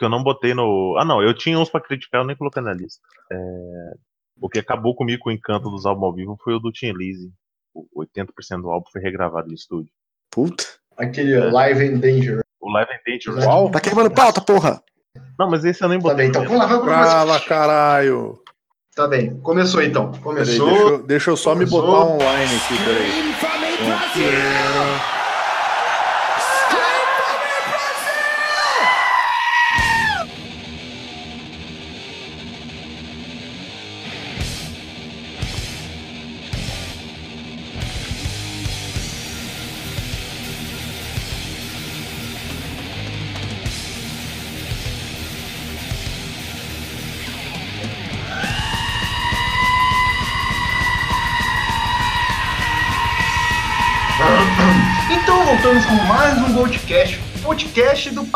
que eu não botei no. Ah, não, eu tinha uns pra criticar, eu nem coloquei na lista. É... O que acabou comigo com o encanto dos álbuns ao vivo foi o do Tim Lizzy. 80% do álbum foi regravado em estúdio. Puta. Aquele é. Live in Danger. O Live in Danger. Uau. Tá queimando pauta, porra! Não, mas esse eu nem botei. Tá bem, então vamos lá, vamos começar. Fala, caralho! Tá bem, começou então. Começou. Peraí, deixa, eu, deixa, eu só começou. me botar online aqui, peraí. voltamos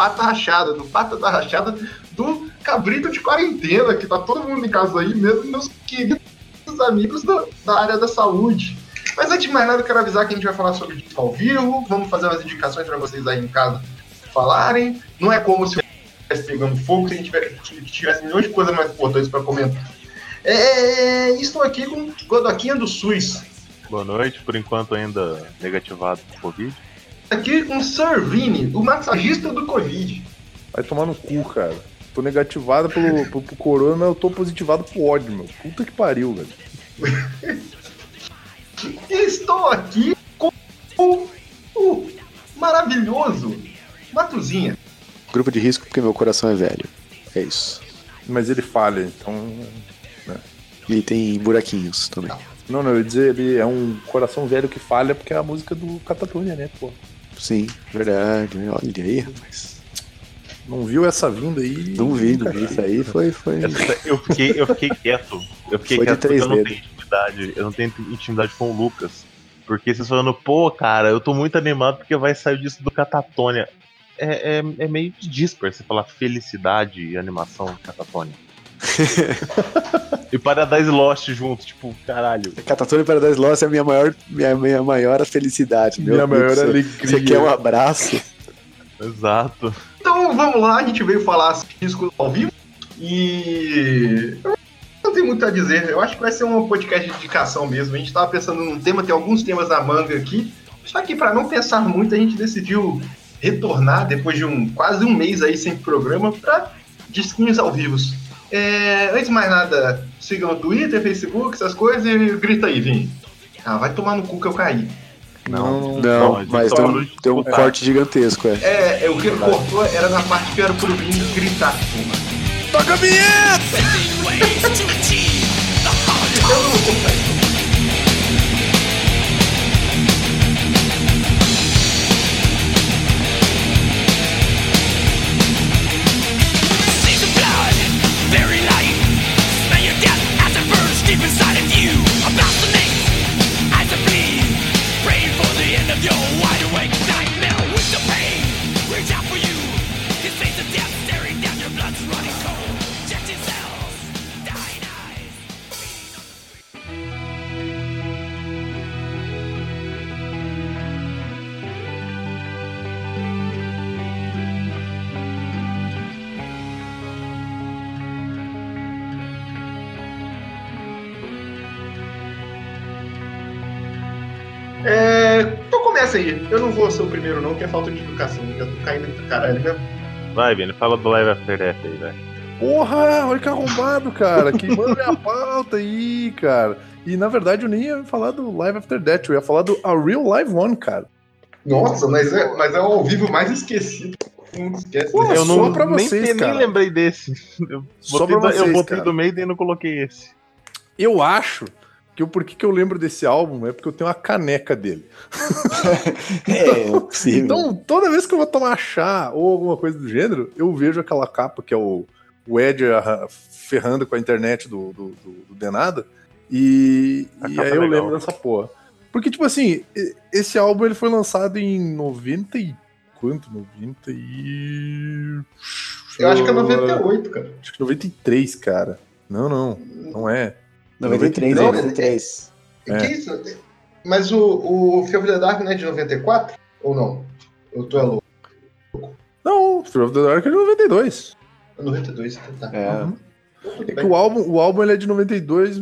Pata Rachada, do Pata da Rachada, do Cabrito de Quarentena, que tá todo mundo em casa aí, mesmo meus queridos amigos da, da área da saúde. Mas antes de mais nada, eu quero avisar que a gente vai falar sobre disco ao vivo, vamos fazer umas indicações para vocês aí em casa falarem. Não é como se estivesse pegando fogo, se a gente tivesse milhões de coisas mais importantes para comentar. É, estou aqui com Godoquinha do SUS. Boa noite, por enquanto ainda negativado por Covid aqui com Servini, o massagista do Covid. Vai tomar no cu, cara. Tô negativado pelo, pelo, pelo corona, mas eu tô positivado pro ódio, meu. Puta que pariu, velho. Estou aqui com o maravilhoso Matuzinha. Grupo de risco porque meu coração é velho. É isso. Mas ele falha, então. Né? E tem buraquinhos também. Não, não, eu ia dizer, ele é um coração velho que falha porque é a música do Catatonia, né, pô? Sim, verdade. Olha aí, rapaz. Não viu essa vinda aí? Não vi, não vi. Isso aí foi. foi... eu, fiquei, eu fiquei quieto. Eu fiquei foi quieto porque eu não tenho intimidade. Eu não tenho intimidade com o Lucas. Porque vocês falando, pô, cara, eu tô muito animado porque vai sair disso do Catatônia. É, é, é meio dispar você falar felicidade e animação Catatônia. e Paradise Lost junto, tipo, caralho. Catatona e Paradise Lost é a minha maior, minha, minha maior felicidade. Minha maior você, alegria. Você quer um abraço? Exato. Então vamos lá, a gente veio falar risco ao vivo e. Eu não tenho muito a dizer, eu acho que vai ser um podcast de indicação mesmo. A gente tava pensando num tema, tem alguns temas na manga aqui. Só que para não pensar muito, a gente decidiu retornar depois de um quase um mês aí sem programa para disquinhos ao vivo. É, antes de mais nada, siga no Twitter, Facebook, essas coisas e grita aí, Vim. Ah, vai tomar no cu que eu caí. Não, não, não mas tem um, tem um corte gigantesco, é. É, é o que ele cortou era na parte que era pro Vim gritar. Toca a vinheta! Eu não vou. Eu ser o primeiro, não, que é falta de educação. Já tô caindo pra caralho mesmo. Vai, Vini, fala do Live After Death aí, velho. Porra, olha que arrombado, cara. Que manda minha pauta aí, cara. E na verdade eu nem ia falar do Live After Death, eu ia falar do A Real Live One, cara. Nossa, mas é, mas é o ao vivo mais esquecido. Não esquece. Pô, eu não, pra vocês, nem, cara. nem lembrei desse. Eu só botei, vocês, eu botei cara. do meio e não coloquei esse. Eu acho que o porquê que eu lembro desse álbum é porque eu tenho uma caneca dele. é, é possível. Então, toda vez que eu vou tomar chá ou alguma coisa do gênero, eu vejo aquela capa que é o, o Ed ferrando com a internet do, do, do, do Denada. E, e aí eu legal. lembro dessa porra. Porque, tipo assim, esse álbum ele foi lançado em 90 e. Quanto? 90 e. Eu acho que é 98, cara. Acho que 93, cara. Não, não. Não é. 93, 93. É. Isso? Mas o, o Fear of the Dark não é de 94? Ou não? Eu tô é louco? Não, Fear of the Dark é de 92. 92, então tá. É. Uhum. É que o álbum, o álbum ele é de 92,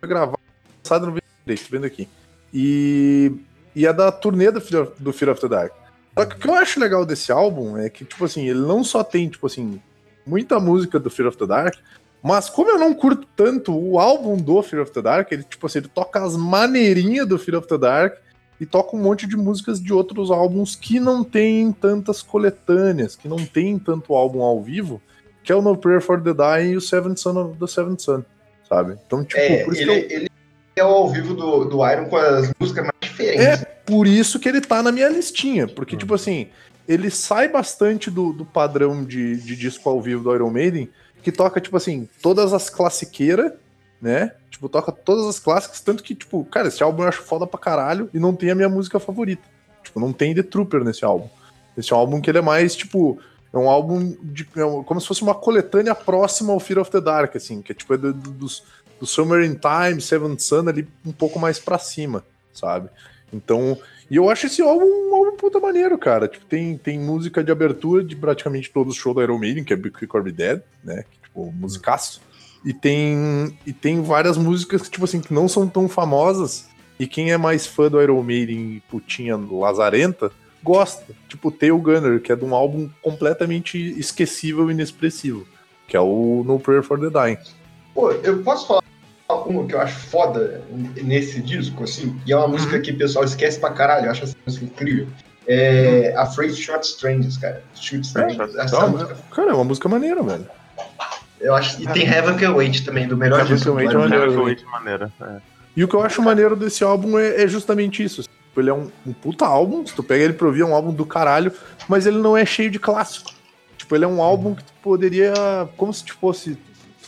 foi gravado lançado em 93, tô vendo aqui. E, e é da turnê do Fear, do Fear of the Dark. Só que o que eu acho legal desse álbum é que, tipo assim, ele não só tem, tipo assim, muita música do Fear of the Dark, mas como eu não curto tanto o álbum do Fear of the Dark, ele, tipo assim, ele toca as maneirinhas do Fear of the Dark e toca um monte de músicas de outros álbuns que não tem tantas coletâneas, que não tem tanto álbum ao vivo, que é o No Prayer for the Dying e o Seventh Son of the Seventh Son, sabe? Então, tipo, é, por isso ele, que eu... ele é o ao vivo do, do Iron com as músicas mais diferentes. É por isso que ele tá na minha listinha, porque, hum. tipo assim, ele sai bastante do, do padrão de, de disco ao vivo do Iron Maiden, que toca, tipo assim, todas as classiqueiras, né? Tipo, toca todas as clássicas, tanto que, tipo, cara, esse álbum eu acho foda pra caralho e não tem a minha música favorita. Tipo, não tem The Trooper nesse álbum. Esse é um álbum que ele é mais, tipo, é um álbum de, é como se fosse uma coletânea próxima ao Fear of the Dark, assim, que é tipo é do, do, do Summer in Time, Seventh Sun ali um pouco mais pra cima, sabe? Então, e eu acho esse álbum um álbum puta maneiro, cara. Tipo, tem, tem música de abertura de praticamente todos os shows da Iron Maiden, que é Big Quick or Be Dead, né? Tipo, musicaço. E tem, e tem várias músicas que, tipo assim, que não são tão famosas. E quem é mais fã do Iron Maiden putinha lazarenta, gosta. Tipo, Tail Gunner, que é de um álbum completamente esquecível e inexpressivo. Que é o No Prayer for the Dying. Pô, eu posso falar uma que eu acho foda nesse disco, assim, e é uma música uhum. que o pessoal esquece pra caralho, eu acho essa música incrível. É uhum. Afraid Short Strangers, cara. Shoot Strangers. É, música... Cara, é uma música maneira, velho. Eu acho, e tem Heaven Can Wait também, do melhor Heaven disco. Can Wait é maneiro. maneira. É. E o que eu acho maneiro desse álbum é, é justamente isso. Ele é um, um, puta álbum, se tu pega ele pra ouvir, é um álbum do caralho, mas ele não é cheio de clássico. Tipo, ele é um álbum que tu poderia, como se fosse,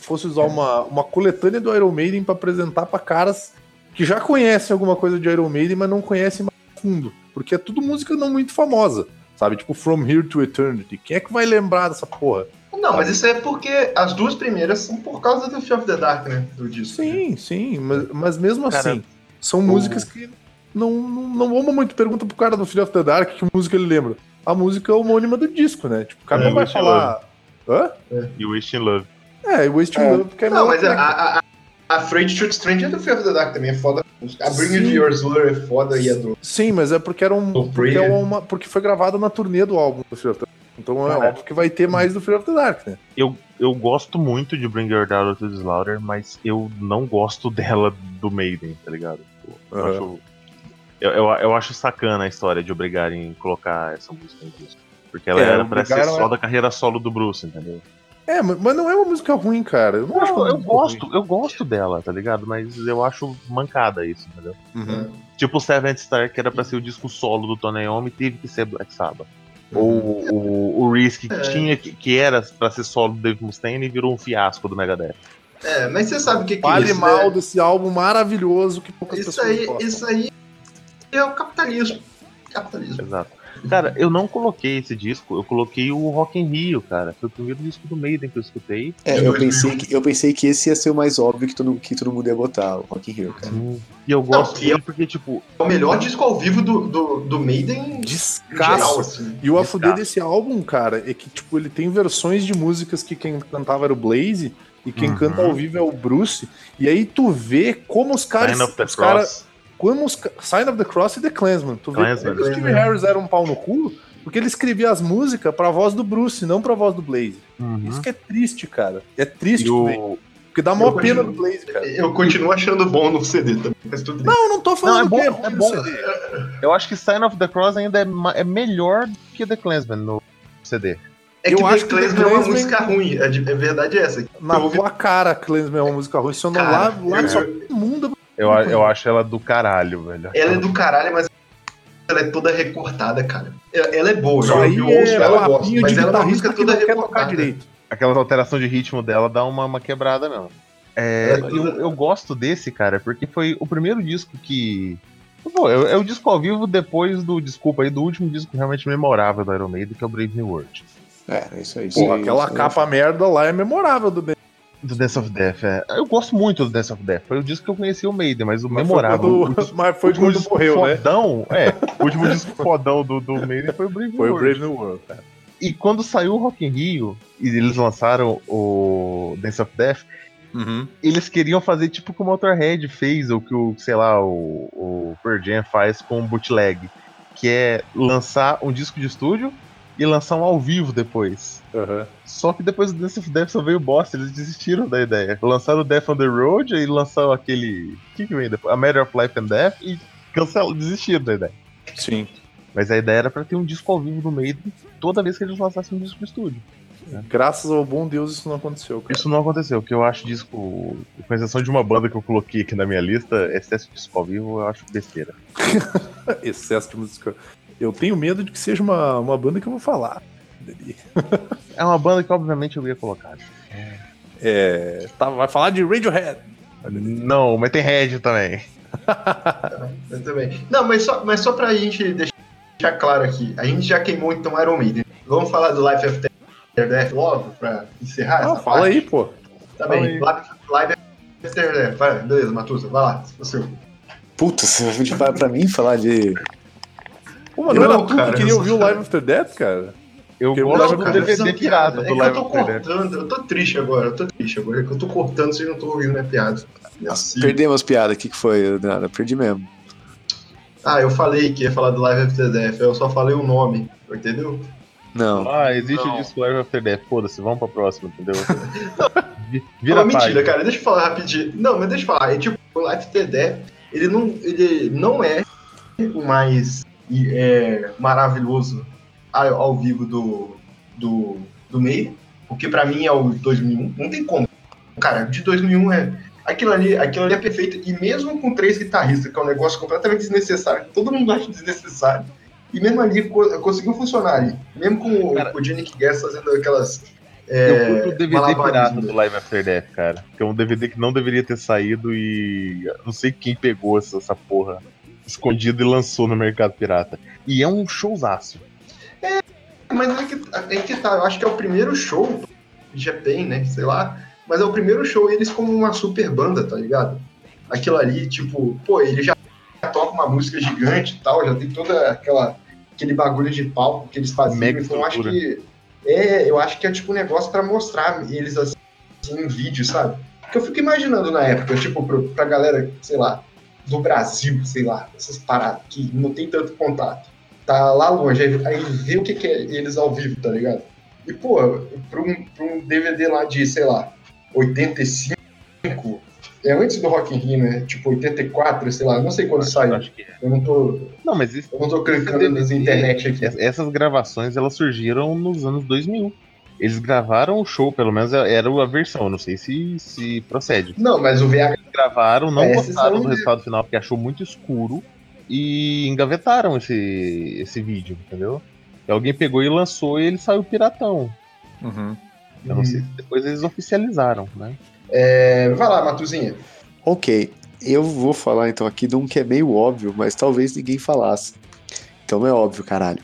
fosse usar uma, uma coletânea do Iron Maiden para apresentar para caras que já conhecem alguma coisa de Iron Maiden, mas não conhecem mais fundo. Porque é tudo música não muito famosa, sabe? Tipo, From Here to Eternity. Quem é que vai lembrar dessa porra? Não, mas isso é porque as duas primeiras são por causa do Fear of the Dark, né? Do disco. Sim, sim, mas, mas mesmo cara, assim, são o... músicas que não, não, não vamos muito. Pergunta pro cara do Fear of the Dark que música ele lembra. A música é homônima do disco, né? Tipo, o cara é, não vai falar. Hã? É. E Wasting Love. É, e Wasting é. Love, porque é Não, mas a, a, a, Afraid to Strange é do Fear of the Dark também, é foda. A Bring You to Your Soul é foda e a do. Sim, mas é porque era um. Porque, é uma, porque foi gravado na turnê do álbum do Fear of the Dark. Então é óbvio que vai ter mais do Fear of the Dark, né? Eu, eu gosto muito de Bring Your Daughter to the Slaughter, mas eu não gosto dela do Maiden, tá ligado? Eu, uhum. acho, eu, eu, eu, acho sacana a história de obrigarem a colocar essa música no disco. Porque ela é, era pra ser só é... da carreira solo do Bruce, entendeu? É, mas não é uma música ruim, cara. Eu não, não acho eu gosto, ruim. eu gosto dela, tá ligado? Mas eu acho mancada isso, entendeu? Uhum. Tipo o Seventh Star, que era pra ser o disco solo do Tony Iommi, teve que ser Black Sabbath. Ou o, o Risk que é. tinha, que, que era pra ser solo do Dave Mustaine e virou um fiasco do Megadeth. É, mas você sabe o que, que Fale é isso, mal né? desse álbum maravilhoso que poucas isso pessoas aí, gostam. Isso aí é o capitalismo. Capitalismo. Exato. Cara, eu não coloquei esse disco, eu coloquei o Rock in Rio, cara. Foi o primeiro disco do Maiden que eu escutei. É, eu pensei que, eu pensei que esse ia ser o mais óbvio que todo, que todo mundo ia botar, o Rock in Rio, cara. E eu gosto não, dele é, porque, tipo. É o melhor disco ao vivo do, do, do Maiden Descasso. assim. E o AFD desse álbum, cara, é que, tipo, ele tem versões de músicas que quem cantava era o Blaze. E quem uhum. canta ao vivo é o Bruce. E aí tu vê como os caras. Os caras como os Sign of the Cross e The Clansman. Tu vê Clansman. que o Steve Harris era um pau no cu, porque ele escrevia as músicas pra voz do Bruce, não pra voz do Blaze. Uhum. Isso que é triste, cara. É triste o... Porque dá maior pena do Blaze, cara. Eu continuo achando bom no CD também. Não, não tô falando não, é bom, que é, é bom. Eu acho que Sign of the Cross ainda é, é melhor que The Clansman no CD. É que eu acho que Clansman é uma música ruim. A, verdade é essa. Na tua ouvi... cara, Clansman é uma música ruim. Se eu não lá, lá eu... só mundo eu, eu acho ela do caralho, velho. Ela é do caralho, mas ela é toda recortada, cara. Ela é boa, Isso eu ouço, é ela gosto, mas ela é uma música toda recortada. Direito. Aquela alteração de ritmo dela dá uma, uma quebrada mesmo. É, é eu, eu gosto desse, cara, porque foi o primeiro disco que. Pô, é, é, o disco ao vivo depois do. Desculpa aí, do último disco realmente memorável do Iron Maiden, que é o Brave New World. É, isso aí. Pô, aquela capa merda lá é memorável do do Dance of Death, é. Eu gosto muito do Dance of Death. Foi o disco que eu conheci o Maiden, mas o mas memorável. Foi quando, mas foi quando morreu, fodão, né? É, o último disco fodão do, do Maiden foi o Brave New foi World. Foi o Brave New World, cara. E quando saiu o Rock in Rio e eles lançaram o Dance of Death, Uhum. eles queriam fazer tipo o que o Motorhead fez, ou que o, sei lá, o, o Pearl Jam faz com o bootleg, que é lançar um disco de estúdio e lançar um ao vivo depois. Uhum. Só que depois do Dance of Death só veio bosta, eles desistiram da ideia. Lançaram o Death on the Road e lançaram aquele. O que, que vem depois? A Matter of Life and Death e cancelaram, desistiram da ideia. Sim. Mas a ideia era pra ter um disco ao vivo no meio toda vez que eles lançassem um disco de estúdio. Graças ao bom Deus isso não aconteceu, cara. Isso não aconteceu, o que eu acho disco. Com exceção de uma banda que eu coloquei aqui na minha lista, excesso de disco ao vivo, eu acho besteira. Excesso de música. Eu tenho medo de que seja uma, uma banda que eu vou falar. É uma banda que obviamente eu ia colocar. É. Tá, vai falar de Radiohead. Não, mas tem Red também. Eu também. Não, mas só, mas só pra gente deixar claro aqui, a gente já queimou então Iron Maiden. Vamos falar do Life After Death logo, pra encerrar essa fala parte? aí, pô. Tá Fala bem, Life After Death. Vai, beleza, Matusa, vai lá. Você. Puta, você vai pra mim falar de. Pô, mas não, Não, era tu cara, que queria ouvir o Live After Death, cara? Eu gosto do cara, DVD pirata piada. do É que Live eu tô Death. cortando, eu tô triste agora, eu tô triste agora. é que Eu tô cortando, vocês não estão ouvindo minha piada. Não possível. Perdemos piada, o que, que foi, Nada? Perdi mesmo. Ah, eu falei que ia falar do Live After Death, eu só falei o nome, entendeu? Não. Ah, existe Não. o disco Live After Death. Foda-se, vamos pra próxima, entendeu? Vi- Não, Vira a mentira, cara, deixa eu falar rapidinho. Não, mas deixa eu falar. É tipo, o Life After Death, ele não, ele não é o mais é, maravilhoso ao, vivo do, do, do meio, porque pra mim é o 2001, não tem como. Cara, de 2001 é. Aquilo ali, aquilo ali é perfeito, e mesmo com três guitarristas, que é um negócio completamente desnecessário, que todo mundo acha desnecessário, e mesmo ali co- conseguiu funcionar ali. Mesmo com o, Cara, o Yannick Guest fazendo aquelas. Eu É, curto o DVD pirata do Live After Death, cara. Que é um DVD que não deveria ter saído e não sei quem pegou essa, essa porra escondida e lançou no mercado pirata. E é um showzaço. Mas é que, é que tá, eu acho que é o primeiro show de Japan, né? Sei lá. Mas é o primeiro show eles como uma super banda, tá ligado? Aquilo ali, tipo, pô, ele já toca uma música gigante e tal, já tem toda aquela aquele bagulho de palco que eles faziam. Mega então eu acho que é, eu acho que é tipo um negócio pra mostrar eles assim em vídeo, sabe? Porque eu fico imaginando na época, tipo, pro, pra galera, sei lá, do Brasil, sei lá, essas paradas que não tem tanto contato tá lá longe, aí, aí vê o que, que é eles ao vivo, tá ligado? E, pô, pra um, pra um DVD lá de, sei lá, 85, é antes do Rock in Rio, né? Tipo, 84, sei lá, não sei quando saiu. Acho que é. Eu não tô, Não, mas isso, eu não tô clicando DVD, nas internet aqui. es- essas gravações elas surgiram nos anos 2000. Eles gravaram o show, pelo menos era a versão, não sei se, se procede. Não, mas o VH, gravaram, não É, gostaram do resultado final porque achou muito escuro e engavetaram esse, esse vídeo, entendeu? E alguém pegou e lançou e ele saiu piratão. Uhum. Eu não sei se depois eles oficializaram, né? é, vai lá, Matuzinha. Ok, eu vou falar então aqui de um que é meio óbvio, mas talvez ninguém falasse. Então é óbvio, caralho.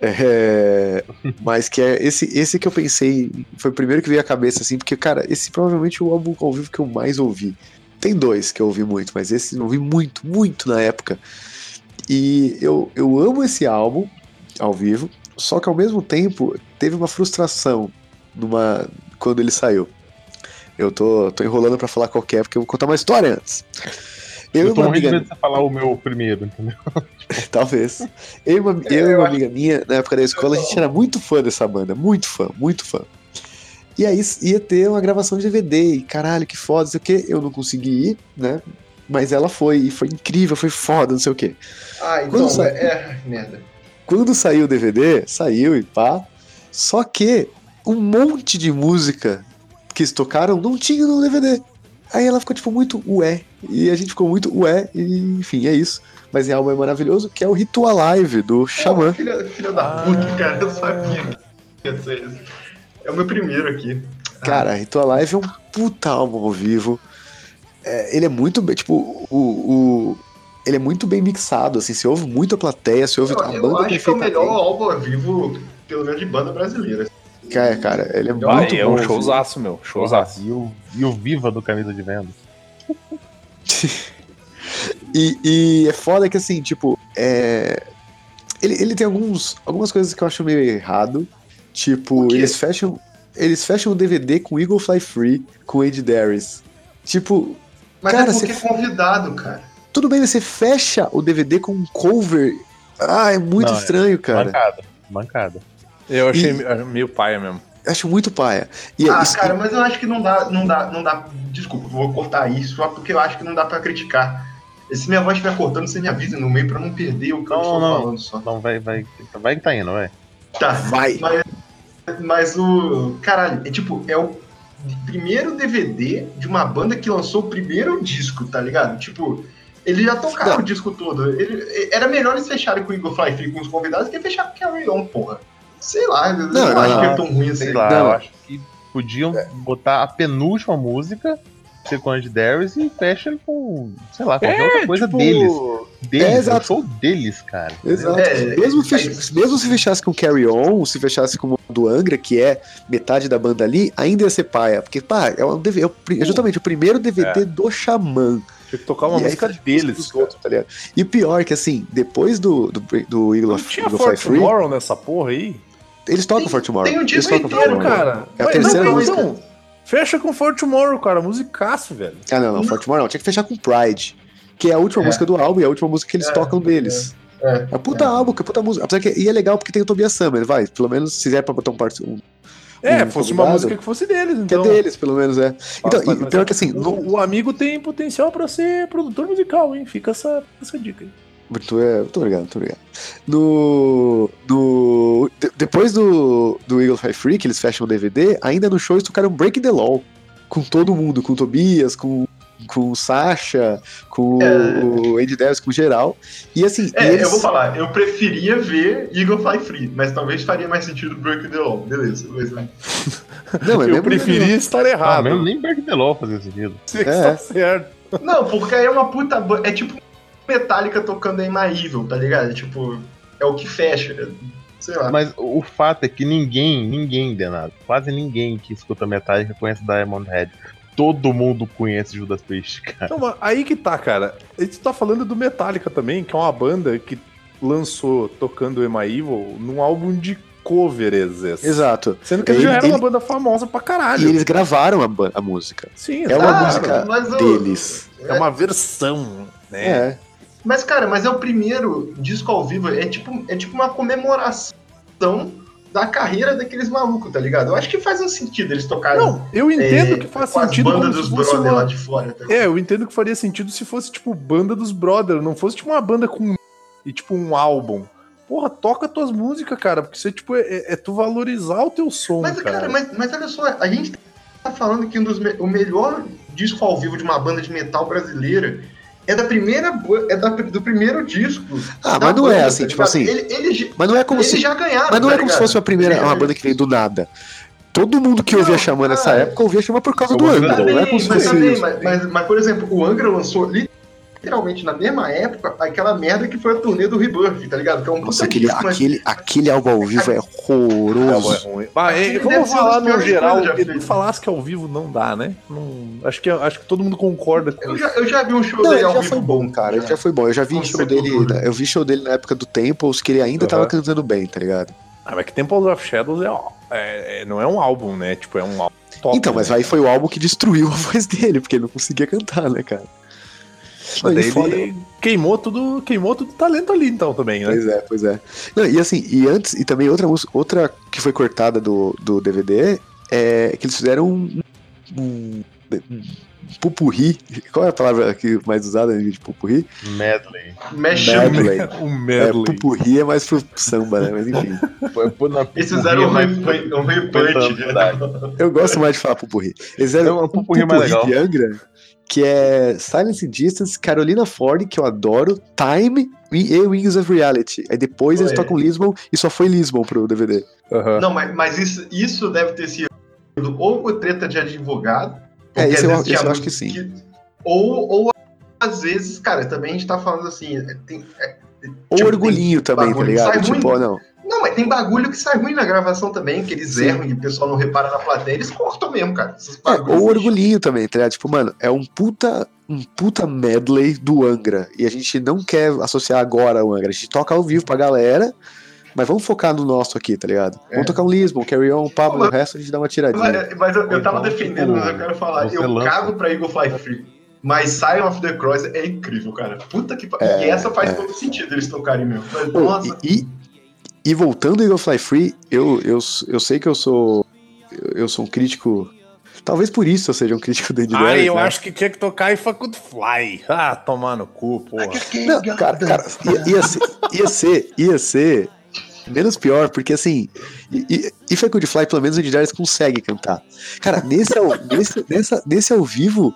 É, mas que é esse, esse que eu pensei, foi o primeiro que veio à cabeça, assim, porque, cara, esse provavelmente é o álbum ao vivo que eu mais ouvi. Tem dois que eu ouvi muito, mas esse eu ouvi muito, muito na época. E eu, eu amo esse álbum ao vivo, só que ao mesmo tempo teve uma frustração numa, quando ele saiu. Eu tô, tô enrolando pra falar qualquer, porque eu vou contar uma história antes. Eu, Eu, tô morrendo amiga de você falar o meu primeiro, entendeu? Talvez. Eu e uma, eu e uma amiga minha, na época da escola, a gente era muito fã dessa banda. Muito fã, muito fã. E aí ia ter uma gravação de DVD. E caralho, que foda, não sei o quê. Eu não consegui ir, né? Mas ela foi, e foi incrível, foi foda, não sei o quê. Ah, então, Quando é, é, merda. Quando saiu o DVD, saiu e pá. Só que um monte de música que eles tocaram não tinha no DVD. Aí ela ficou tipo muito ué. E a gente ficou muito ué. E enfim, é isso. Mas é álbum é maravilhoso, que é o Ritual Live do Xamã. Pô, filha, filha da Ah. puta, cara, eu sabia que ia ser isso. É o meu primeiro aqui. Cara, Ritual Live é um puta álbum ao vivo. É, ele é muito bem, tipo, o, o- ele é muito bem mixado, assim, você ouve muito a plateia, você ouve Eu, a eu banda acho que é o melhor álbum ao vivo, pelo menos de banda brasileira. Cara, cara, ele é Ah, muito é bom. um assim. showzaço, meu. Showzaço. E o, e o Viva do Camisa de Venda. E, e é foda que assim, tipo, é... ele, ele tem alguns, algumas coisas que eu acho meio errado. Tipo, eles fecham. Eles fecham o DVD com Eagle Fly Free, com Ed Darius. Tipo. Mas cara, é porque você... é convidado, cara. Tudo bem, você fecha o DVD com um cover. Ah, é muito Não, é estranho, é cara. Mancada, mancada. Eu achei e... meio paia mesmo. Acho muito paia. E, ah, isso... cara, mas eu acho que não dá, não dá, não dá. Desculpa, vou cortar isso só porque eu acho que não dá para criticar. Se minha voz estiver cortando, você me avisa no meio pra não perder o que não, eu estou não, falando só. Não, vai, vai, vai que tá indo, vai. Tá, vai. Mas, mas o. Caralho, é tipo, é o primeiro DVD de uma banda que lançou o primeiro disco, tá ligado? Tipo, ele já tocava não. o disco todo. Ele, era melhor eles fecharem com o Eagle Fly Free com os convidados que fechar com o Carry On, porra. Sei lá, não, eu acho que é tão ruim assim. Sei lá, eu acho que podiam é. botar a penúltima música Second Darius e fecha com, sei lá, qualquer é, outra coisa tipo... deles. Deles, é, exato. show deles, cara. Exato. É, mesmo, fech... mesmo se fechasse com Carry On, se fechasse com o do Angra, que é metade da banda ali, ainda ia ser paia. Porque, pá, é, um DVD, é justamente o primeiro DVD é. do Xamã. Tinha que tocar uma e música aí, deles. Outros, tá e o pior é que, assim, depois do, do, do Eagle of Tinha Fly Free. Tomorrow nessa porra aí? Eles tocam tem, For Tomorrow. Tem um disco inteiro, cara. É a terceira não, música. Não. Fecha com For Tomorrow, cara. Musicaço, velho. Ah, não, não. For Tomorrow não. Tinha que fechar com Pride. Que é a última é. música do álbum e a última música que eles é, tocam deles. É, é, é puta álbum, que é puta música. Apesar que, e é legal porque tem o Tobias Summer, vai. Pelo menos se quiser pra botar um parte. Um, é, um fosse uma música que fosse deles, então. Que é deles, pelo menos, é. Então, e, pior que assim. O, o, amigo tem potencial pra ser produtor musical, hein? Fica essa, essa dica aí. Muito, é, muito obrigado, muito obrigado. No, no, de, depois do, do Eagle Fly Free, que eles fecham o DVD, ainda no show eles tocaram Break the Law. Com todo mundo, com o Tobias, com, com o Sasha, com é... o Andy Davis, com o geral. E assim. É, eles... eu vou falar, eu preferia ver Eagle Fly Free, mas talvez faria mais sentido Break the Law. Beleza, beleza. Não, eu preferia estar errado. Não, mesmo nem Break the Law fazer sentido. Você é. está certo. Não, porque aí é uma puta. É tipo Metallica tocando em Evil, tá ligado? Tipo, é o que fecha. Sei lá. Mas o fato é que ninguém, ninguém, Denado, quase ninguém que escuta Metallica conhece Diamond Head. Todo mundo conhece Judas Priest, cara. Não, aí que tá, cara. A gente tá falando do Metallica também, que é uma banda que lançou tocando Emma Evil num álbum de covers. Exato. Sendo que ele, já era ele, uma banda famosa pra caralho. E eles gravaram a, a música. Sim, É uma música deles. É uma versão, né? É. Mas, cara, mas é o primeiro disco ao vivo. É tipo, é tipo uma comemoração da carreira daqueles malucos, tá ligado? Eu acho que faz um sentido eles tocarem. Não, eu entendo é, que faz sentido. Banda dos brothers uma... lá de fora. Tá é, eu entendo que faria sentido se fosse, tipo, banda dos brothers, não fosse, tipo, uma banda com. e, tipo, um álbum. Porra, toca tuas músicas, cara, porque você, tipo, é, é, é tu valorizar o teu som. Mas, cara, cara mas, mas olha só, a gente tá falando que um dos, o melhor disco ao vivo de uma banda de metal brasileira é da primeira é da, do primeiro disco. Ah, mas não banda, é assim, tá tipo assim. Ele, ele, mas não é como se já ganharam. Mas não tá é como se fosse uma primeira uma banda que veio do nada. Todo mundo que ouvia Xamã nessa época ouvia Xamã por causa do Angra. Não é como se fosse mas, mas, mas, mas, por exemplo, o Angra lançou literalmente na mesma época aquela merda que foi a turnê do Rebirth, tá ligado? Que é um Nossa, aquele, disco, aquele, aquele álbum ao vivo é horroroso. É ruim. Mas, vamos falar no geral, ele falasse que ao vivo não dá, né? Não, acho, que, acho que todo mundo concorda com eu já, eu já vi um show não, dele ao já foi bom, cara. Já. já foi bom. Eu já vi show dele. Eu vi show dele na época do Temples, que ele ainda uhum. tava cantando bem, tá ligado? Ah, mas que Temples of Shadows é, é, é, não é um álbum, né? Tipo, é um álbum top. Então, mas né? aí foi o álbum que destruiu a voz dele, porque ele não conseguia cantar, né, cara? Daí ele queimou tudo, queimou tudo talento ali então também, né? Pois é, pois é. Não, e assim, e antes, e também outra outra que foi cortada do, do DVD é que eles fizeram um, um, um pupurri. Qual é a palavra que mais usada de pupurri? Medley. Medley. um medley. É, pupurri é mais pro samba, né? Mas enfim. Eles fizeram um, um repunch. Eu gosto mais de falar pupurri. Eles fizeram um pupurri, um pupurri de Angra que é Silence and Distance, Carolina Ford, que eu adoro, Time e Wings of Reality. Aí depois eles tocam Lisbon e só foi Lisbon pro DVD. Uhum. Não, mas, mas isso, isso deve ter sido ou treta de advogado. É, isso, eu, isso eu acho que sim. Que, ou, ou às vezes, cara, também a gente tá falando assim. Tem, é, ou tipo, orgulhinho também, tá ligado? Tipo, não. Não, mas tem bagulho que sai ruim na gravação também, que eles Sim. erram e o pessoal não repara na plateia, eles cortam mesmo, cara. É, ou orgulhinho também, tá ligado? Tipo, mano, é um puta, um puta medley do Angra. E a gente não quer associar agora ao Angra. A gente toca ao vivo pra galera, Mas vamos focar no nosso aqui, tá ligado? É. Vamos tocar um Lisbon, Carry On, Pablo, mas, o resto a gente dá uma tiradinha. Mas, mas eu, eu tava então, defendendo, mas eu quero falar. Eu lança. cago pra Eagle Fly Free. Mas Sign of the Cross é incrível, cara. Puta que pariu. É, e essa faz é. todo sentido eles tocarem mesmo. Mas, nossa. E, e, voltando ao Eagle Fly Free, eu, eu, eu sei que eu sou. Eu sou um crítico Talvez por isso eu seja um crítico do Andy Ah, eu né? acho que tinha que tocar e Fuck Fly. Ah, tomar no cu, porra. Não, cara, cara ia, ia, ser, ia ser, ia ser menos pior, porque assim, e, e Fuck Fly, pelo menos o Andy Darius consegue cantar. Cara, nesse ao, nesse, nessa, nesse ao vivo,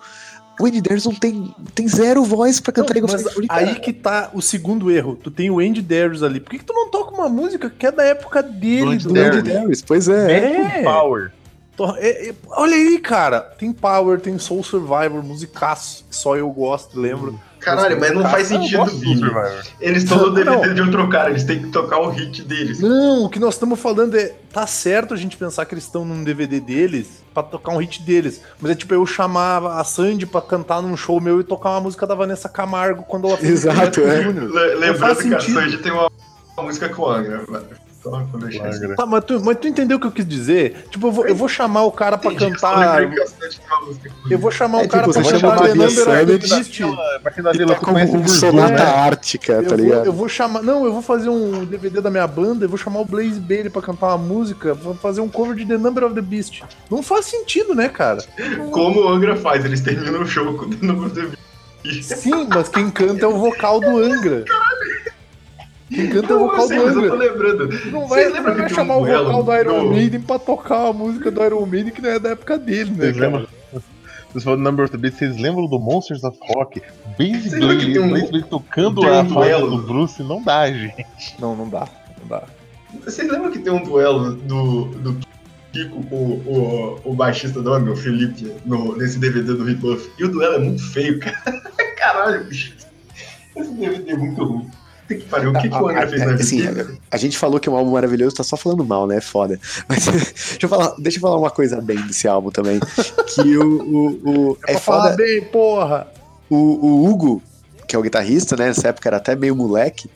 o Andy Darius tem, tem zero voz pra cantar não, mas Aí que tá o segundo erro. Tu tem o Andy Darius ali. Por que, que tu não toca uma música que é da época dele? Do, do Andy Darius, pois é. é. Power. É, é, olha aí, cara. Tem Power, tem Soul Survivor, musicaço. Só eu gosto, lembro. Caralho, mas não faz sentido. Eles estão no DVD não. de outro cara, eles têm que tocar o hit deles. Não, o que nós estamos falando é. Tá certo a gente pensar que eles estão num DVD deles pra tocar um hit deles. Mas é tipo eu chamar a Sandy pra cantar num show meu e tocar uma música da Vanessa Camargo quando ela fez Exato, é. Lembrando que a Sandy tem uma música com a Angra. Tá, mas tu, mas tu entendeu o que eu quis dizer? Tipo, eu vou, eu vou chamar o cara pra Entendi, cantar. Eu vou chamar o é, cara tipo, pra cantar The Number of the Beast. Como sonata ártica, tá ligado? Eu vou chamar. Não, eu vou fazer um DVD da minha banda, eu vou chamar o Blaze Bailey pra cantar uma música, vou fazer um cover de The Number of the Beast. Não faz sentido, né, cara? Como o Angra faz, eles terminam o show com The Number of the Beast. Sim, mas quem canta é o vocal do Angra. Caralho. Quem canta é o vocal sei, do Angra. eu tô lembrando. Não vai, não vai chamar o vocal do Iron do... Maiden pra tocar a música do Iron Maiden que não é da época dele, né? Vocês Vocês falam Number of the Beat, vocês lembram do Monsters of Rock? Basically, um, tocando a um duelo do Bruce, não dá, gente. Não, não dá, não dá. Vocês lembram que tem um duelo do, do Kiko com o, o, o baixista do Angra, o Felipe, no, nesse DVD do Rebuff? E o duelo é muito feio, cara. Caralho, bicho. Esse DVD é muito ruim que pariu, o que, que o Angra fez na vida? Assim, a, a, gente falou que é um álbum maravilhoso, tá só falando mal, né? Foda. Mas deixa eu falar, deixa eu falar uma coisa bem desse álbum também. Que o. o, o é, é foda. Falar bem, porra! O, o Hugo, que é o guitarrista, né? Nessa época era até meio moleque.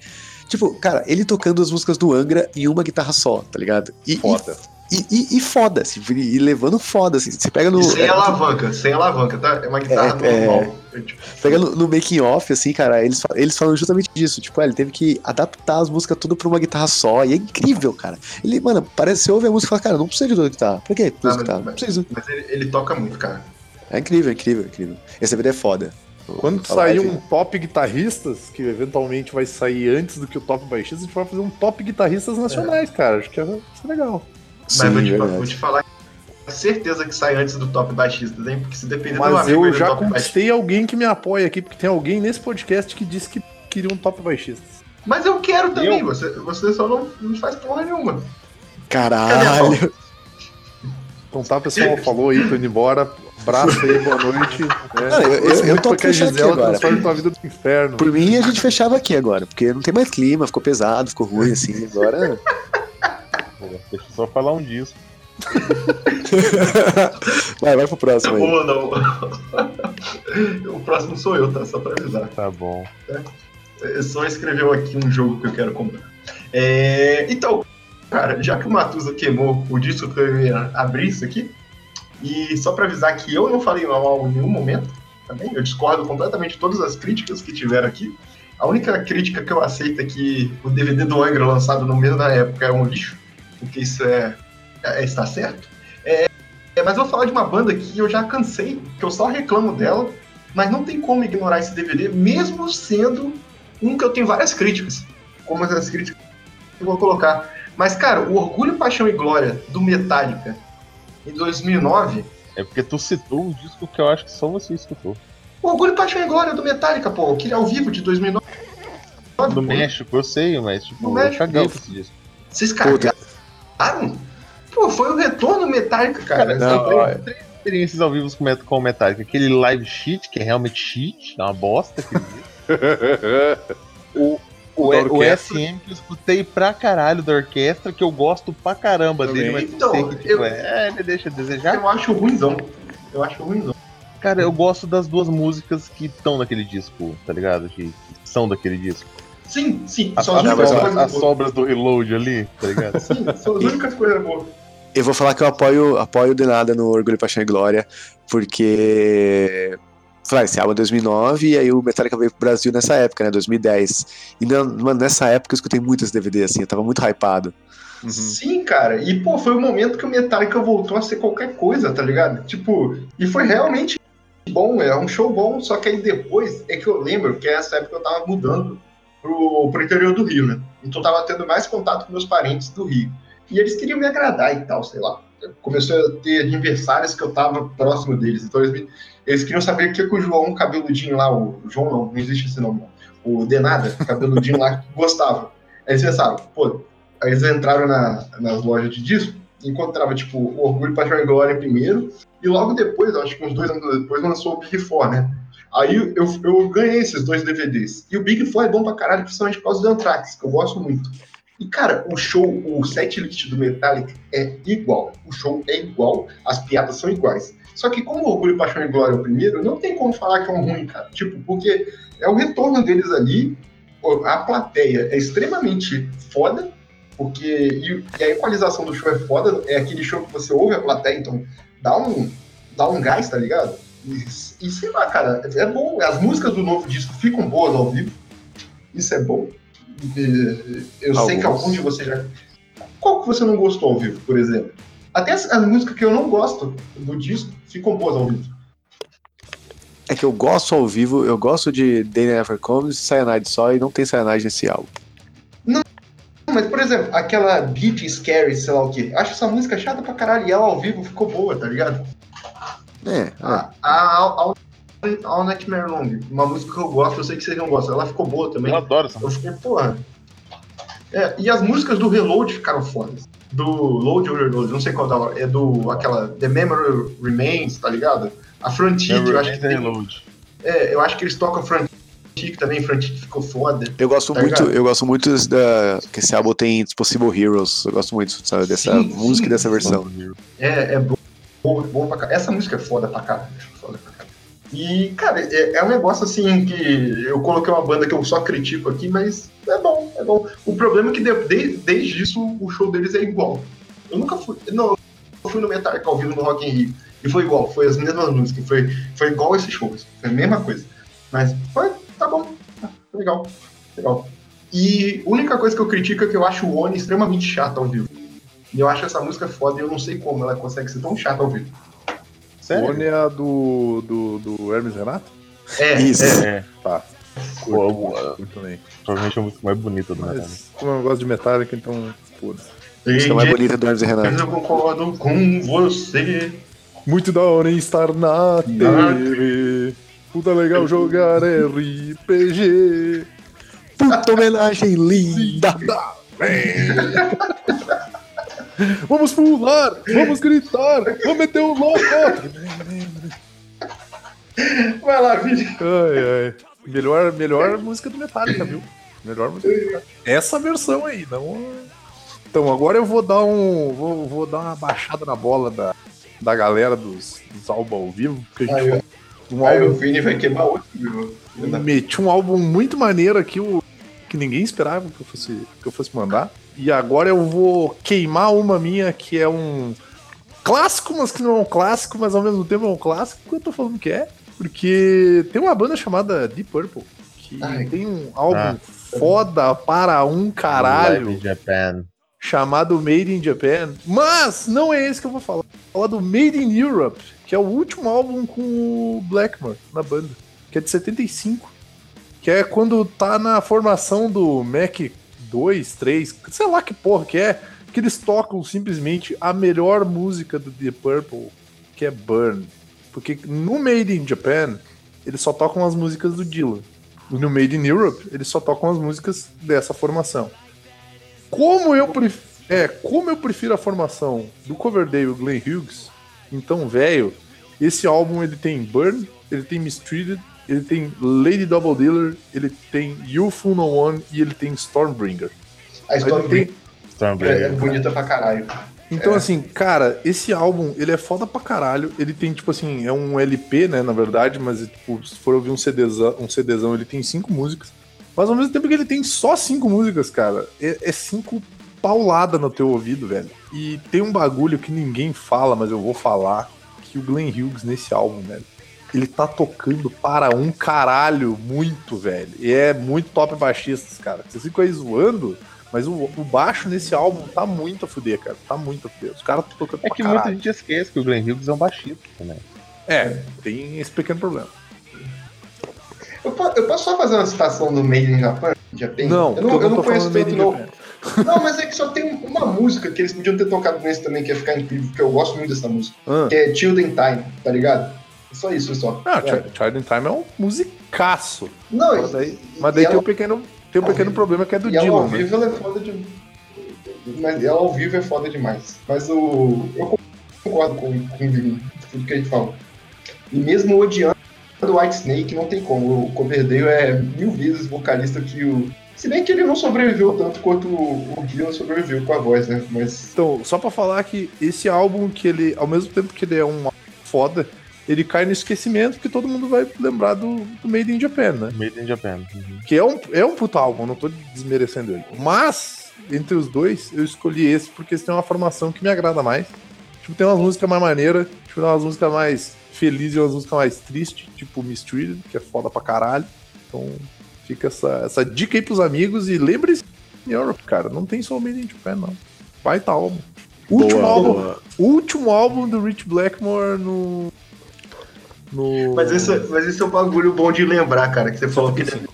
Tipo, cara, ele tocando as músicas do Angra em uma guitarra só, tá ligado? E, foda. E, e, e, e foda, assim, e levando foda, assim. Você pega no. E sem é, alavanca, sem alavanca, tá? É uma guitarra é, normal. É, tipo, pega no, no, making off, assim, cara, eles, eles falam justamente disso. Tipo, é, ele teve que adaptar as músicas tudo pra uma guitarra só. E é incrível, cara. Ele, mano, parece que você ouve a música e fala, cara, não precisa de duas guitarras. Pra quê? Duas guitarras? Não precisa. Mas ele, ele, toca muito, cara. É incrível, é incrível, é incrível. Esse DVD é foda. Quando sair um top guitarristas, que eventualmente vai sair antes do que o top baixistas, a gente vai fazer um top guitarristas nacionais, é. cara. Acho que é, é legal. Mas Sim, vou, te, vou, te, falar certeza que sai antes do top baixista, hein? Porque se depender Mas do amigo, eu já conquistei alguém que me apoia aqui, porque tem alguém nesse podcast que disse que queria um top baixista. Mas eu quero também, eu? Você, você só não, não faz porra nenhuma. Caralho! Então tá, pessoal, falou aí, tô indo embora. Abraço aí, boa noite. É, não, eu, eu, eu tô que a Gisela agora. tua vida do inferno. Por mim, a gente fechava aqui agora, porque não tem mais clima, ficou pesado, ficou ruim, assim, agora... Deixa eu só falar um disco. vai, vai pro próximo aí. Boa, não. o próximo sou eu, tá? Só pra avisar. Tá bom. É, só escreveu aqui um jogo que eu quero comprar. É, então, cara, já que o Matusa queimou o disco que eu ia abrir isso aqui, e só pra avisar que eu não falei mal em nenhum momento, também, eu discordo completamente de todas as críticas que tiveram aqui. A única crítica que eu aceito é que o DVD do Angra lançado no mesmo da época é um lixo porque isso é, é está certo. É, é, mas eu vou falar de uma banda que eu já cansei, que eu só reclamo dela, mas não tem como ignorar esse DVD, mesmo sendo um que eu tenho várias críticas, como as críticas que eu vou colocar. Mas, cara, o Orgulho, Paixão e Glória do Metallica em 2009. É porque tu citou um disco que eu acho que só você escutou. O Orgulho, Paixão e Glória do Metallica, pô, aquele ao vivo de 2009. No México, eu sei, mas tipo, no eu México, caguei esse disco. Vocês cagaram? Pô, foi o retorno Metallica, cara. cara não, ó, três experiências ao vivo com, com o Metallica. Aquele live sheet, que é realmente cheat, é uma bosta. o, o, o, SM que eu escutei pra caralho da orquestra, que eu gosto pra caramba Também. dele, mas então, que, tipo, eu, é, ele deixa a desejar. Eu acho ruimzão. Eu acho ruimzão. Cara, eu gosto das duas músicas que estão naquele disco, tá ligado? Que, que são daquele disco. Sim, sim. As, são as, as, únicas coisas as sobras do reload ali, tá ligado? Sim, são as únicas coisas boas. Eu vou falar que eu apoio, apoio de nada no Orgulho, Paixão e Glória, porque. Falei, esse álbum é 2009 e aí o Metallica veio pro Brasil nessa época, né? 2010. E na- mano, nessa época eu escutei muitos DVD, assim, eu tava muito hypado. Uhum. Sim, cara. E, pô, foi o momento que o Metallica voltou a ser qualquer coisa, tá ligado? Tipo, e foi realmente bom, é um show bom, só que aí depois é que eu lembro que essa época eu tava mudando pro, pro interior do Rio, né? Então eu tava tendo mais contato com meus parentes do Rio. E eles queriam me agradar e tal, sei lá. Começou a ter aniversários que eu tava próximo deles. Então eles, me- eles queriam saber o que, que o João cabeludinho lá, o João não, não existe esse nome, não. o Denada, cabeludinho lá, gostava. Aí eles pensaram, pô, Aí eles entraram na, nas lojas de disco encontrava, tipo, o Orgulho, Paixão e Glória primeiro, e logo depois, acho que uns dois anos depois, lançou o Big Four, né? Aí eu, eu ganhei esses dois DVDs. E o Big Four é bom pra caralho, principalmente por causa do Anthrax, que eu gosto muito. E, cara, o show, o set list do Metallica é igual. O show é igual, as piadas são iguais. Só que como o Orgulho, Paixão e Glória é o primeiro, não tem como falar que é um ruim, cara. Tipo, porque é o retorno deles ali, a plateia é extremamente foda, porque e, e a equalização do show é foda, é aquele show que você ouve a plateia, então dá um, dá um gás, tá ligado? E, e sei lá, cara, é bom. As músicas do novo disco ficam boas ao vivo. Isso é bom. E, eu sei que alguns de vocês já. Qual que você não gostou ao vivo, por exemplo? Até as, as músicas que eu não gosto do disco ficam boas ao vivo. É que eu gosto ao vivo, eu gosto de Day Never Comes e Cyanide só, e não tem Cyanide nesse álbum. Mas, por exemplo, aquela Beat Scary, sei lá o quê. Acho essa música chata pra caralho e ela ao vivo ficou boa, tá ligado? É, A, a, All, All Nightmare Long, uma música que eu gosto, eu sei que vocês não gostam. Ela ficou boa também. Eu adoro essa Eu fiquei, porra. É, e as músicas do Reload ficaram fodas. Do Load ou Reload, não sei qual da É do. aquela The Memory Remains, tá ligado? A Frontier, eu acho que tem, reload. é, eu acho que eles tocam Frontier também, Frontier ficou foda. eu gosto Tá muito, ligado? eu gosto muito da. que esse álbum tem Possible Heroes. Eu gosto muito, sabe, dessa Sim, música sim. e dessa versão. É, é bom, bom, bom pra caralho. Essa música é foda pra caralho. Foda pra caralho. E, cara, é, é um negócio assim que eu coloquei uma banda que eu só critico aqui, mas é bom, é bom. O problema é que de- de- desde isso o show deles é igual. Eu nunca fui. Não, eu fui no Metallica ao vivo no Rock in Rio. E foi igual, foi as mesmas músicas, foi, foi igual esses shows. Foi a mesma coisa. Mas foi, tá bom. tá, legal. Legal. E a única coisa que eu critico é que eu acho o Oni extremamente chato ao vivo. E eu acho essa música foda e eu não sei como ela consegue ser tão chata ao vivo. Sério? One é a do, do, do Hermes Renato? É, Isso. é. É, Tá. Curto, eu- curto também. provavelmente é a música mais bonita do Metallica. Mas como eu gosto de Metallica, então foda-se. A música mais bonita do Hermes Renato. Eu concordo com você. Muito da hora em estar na TV. Puta legal jogar RPG. Puta homenagem linda! Vamos pular, vamos gritar, vamos meter um louco. Vai lá, Vini. Ai, ai. Melhor, melhor música do Metallica, viu? Melhor música do Metallica. Essa versão aí, não. Então, agora eu vou dar um. Vou, vou dar uma baixada na bola da, da galera dos, dos álbuns ao vivo, porque a gente de um Aí o álbum. Vini vai queimar outro. viu? Meti um álbum muito maneiro aqui, o, que ninguém esperava que eu, fosse, que eu fosse mandar. E agora eu vou queimar uma minha que é um clássico, mas que não é um clássico, mas ao mesmo tempo é um clássico, que eu tô falando que é. Porque tem uma banda chamada Deep Purple, que Ai. tem um álbum Ah. foda para um caralho Live in Japan. chamado Made in Japan. Mas não é esse que eu vou falar. Vou falar do Made in Europe, que é o último álbum com o Blackmore na banda, que é de 75. Que é quando tá na formação do Mac 2, 3, sei lá que porra que é, que eles tocam simplesmente a melhor música do Deep Purple, que é Burn. Porque no Made in Japan, eles só tocam as músicas do Dylan. E no Made in Europe, eles só tocam as músicas dessa formação. Como eu prefiro, é, como eu prefiro a formação do Coverdale o Glenn Hughes, então, velho, esse álbum ele tem Burn, ele tem Mistreated, ele tem Lady Double Dealer, ele tem You Fool No One e ele tem Stormbringer. A Aí tem- é, é Stormbreaker. bonita pra caralho. Então, É. assim, cara, esse álbum, ele é foda pra caralho. Ele tem, tipo assim, é um LP, né, na verdade, mas, tipo, se for ouvir um CDzão, um CDzão ele tem cinco músicas. Mas ao mesmo tempo que ele tem só cinco músicas, cara, é, é cinco paulada no teu ouvido, velho. E tem um bagulho que ninguém fala, mas eu vou falar, que o Glenn Hughes nesse álbum, velho, ele tá tocando para um caralho muito, velho. E é muito top baixistas, cara. Vocês ficam aí zoando, mas o, o, baixo nesse álbum tá muito a fuder, cara. Tá muito a fuder. Os caras estão tocando É que caralho. muita gente esquece que o Glenn Hughes é um baixista também. É, tem esse pequeno problema. Eu, eu posso só fazer uma citação do Made in Japan? Japan? Não, eu não, eu não conheço tanto, não. Japan. Não, mas é que só tem uma música que eles podiam ter tocado nesse também, que ia ficar incrível, porque eu gosto muito dessa música. Ah. Que é Children Time, tá ligado? Só isso, só. Ah, é. Child in Time é um musicaço. Não, Mas daí, mas daí tem, um pequeno, tem um pequeno problema que é do e ela Dylan. ao né? vivo ela é foda de. Mas ela ao vivo é foda demais. Mas o. Eu concordo com, com tudo que ele falou. E mesmo odiando o White Snake, não tem como. O Coverdale é mil vezes vocalista que o. Se bem que ele não sobreviveu tanto quanto o, o Dylan sobreviveu com a voz, né? Mas. Então, só pra falar que esse álbum, que ele, ao mesmo tempo que ele é um foda, ele cai no esquecimento, porque todo mundo vai lembrar do, do Made in Japan, né? Made in Japan. Uhum. Que é um, é um puta álbum, não tô desmerecendo ele. Mas, entre os dois, eu escolhi esse porque esse tem uma formação que me agrada mais. Tipo, tem umas músicas mais maneiras, tipo, tem umas músicas mais felizes e umas músicas mais tristes, tipo Mistreated, que é foda pra caralho. Então, fica essa, essa dica aí pros amigos e lembre-se, Europe, cara, não tem só o Made in Japan, não. Vai tá álbum. Último Boa, álbum, último álbum do Rich Blackmore no. No... Mas esse, mas esse é um bagulho bom de lembrar, cara, que você falou que ele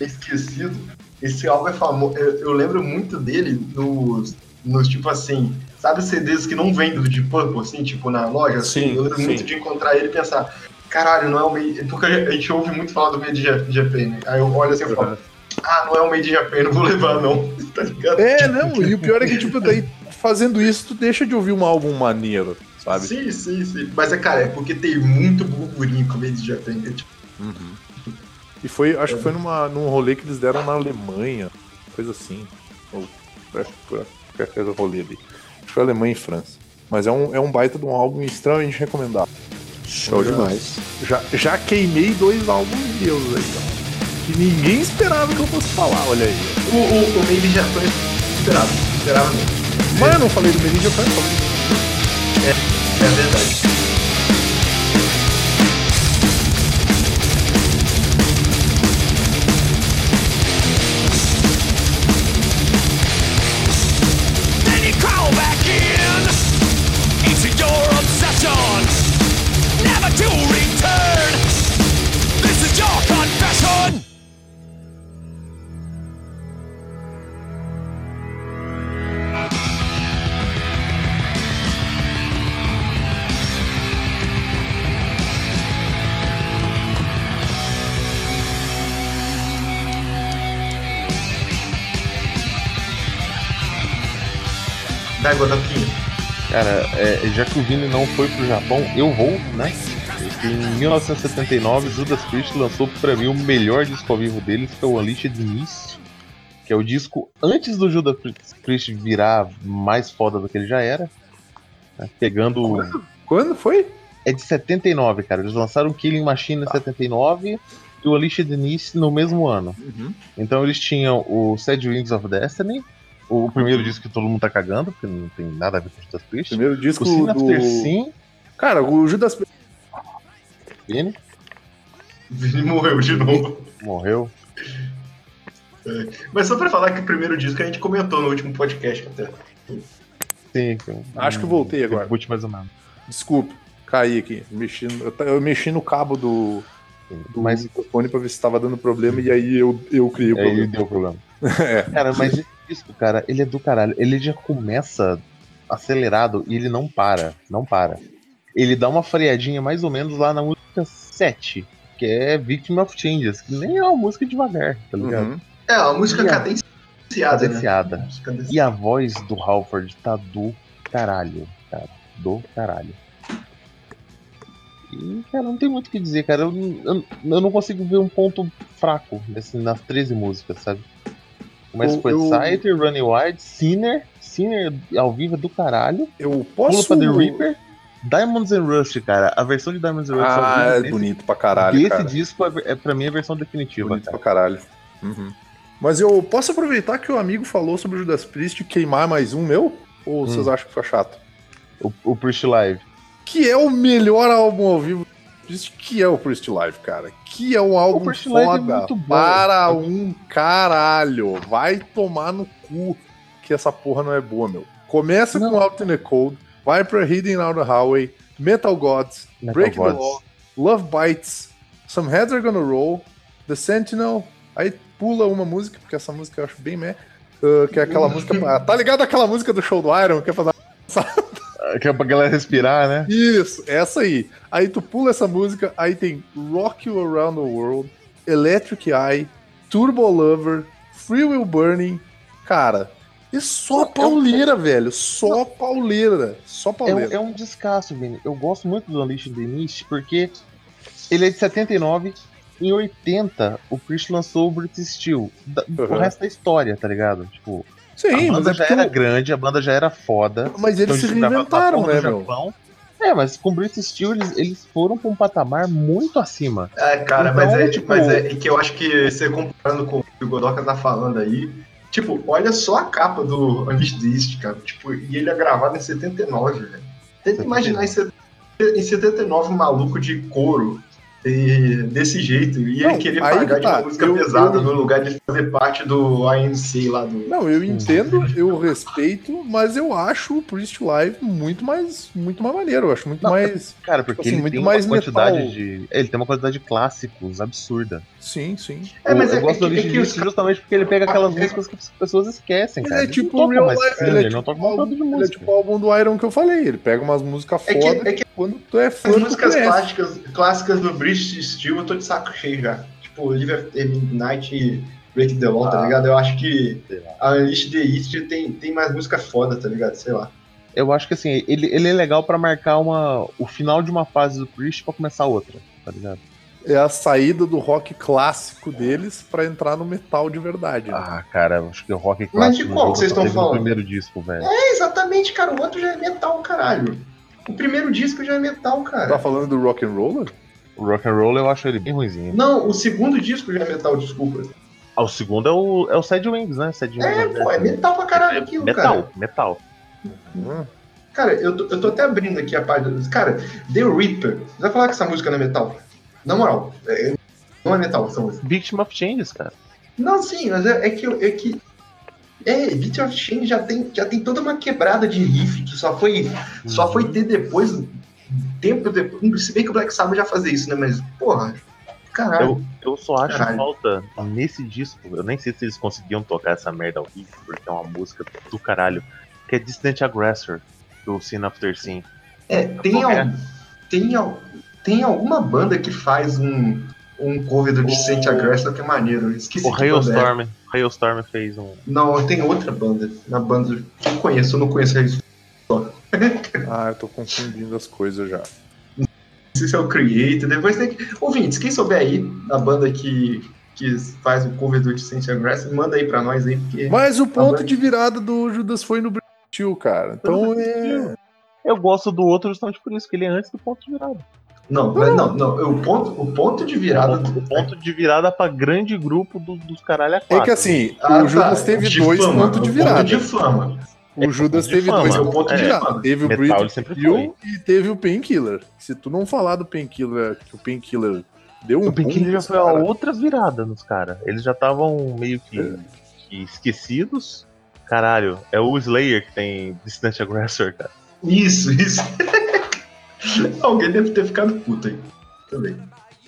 é esquecido. Esse álbum é famoso. Eu, eu lembro muito dele nos, nos, tipo assim, sabe CDs que não vendem do Deep Purple, assim, tipo, na loja? Assim, Sim, eu lembro sim. muito de encontrar ele e pensar, caralho, não é o Made... Porque a gente ouve muito falar do Made Japan, né? Aí eu olho assim e falo, ah, não é o Made Japan, não vou levar não, tá ligado? É, não, e o pior é que, tipo, daí fazendo isso, tu deixa de ouvir um álbum maneiro, sabe? Sim, sim, sim. Mas é, cara, é porque tem muito burburinho com o Made in Japan, né? Tipo, E foi, acho que foi numa, num rolê que eles deram na Alemanha, coisa assim. Ou qualquer rolê ali. Acho que foi Alemanha e França. Mas é um, é um baita de um álbum extremamente recomendável. Show demais. Já, já queimei dois álbuns meus aí, então. Que ninguém esperava que eu fosse falar, olha aí. o, o, o Made in Japan eu esperava, esperava mesmo. Mas eu não falei do Meridian Fan, falei É verdade. D'água da Pinha. Cara, é, já que o Vini não foi pro Japão, eu vou, né? Porque em 1979, Judas Priest lançou pra mim o melhor disco ao vivo deles, que é o Unleashed Beast, que é o disco antes do Judas Priest virar mais foda do que ele já era. né? Pegando. Quando foi? É de 79, cara. Eles lançaram o Killing Machine em 79 e o Unleashed Beast no mesmo ano. Então eles tinham o Sad Wings of Destiny, o primeiro disco que todo mundo tá cagando, porque não tem nada a ver com Judas Priest. Primeiro disco O Sin After do... Sin, Cara, o Judas Vini, Vini morreu de novo. morreu. Mas só pra falar que o primeiro disco a gente comentou no último podcast até. Sim, Acho que voltei agora. Reboot mais ou menos. Desculpe, caí aqui. Mexi no- eu, mexi no cabo do, do Mas microfone pra ver se tava dando problema e aí eu, eu criei o aí problema. deu problema. É. Cara, mas disco, cara, ele é do caralho. Ele já começa acelerado e ele não para. Não para. Ele dá uma freadinha mais ou menos lá na música 7, que é Victim of Changes, que nem é uma música devagar, tá ligado? Uhum. É, uma música E a- cadenciada, né? Cadenciada. Música cadenciada. E a voz do Halford tá do caralho, cara. Do caralho. E, cara, não tem muito o que dizer, cara. Eu, eu, eu não consigo ver um ponto fraco nesse, nas 13 músicas, sabe? Começa Eu- com eu- Exciter, Running Wild, Sinner. Sinner ao vivo é do caralho. Eu Pula posso. pra The Reaper. Diamonds and Rust, cara. A versão de Diamonds and Rust ao Ah, vivo é desse- bonito pra caralho. desse cara. disco é, é pra mim a versão definitiva, Bonito cara. pra caralho. Uhum. Mas eu posso aproveitar que o amigo falou sobre o Judas Priest e queimar mais um meu? Ou Hum. vocês acham que foi chato? O, o Priest Live. Que é o melhor álbum ao vivo que é o Priest Live, cara. Que é um álbum é foda bom. para um caralho. Vai tomar no cu que essa porra não é boa, meu. Começa com Out in the Cold, vai pra Hidden Out the Highway, Metal Gods, Metal Break Gods. the Law, Love Bites, Some Heads Are Gonna Roll, The Sentinel, aí pula uma música, porque essa música eu acho bem meh, uh, que é aquela música. Tá ligado aquela música do show do Iron, que é pra dar. Que é pra galera respirar, né? Isso, essa aí. Aí tu pula essa música, aí tem Rock You Around the World, Electric Eye, Turbo Lover, Free Will Burning. Cara, é só pauleira, velho. Só pauleira. Só É, pauleira. é um descasso, Vini. Eu gosto muito do Unleashed the Mist porque ele é de 79. Em 80, o Priest lançou o British Steel. Da- O Uhum. resto da história, tá ligado? Tipo, Sim, a mas, banda já era grande, a banda já era foda. mas eles se Então, na reinventaram, né, meu? Japão. É, mas com o British Steel eles, eles foram pra um patamar muito acima. É, cara, Então, mas, é, tipo- mas é que eu acho que você comparando com o que o Godoka tá falando aí, tipo, olha só a capa do Unleashed cara. Tipo, e ele é gravado em 79, velho. Tenta imaginar em 79 um maluco de couro e desse jeito. E Não, ele querer aí pagar que de tá. música Eu- pesada eu- no lugar de fazer parte do ANC lá do. Não, eu entendo, eu respeito, mas eu acho o Priest Live muito mais, muito mais maneiro. Eu acho muito Não, mais. Cara, porque Assim, ele muito tem mais uma quantidade metal. de. Ele tem uma quantidade de clássicos absurda. Sim, sim. É, mas eu é- gosto é do que- é que os justamente porque ele pega aquelas É- músicas que as pessoas esquecem, Mas cara. é Ele tipo não toca Real Life, ele é tipo tanto de Ele é música. tipo o álbum do Iron que eu falei. Ele pega umas músicas É que- foda é que- quando tu é fã As músicas clássicas, clássicas do British Steel eu tô de saco cheio já. Tipo, Live After Midnight e Break the Law, tá Ah. ligado? Eu acho que a Unleashed the East tem, tem mais música foda, tá ligado? Sei lá. Eu acho que assim, ele, ele é legal pra marcar uma, o final de uma fase do Priest pra começar outra, tá ligado? É a saída do rock clássico deles pra entrar no metal de verdade. né? Ah, cara, acho que o rock Mas clássico de no qual que vocês estão falando? primeiro disco, velho. É, exatamente, cara. O outro já é metal, caralho. O primeiro disco já é metal, Tá cara. falando do rock and roller? O rock and roll eu acho ele bem ruimzinho. Não, o segundo disco já é metal, desculpa. Ah, o segundo é o, é o Sad Wings, né? Sad Wings É, pô, é metal pra caralho aquilo, metal, cara. metal. Hum. Cara, eu tô, eu tô até abrindo aqui a página. Cara, The Reaper. Você vai falar que essa música não é metal? Na moral, é- não é metal essa música. Victim of Changes, cara. Não, sim, mas é, é que. É, que é Victim of Change já tem, já tem toda uma quebrada de riff que só foi, só foi ter depois, tempo depois. Se bem que o Black Sabbath já fazia isso, né? Mas, porra, caralho. Eu, eu só acho Caralho. falta nesse disco, eu nem sei se eles conseguiam tocar essa merda ao vivo, porque é uma música do caralho, que é Distant Aggressor, do Sin After Sin. É, tem, al- tem, al- tem alguma banda que faz um, um cover do Decent O- Aggressor que é maneiro. Esqueci O é. Hailstorm, Hailstorm fez um. Não, tem outra banda. Na banda que eu conheço, eu não conheço isso. Ah, eu tô confundindo as coisas já. Não sei se é o Creator. Depois tem que. Ouvintes, quem souber aí da banda que, que faz o cover do Decent Aggressor, manda aí pra nós aí, porque. Mas o ponto Agora- de virada do Judas foi no Brasil, cara. Então é. Eu gosto do outro justamente por isso, que ele é antes do ponto de virada. Não, mas não, não. O ponto, o ponto de virada. O ponto, o ponto de virada pra grande grupo do- dos caralho a É quatro. que assim, Ah, o Judas tá, teve de dois fama, pontos de o virada. Ponto de fama. O Judas de teve fama. dois É o pontos ponto de virada. Teve o Metal Steel e teve o Painkiller. Se tu não falar do Painkiller, que o Painkiller deu um O Painkiller já foi a outra virada nos caras. Eles já estavam meio que, É. que esquecidos. Caralho, é o Slayer que tem Distant Aggressor, cara. Isso, isso. Alguém deve ter ficado puto aí. Também.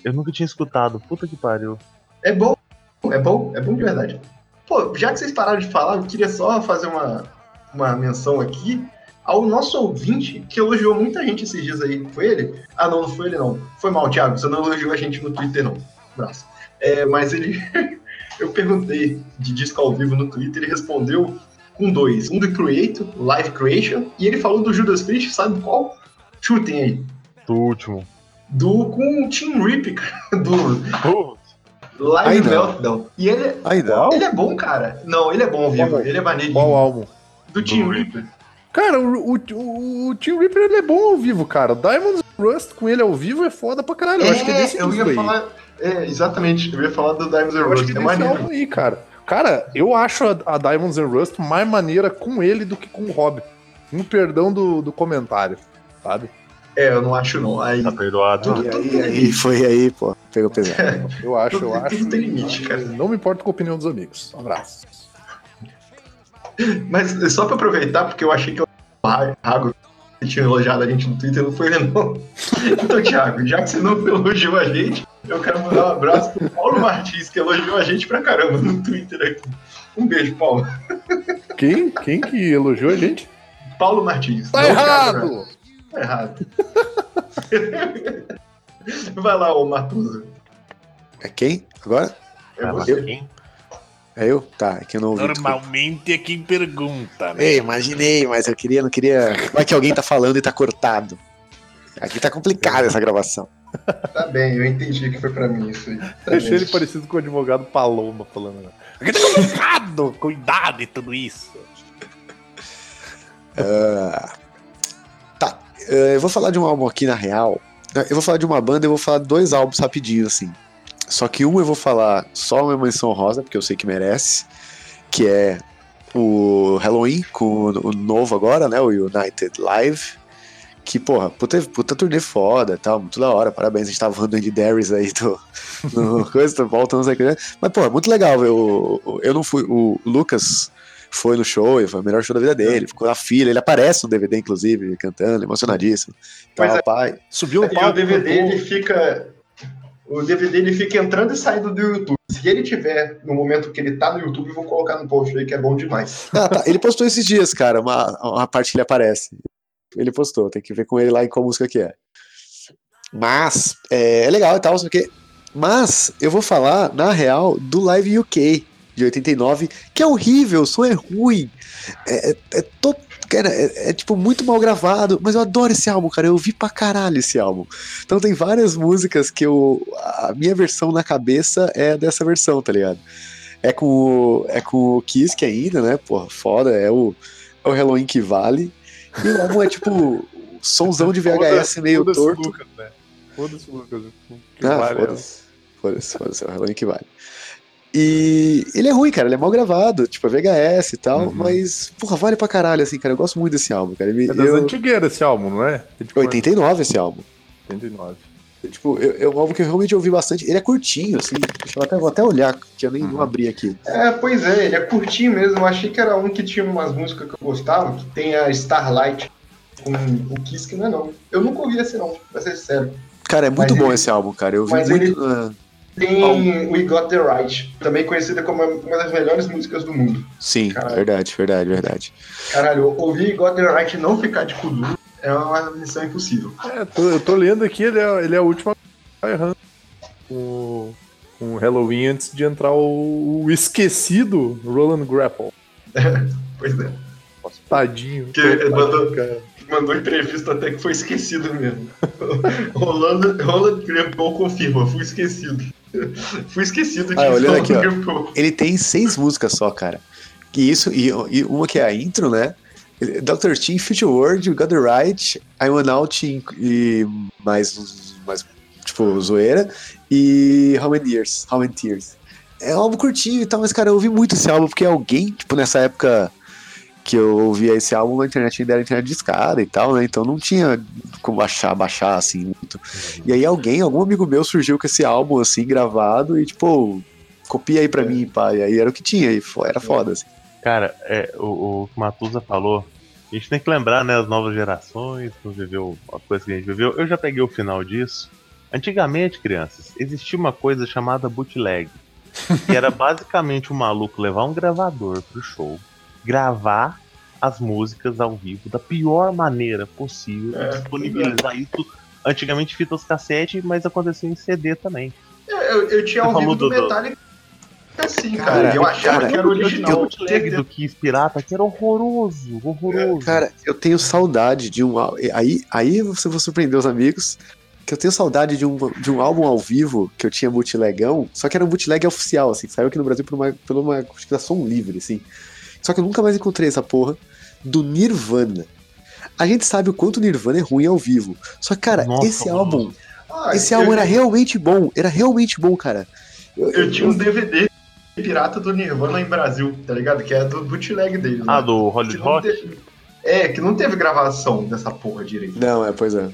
Eu nunca tinha escutado. Puta que pariu. É bom, é bom, é bom de verdade. Pô, já que vocês pararam de falar, eu queria só fazer uma, uma menção aqui ao nosso ouvinte que elogiou muita gente esses dias aí. Foi ele? Ah, não, não foi ele não. Foi mal, Thiago. Você não elogiou a gente no Twitter, não. Abraço. É, mas ele. eu perguntei de disco ao vivo no Twitter, ele respondeu com dois. Um do Creator, Live Creation, e ele falou do Judas Priest, sabe qual? Chutem aí. Do último. Do com o Team Rip, cara. Do Putz, Live Aí não. Meltdown. E ele, Aí não. ele é bom, cara. Não, ele é bom ao vivo. Qual? Ele é maneirinho. Qual álbum? Do Team Do Reaper. Cara, o, o, o, o Team Reaper ele é bom ao vivo, cara. Diamonds Rust com ele ao vivo é foda pra caralho. Eu acho que é desse eu ia aí. falar. É, exatamente. Eu ia falar do Diamonds and Eu acho Rust. que é É desse maneiro. álbum aí, cara. Cara, eu acho a, a Diamonds and Rust mais maneira com ele do que com o Rob. Um perdão do, do comentário, sabe? É, eu não acho não. Aí, Tá perdoado. E aí, aí, foi aí, pô. Pegou pesado. Eu acho, eu acho. tudo tem limite, cara. Não me importa com a opinião dos amigos. Um abraço. Mas só pra aproveitar, porque eu achei que o Rago tinha elogiado a gente no Twitter, não foi ele não. Então, Thiago, já que você não elogiou a gente, eu quero mandar um abraço pro Paulo Martins, que elogiou a gente pra caramba no Twitter aqui. Um beijo, Paulo. Quem? Quem que elogiou a gente? Paulo Martins. Tá errado! Neto. Tá errado. Vai lá, ô Matuza. É quem? Agora? É você. quem? É eu? Tá, é que eu não ouvi. desculpa. Normalmente é quem pergunta, né? Ei, imaginei, mas eu queria, não queria. Vai que alguém tá falando e tá cortado. Aqui tá complicada essa gravação. Tá bem, eu entendi que foi pra mim isso aí. Tá Deixei ele parecido com o advogado Paloma falando. Aqui tá complicado, cuidado e tudo isso. Eh, eu vou falar de um álbum aqui na real. Eu vou falar de uma banda, eu vou falar de dois álbuns rapidinho, assim. Só que um eu vou falar só uma menção rosa, porque eu sei que merece, que é o Halloween, com o novo agora, né? O United Live. Que, porra, puta, puta turnê foda e tal, muito da hora, parabéns. A gente tava falando do Andy Darius aí do, do coisa, voltando aqui, né? Mas, porra, muito legal. Eu, eu não fui. O Lucas foi no show, foi o melhor show da vida dele, ficou na fila, ele aparece no DVD, inclusive, cantando, emocionadíssimo. Pois Tal, é. pai. Subiu no E o palco. DVD ele fica. O DVD ele fica entrando e saindo do YouTube. Se ele tiver no momento que ele tá no YouTube, eu vou colocar no post aí que é bom demais. Ah, tá. Ele postou esses dias, cara, uma, uma parte que ele aparece. Ele postou, tem que ver com ele lá em qual música que é. Mas, é, é legal e tal, só que. Mas, eu vou falar, na real, do Live UK de 89, que é horrível, o som é ruim. É, é, é to- cara, é- é, tipo muito mal gravado, mas eu adoro esse álbum, cara. Eu ouvi pra caralho esse álbum. Então tem várias músicas que eu. A minha versão na cabeça é dessa versão, tá ligado? É com o, é com o Kiss que ainda, né? Porra, foda. É o, é o Halloween que vale. E o álbum é tipo somzão de VHS meio torto. Lucas, né? Foda-se, Lucas. Que Ah, vale, foda-se. Foda-se, foda-se, é o Halloween que vale. E ele é ruim, cara, ele é mal gravado, tipo, é VHS e tal, Uhum. mas, porra, vale pra caralho, assim, cara, eu gosto muito desse álbum, cara. Ele, É das eu, antigueiras esse álbum, não é? É tipo 89 esse álbum. 89. Tipo, eu- é um álbum que eu realmente ouvi bastante. Ele é curtinho, assim. Deixa eu até, vou até olhar, que eu nem não abri aqui. É, pois é, ele é curtinho mesmo. Eu achei que era um que tinha umas músicas que eu gostava, que tem a Starlight com o Kiss, que não é não. Eu nunca ouvi esse não, pra ser sincero. Cara, é muito Mas bom ele- esse álbum, cara. Eu ouvi mas muito. ah, Tem We Got The Right, também conhecida como uma das melhores músicas do mundo. sim, Caralho. verdade, verdade, verdade. Caralho, ouvir We Got The Right e não ficar de cu duro é uma missão impossível. É, tô- eu tô lendo aqui, ele é, ele é a última tá errando com, com o Halloween antes de entrar o, o esquecido Roland Grapple. Pois é. Tadinho. Que ele mandou- Cara. Mandou entrevista até que foi esquecido mesmo. Rolando, Roland Grapple confirma, fui esquecido. fui esquecido de Ah, olhando aqui, ó. Ele tem seis músicas só, cara. Que isso, e, e uma que é a intro, né? Dr. Teen, Future World, Got The Right, I Went Out e, e mais, mais, tipo, zoeira. E How Many Years? How Many Tears? É um álbum curtinho e tal, mas, cara, eu ouvi muito esse álbum porque alguém, tipo, nessa época que eu ouvia esse álbum, a internet ainda era internet de escada e tal, né? Então não tinha como baixar, baixar, assim, muito. E aí alguém, algum amigo meu surgiu com esse álbum, assim, gravado e, tipo, copia aí pra mim, pá. E aí era o que tinha, e era foda, assim. Cara, é, o, o que o Matusa falou, a gente tem que lembrar, né, as novas gerações, não viveu a coisa que a gente viveu. Eu já peguei o final disso. Antigamente, crianças, existia uma coisa chamada bootleg. Que era basicamente o maluco levar um gravador pro show, gravar as músicas ao vivo da pior maneira possível, É, disponibilizar isso. Antigamente fitas cassete, mas aconteceu em CD também. É, Eu, eu tinha Você ouvido falou do do- Metallica assim, cara. Cara, eu achava cara, que era Eu original. o bootleg do Kiss Pirata que era horroroso, horroroso. Cara, eu tenho saudade de um. Aí, aí você vai surpreender os amigos. Que eu tenho saudade de um, de um álbum ao vivo que eu tinha bootlegão, só que era um bootleg oficial, assim, saiu aqui no Brasil por uma, por uma acho que da som livre, assim. Só que eu nunca mais encontrei essa porra do Nirvana. A gente sabe o quanto o Nirvana é ruim ao vivo. Só que, cara, Nossa, esse mano. álbum, Ah, esse eu- álbum era realmente bom. Era realmente bom, cara. Eu, Eu tinha um DVD pirata do Nirvana em Brasil, tá ligado? Que é do bootleg deles. Ah, né? do Hollywood Rock? teve- É, que não teve gravação dessa porra direito. Não, é, pois é.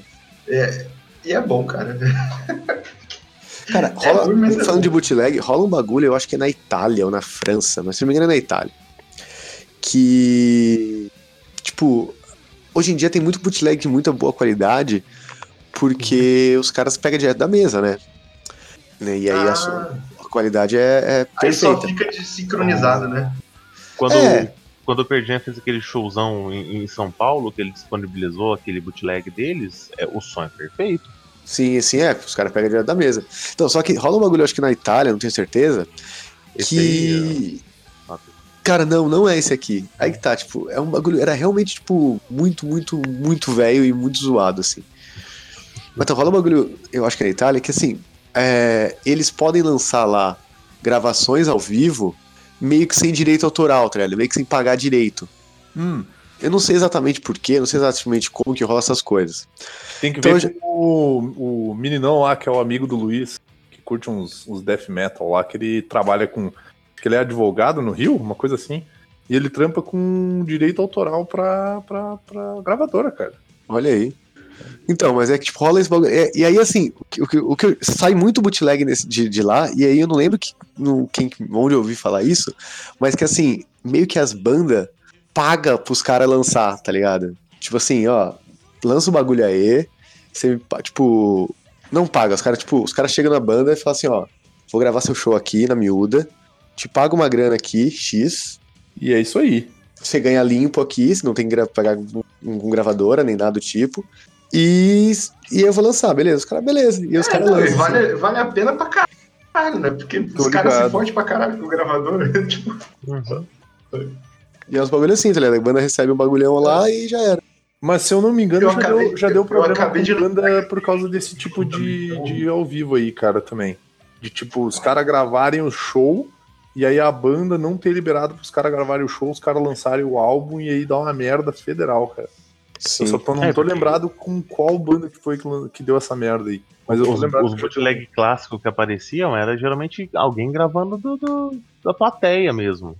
E é bom, cara. Cara, É rola, ruim, é falando de bootleg, rola um bagulho, eu acho que é na Itália ou na França, mas se não me engano é na Itália. Que. Tipo, hoje em dia tem muito bootleg de muita boa qualidade, porque Uhum. os caras pegam direto da mesa, né? Né, E aí a, sua- Ah, a qualidade é, é aí só perfeita. fica desincronizado, né? Quando, É. quando o Perdinha fez aquele showzão em, em São Paulo, que ele disponibilizou aquele bootleg deles, é, o som é perfeito. Sim, sim, é, os caras pegam direto da mesa. Então, só que rola um bagulho, acho que na Itália, não tenho certeza, Esse aí, que. ó. Cara, não, não é esse aqui. Aí que tá, tipo, é um bagulho. Era realmente, tipo, muito, muito, muito velho e muito zoado, assim. Mas então, rola um bagulho, eu acho que é na Itália, que assim, é, eles podem lançar lá gravações ao vivo meio que sem direito autoral, tá ligado? Meio que sem pagar direito. Hum, Eu não sei exatamente porquê, não sei exatamente como que rola essas coisas. tem que Então, ver já- o, o meninão lá, que é o amigo do Luiz, que curte uns, uns death metal lá, que ele trabalha com. Que ele é advogado no Rio, uma coisa assim. E ele trampa com direito autoral pra, pra, pra gravadora, cara. Olha aí. Então, mas é que tipo, rola esse bagulho. É, e aí, assim, o que, o que, sai muito bootleg nesse, de, de lá, e aí eu não lembro que, no, quem, onde eu ouvi falar isso, mas que assim, meio que as bandas paga pros caras lançar, tá ligado? Tipo assim, ó, lança o bagulho aí, você tipo, não paga, os caras, tipo, os caras chegam na banda e falam assim, ó, vou gravar seu show aqui na miúda, te pago uma grana aqui, X, E é isso aí. você ganha limpo aqui, você não tem que pagar com, gravadora, nem nada do tipo. E, e eu vou lançar, beleza? Os caras, beleza. E os É, caras lançam. assim. vale, vale a pena pra caralho, né? Porque Tô os caras se fodem pra caralho com o gravador. tipo, E é uns bagulhos assim, tá ligado? A banda recebe um bagulhão lá e já era. Mas se eu não me engano, Eu já, acabei- deu, já eu- deu eu problema com de- banda por causa desse tipo de, de ao vivo aí, cara, também. De tipo, os caras gravarem o show e aí a banda não ter liberado pros caras gravarem o show, os caras lançarem o álbum e aí dá uma merda federal, cara. Sim. Eu só tô, não É, tô porque- lembrado com qual banda que foi que, que deu essa merda aí. Mas eu tô Os, lembrado. os bootleg clássicos que apareciam era geralmente alguém gravando do, do- da plateia mesmo.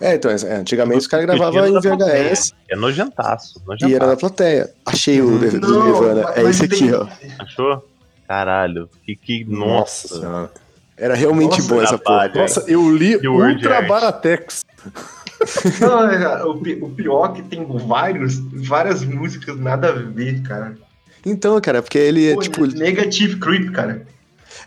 É, então, é, antigamente os caras gravavam em. VHS É nojentaço, e era da nojentaço. plateia. Achei o Uhum. do Nirvana. É esse aqui, ó. Achou? Caralho, que, que Nossa nossa. senhora. Era realmente Nossa, bom essa porra. Nossa, eu li word Ultra. Baratex. Não, é, cara, o, o pior é que tem vários, várias músicas nada a ver, cara. Então, cara, porque ele é Pô, tipo. Negative Creep, cara.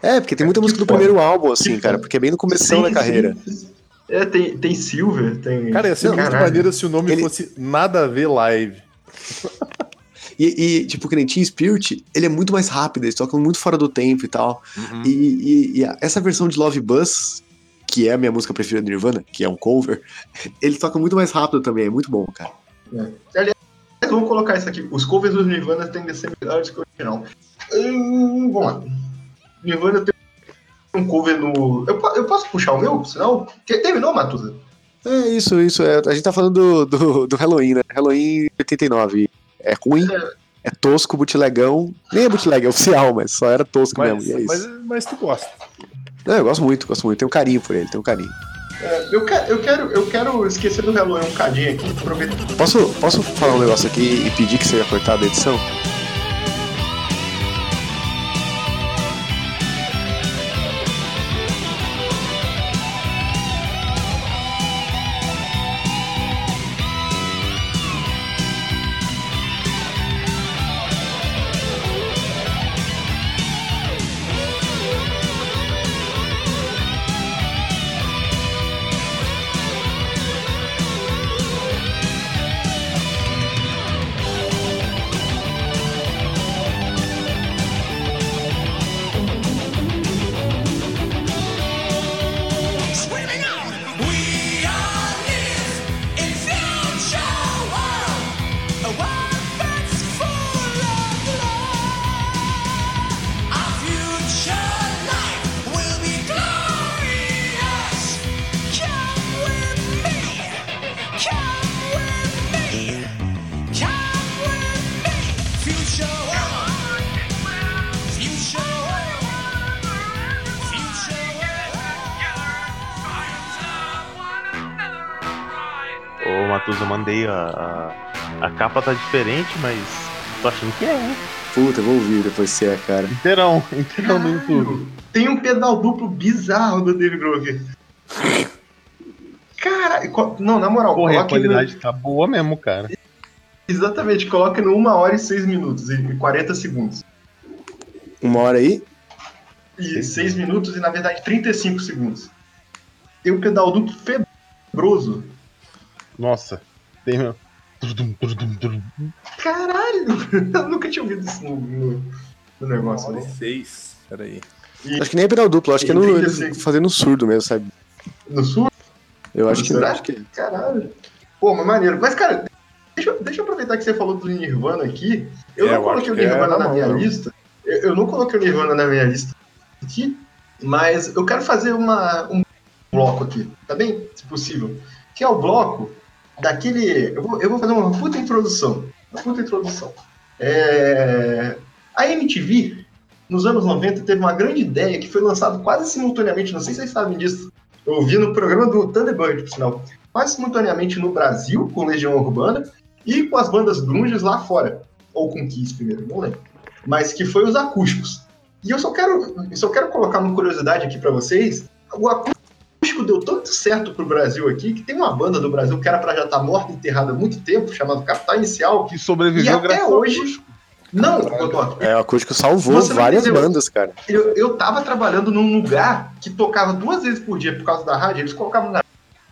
É, porque tem muita que música do foda. primeiro álbum, assim, Que cara, porque é bem no começo da carreira. sim. É, tem, tem Silver, tem. Cara, ia ser muito maneiro se o nome Ele- fosse Nada a Ver Live. E, e, tipo, que nem Teen Spirit, ele é muito mais rápido, eles tocam muito fora do tempo e tal. Uhum. E, e- e a- essa versão de Love Bus, que é a minha música preferida do Nirvana, que é um cover, ele toca muito mais rápido também, é muito bom, cara. Mas Vamos colocar isso aqui. Os covers dos Nirvana tendem a ser melhores que o original. Hum, vamos lá. Nirvana tem um cover no. Eu, eu posso puxar o meu? Senão. Que- Terminou, Matusa? É isso, isso. É, a gente tá falando do, do, do Halloween, né? Halloween 89. É ruim, é tosco, bootlegão. Nem é bootleg, é oficial, mas só era tosco Mas, mesmo. E é isso. mas, mas tu gosta. Não, eu gosto muito, gosto muito. Tenho um carinho por ele, tenho um carinho. É, eu, quero, eu, quero, eu quero esquecer do Halloween um cadinho aqui. Aproveitar. Posso, posso falar um negócio aqui e pedir que seja cortado a edição? Mandei a, a, a. capa tá diferente, mas tô achando que é, hein? Puta, eu vou ouvir depois se é, cara. Inteirão, inteirão no YouTube. Tem um pedal duplo bizarro do Dave Grohl Cara, não, na moral, Porra, a qualidade no... tá boa mesmo, cara. Exatamente, coloca no 1 hora e 6 minutos e 40 segundos. Uma hora aí? E 6 minutos e, na verdade, 35 segundos. Tem um pedal duplo febroso. Nossa, Caralho! Eu nunca tinha ouvido isso no, no, no negócio. Né? Seis. Peraí. E... Acho que nem é pedal duplo, acho que é no, fazendo surdo mesmo, sabe? No surdo? Eu acho que, acho que é. Caralho. Pô, mas maneiro. Mas, cara, deixa, deixa eu aproveitar que você falou do Nirvana aqui. Eu é, não coloquei o Nirvana é na minha não. lista. Eu, eu, não coloquei o Nirvana na minha lista aqui, mas eu quero fazer uma, um bloco aqui, tá bem? Se possível. Que é o bloco daquele. Eu vou, eu vou fazer uma puta introdução. Uma puta introdução. É... A MTV, nos anos 90, teve uma grande ideia que foi lançada quase simultaneamente, não sei se vocês sabem disso. Eu ouvi no programa do Thunderbird, por sinal. Quase simultaneamente no Brasil, com Legião Urbana, e com as bandas grunges lá fora. Ou com Kiss primeiro, não lembro. Mas que foi os acústicos. E eu só quero, eu só quero colocar uma curiosidade aqui para vocês. O acústico acústico deu tanto certo pro Brasil aqui que tem uma banda do Brasil que era para já estar tá morta, enterrada há muito tempo, chamada Capital Inicial. Que sobreviveu e até hoje. Não. É, o acústico salvou várias dizer, bandas, cara. Eu, eu tava trabalhando num lugar que tocava duas vezes por dia por causa da rádio, eles colocavam na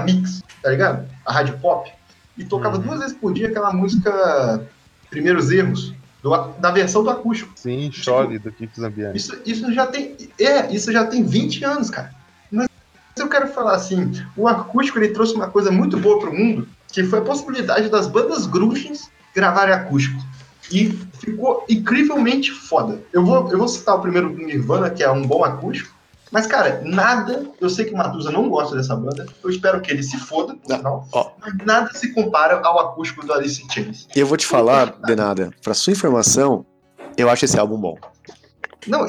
mix, tá ligado? A rádio pop. E tocava uhum. duas vezes por dia aquela música Primeiros Erros, do, da versão do acústico. Sim, chore tipo, do Kiko Zambiani. Isso, isso já tem. É, isso já tem 20 anos, cara eu quero falar assim, o acústico ele trouxe uma coisa muito boa para o mundo, que foi a possibilidade das bandas grunges gravarem acústico. E ficou incrivelmente foda. Eu vou, eu vou citar o primeiro do Nirvana, que é um bom acústico. Mas, cara, nada. Eu sei que o Matusa não gosta dessa banda. Eu espero que ele se foda, não, oh. mas nada se compara ao acústico do Alice in Chains. E eu vou te falar, Denada, pra sua informação, eu acho esse álbum bom. Não,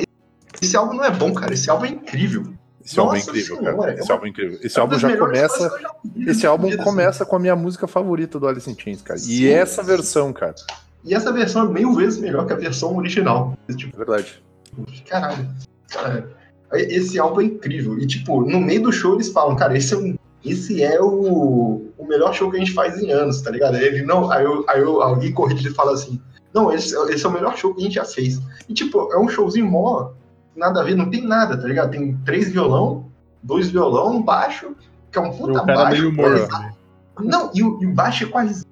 esse álbum não é bom, cara. Esse álbum é incrível. Esse álbum é incrível, senhora, cara. Esse álbum é incrível. Esse álbum já começa. Esse álbum começa com a minha música favorita do Alice in Chains, cara. Sim, e essa sim. versão, cara. E essa versão é mil vezes melhor que a versão original. Tipo, é verdade. Caralho. Caralho. Esse álbum é incrível. E, tipo, no meio do show eles falam, cara, esse é, um, esse é o, o melhor show que a gente faz em anos, tá ligado? Ele, não, aí, eu, aí eu, alguém corrige e fala assim, não, esse, esse é o melhor show que a gente já fez. E, tipo, é um showzinho mó nada a ver, não tem nada, tá ligado? Tem três violão, dois violão, um baixo, que é um puta baixo. Não, e o, e o baixo é quase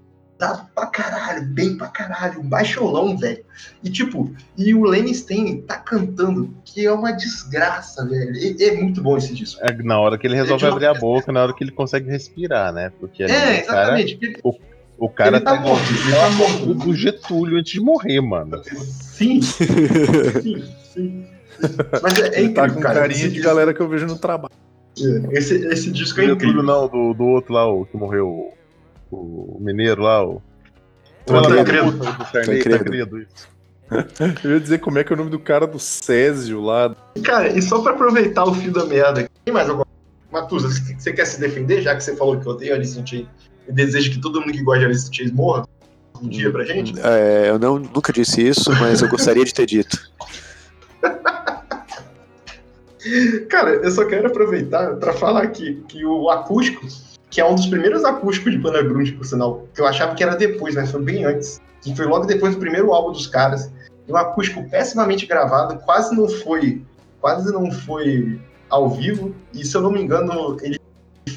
pra caralho, bem pra caralho, um baixolão, velho. E tipo, e o Lenny Stein tá cantando, que é uma desgraça, velho. É, é muito bom esse disco. É na hora que ele resolve abrir a boca, na hora que ele consegue respirar, né? Porque é, exatamente. Cara, o, o cara ele tá, tá morto, ele tá morto. do Getúlio antes de morrer, mano. Sim. sim, sim. Mas é, é incrível, tá com cara, carinha de galera que eu vejo no trabalho. É, esse, esse disco é incrível. Não, do, do outro lá, o que morreu, o, o mineiro lá, o... Tancredo. Eu ia dizer como é que é o nome do cara do Césio lá. Cara, e só pra aproveitar o fio da meada, tem mais alguma Matusa, você quer se defender, já que você falou que odeia Alice in Chains e deseja que todo mundo que gosta de Alice in Chains morra um dia pra gente? É, eu não, nunca disse isso, mas eu gostaria de ter dito. Cara, eu só quero aproveitar para falar aqui que o acústico, que é um dos primeiros acústicos de banda grunge, por sinal, que eu achava que era depois, mas foi bem antes, que foi logo depois do primeiro álbum dos caras, e um acústico pessimamente gravado, quase não foi, quase não foi ao vivo, e se eu não me engano, ele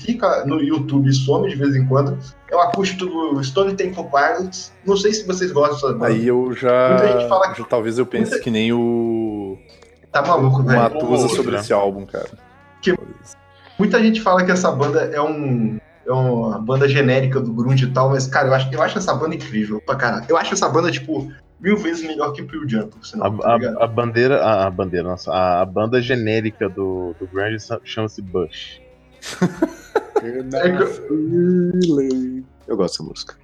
fica no YouTube e some de vez em quando. É o acústico do Stone Temple Pilots. Não sei se vocês gostam dessa banda. Aí eu já, Muita gente fala que... já talvez eu pense Muita... que nem o Tá maluco, velho. Matusa sobre esse álbum, cara. Que muita gente fala que essa banda é um é uma banda genérica do grunge e tal, mas, cara, eu acho, eu acho essa banda incrível pra caralho. Eu acho essa banda, tipo, mil vezes melhor que o Pearl Jam, senão, a, tá a, a, bandeira, a, a, bandeira, nossa, a, a, banda genérica do, do grunge chama-se Bush. é eu gosto dessa música.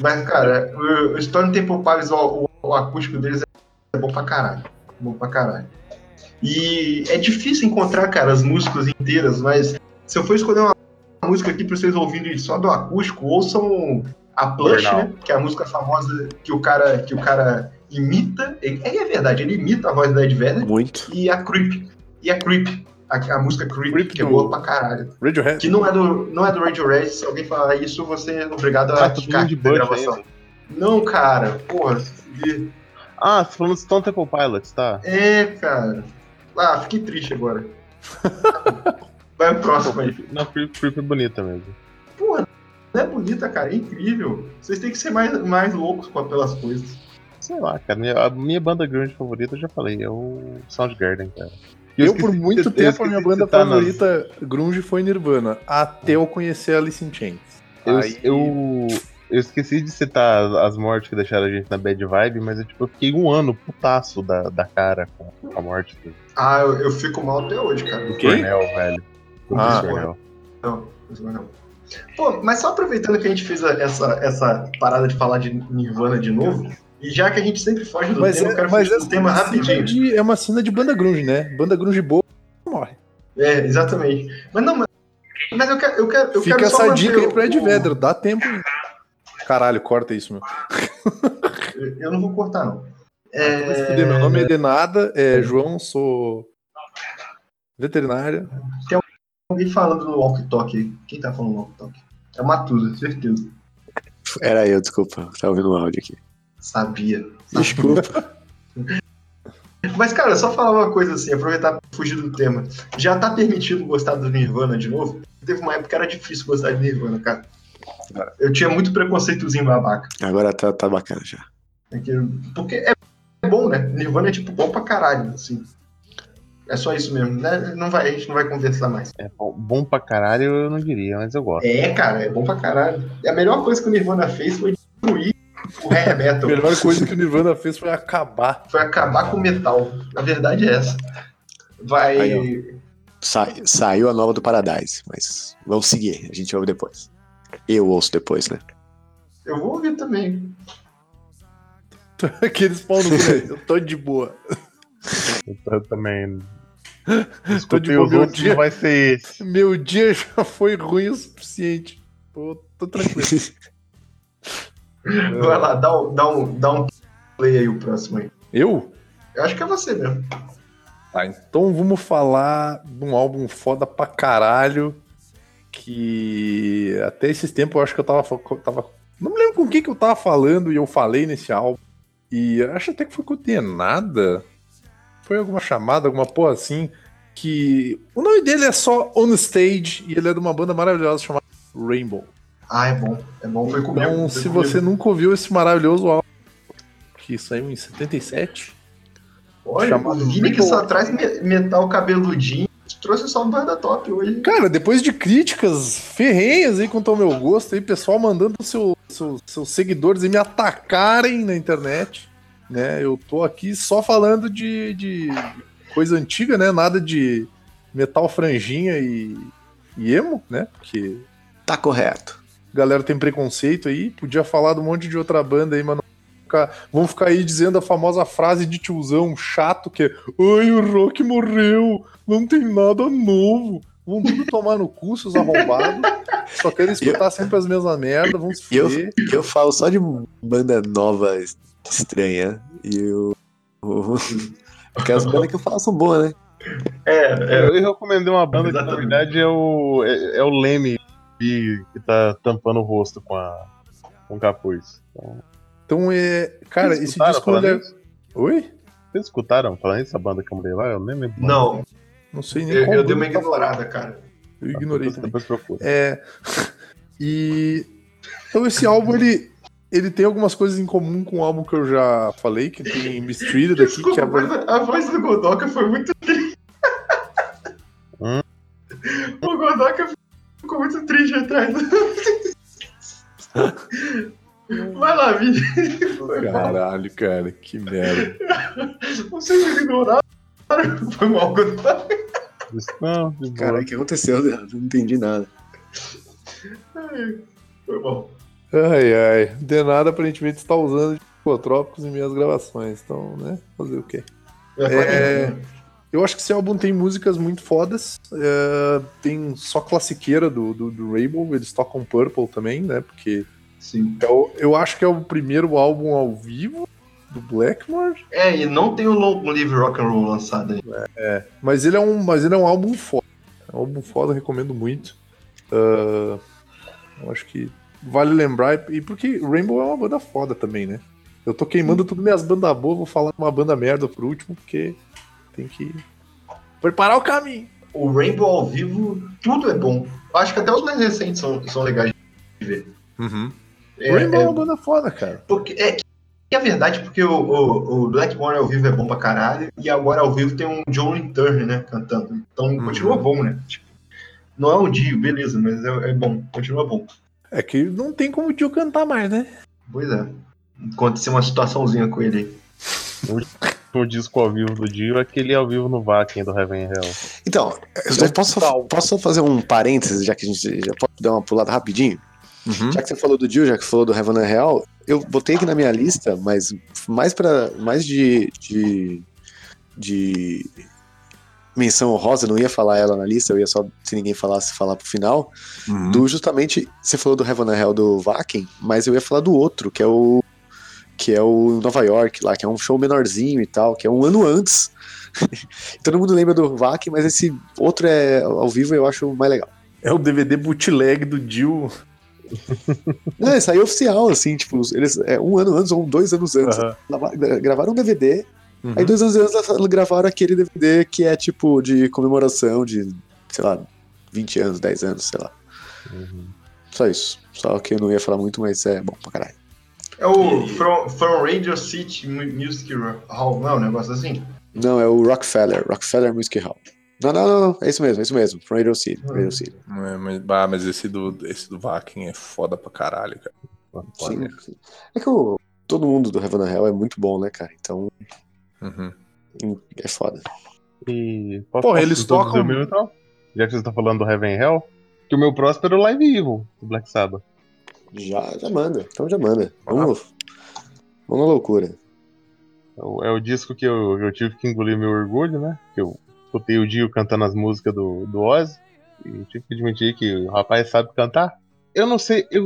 Mas, cara, o, o Stone Temple Pilots, o, o, o acústico deles é bom pra caralho. Bom pra caralho. E é difícil encontrar, cara, as músicas inteiras, mas se eu for escolher uma música aqui pra vocês ouvirem só do acústico, ouçam a Plush, né? Que é a música famosa que o cara, que o cara imita. É, é verdade, ele imita a voz da Ed Vedder Muito. e a Creep. E a Creep. A, a música Creep, Creep que é boa pra caralho. Radiohead. Que não é do, não é do Radiohead, se alguém falar isso, você é obrigado a de da Bush gravação. Não, cara, porra. e- Ah, você falando de Stone Temple Pilots, tá? É, cara. Ah, fiquei triste agora. Vai o próximo aí. Não, Creep, Creep é bonita mesmo. Porra, não é bonita, cara, é incrível. Vocês têm que ser mais, mais loucos com- pelas coisas. Sei lá, cara. minha- a minha banda grande favorita, eu já falei, é o Soundgarden, cara. Eu, esqueci por muito eu tempo, a minha banda citar nas- favorita grunge foi Nirvana, até eu conhecer Alice in Chains. Eu, Aí- eu, eu esqueci de citar as mortes que deixaram a gente na bad vibe, mas eu, tipo, eu fiquei um ano putaço da, da cara com a morte do Ah, eu, eu fico mal até hoje, cara. Quem? Cornel, velho. O Ah. Cornel. Não. Pô, mas só aproveitando que a gente fez essa, essa parada de falar de Nirvana de novo, e já que a gente sempre foge do Mas, tema, eu é, quero mas fugir do tema uma cena rapidinho. de, é uma cena de banda grunge, né? Banda grunge boa morre. É, exatamente. Mas não, mas, mas eu quero. Eu quero eu Fica quero só essa dica aí o- pro Ed o- Vedder, dá tempo ainda. Caralho, corta isso, meu. Eu- não vou cortar, não. Fuder, Meu nome é Denada, é João, sou veterinária. Alguém falando no walkie talkie aí. Quem tá falando no walkie talkie? É o Matusa, certeza. Era eu, desculpa. Tava ouvindo o áudio aqui. Sabia. Desculpa. Mas, cara, só falar uma coisa assim, aproveitar pra fugir do tema. Já tá permitido gostar do Nirvana de novo? Teve uma época que era difícil gostar de Nirvana, cara. Eu tinha muito preconceitozinho babaca. Agora tá, tá bacana já. É que- Porque é bom, né? Nirvana é tipo bom pra caralho, assim. É só isso mesmo, né? Não vai, a gente não vai conversar mais. É bom, bom pra caralho, eu não diria, mas eu gosto. É, cara, é bom pra caralho. E a melhor coisa que o Nirvana fez foi destruir o hair A metal. melhor coisa que o Nirvana fez foi acabar. Foi acabar com o metal. A verdade é essa. Vai. Aí, Sa- saiu a nova do Paradise, mas vamos seguir. A gente ouve depois. Eu ouço depois, né? eu vou ouvir também. Aqueles pau no cu, né? Eu tô de boa. Eu também. Tô Escutei de boa, os outros, dia. não vai ser esse. Meu dia já foi ruim o suficiente. Tô, tô tranquilo. Vai lá, dá um, dá, um, dá um play aí o próximo aí. Eu? Eu acho que é você mesmo. Tá, então vamos falar de um álbum foda pra caralho. Que até esses tempos eu acho que eu tava. tava não me lembro com quem que eu tava falando e eu falei nesse álbum. E acho até que foi com o Denada. Foi alguma chamada, alguma porra assim. Que o nome dele é só On Stage e ele é de uma banda maravilhosa chamada Rainbow. Ah, é bom. É bom, foi comigo. Então, se comigo. você nunca ouviu esse maravilhoso álbum, que saiu em 77, Olha, o Vini que só traz me- metal cabeludinho, trouxe só banda top hoje. Cara, depois de críticas ferrenhas aí quanto ao meu gosto, aí, pessoal mandando seu, seu- seus seguidores e me atacarem na internet, né? Eu tô aqui só falando de, de coisa antiga, né? Nada de metal franjinha e, e emo, né? Porque Tá correto. a galera tem preconceito aí, podia falar de um monte de outra banda aí, mas não ficar, vão ficar aí dizendo a famosa frase de tiozão chato que é Ai, o Rock morreu, não tem nada novo. Vão tudo tomar no cu, seus arrombados. Só querem escutar sempre as mesmas merdas, vão se eu, eu falo só de banda nova estranha. E eu. o- Aquelas bandas que eu falo são boas, né? É, é. Eu, eu recomendei uma banda que na Exatamente. verdade é o, é, é o Leme que, que tá tampando o rosto com, a, com o capuz. Então, Então é. Cara, vocês esse disco. ele é-? Oi? Vocês escutaram falando isso, a banda que eu mandei lá? Eu nem lembro. Não, Não sei nem eu, qual eu dei uma ignorada, cara. Eu ignorei Depois, depois procura. É. E. Então esse álbum, ele. Ele tem algumas coisas em comum com o álbum que eu já falei, que tem Mistreated aqui, Desculpa, que é a, a voz do Godoka foi muito triste. Hum? O Godoka ficou muito triste atrás. Vai lá, Vini. Caralho, cara, que merda. Vocês me ignoraram. Foi mal. Isso, Não. Cara, o que aconteceu? Eu não entendi nada. Ai, Foi mal. Ai, ai. De nada, aparentemente, está usando de psicotrópicos em minhas gravações. Então, né? Fazer o quê? É. Eu acho que esse álbum tem músicas muito fodas. É, tem só classiqueira do, do, do, Rainbow, eles tocam Purple também, né? Porque. Sim. Eu, é eu acho que é o primeiro álbum ao vivo do Blackmore. É, e não tem o Long Live Rock and Roll lançado aí. É, é, mas ele é um, mas ele é um álbum foda. É um álbum foda, recomendo muito. Uh, eu acho que vale lembrar, e porque Rainbow é uma banda foda também, né? Eu tô queimando tudo minhas bandas boas, vou falar uma banda merda por último, porque tem que preparar o caminho. O Rainbow ao vivo, tudo é bom. Acho que até os mais recentes são, são legais de ver. Uhum. É, Rainbow é, é uma banda foda, cara. Porque, é que é verdade, porque o, o, o Blackmore ao vivo é bom pra caralho, e agora ao vivo tem um John Turner, né, cantando. Então uhum. continua bom, né? Tipo, não é o Dio, beleza, mas é, é, bom, continua bom. É que não tem como o Dio cantar mais, né? Pois é. Aconteceu uma situaçãozinha com ele aí. O disco ao vivo do Dio é aquele ao vivo no Vakin do Heaven Hell. Então, eu posso, posso fazer um parênteses, já que a gente já pode dar uma pulada rapidinho? Uhum. Já que você falou do Dio, já que falou do Heaven Hell, eu botei aqui na minha lista, mas mais para mais de, de, de menção honrosa, não ia falar ela na lista, eu ia só, se ninguém falasse, falar pro final. Uhum. Do justamente, você falou do Heaven Hell do Vakin, mas eu ia falar do outro, que é o que é o Nova York lá, que é um show menorzinho e tal, que é um ano antes. Todo mundo lembra do Vakin, mas esse outro é ao vivo eu acho mais legal. É o DVD bootleg do Jill. Não, isso aí é oficial, assim, tipo, eles é, um ano antes ou dois anos antes. Uhum. Gravaram um DVD, uhum. aí dois anos antes gravaram aquele DVD que é tipo de comemoração de, sei lá, 20 anos, 10 anos, sei lá. Uhum. Só isso. Só que eu não ia falar muito, mas é bom pra caralho. É o From, From Radio City Music Hall, não é um negócio assim? Não, é o Rockefeller, Rockefeller Music Hall. Não, não, não, é isso mesmo, é isso mesmo. From Radio City. Hum. Radio City. É, mas, ah, mas esse do, esse do Vakin é foda pra caralho, cara. Sim, sim. É que o, todo mundo do Heaven Hell é muito bom, né, cara? Então. Uhum. É foda. E. Posso Porra, eles tocam. Meu, então? Já que você tá falando do Heaven Hell, que o meu próximo era o Live Evil do Black Sabbath. Já, já manda. Então já manda. Vamos. Vamos na loucura. É o, é o disco que eu, eu tive que engolir meu orgulho, né? Que eu escutei o Dio cantando as músicas do, do Ozzy. E tive que admitir que o rapaz sabe cantar. Eu não sei, eu,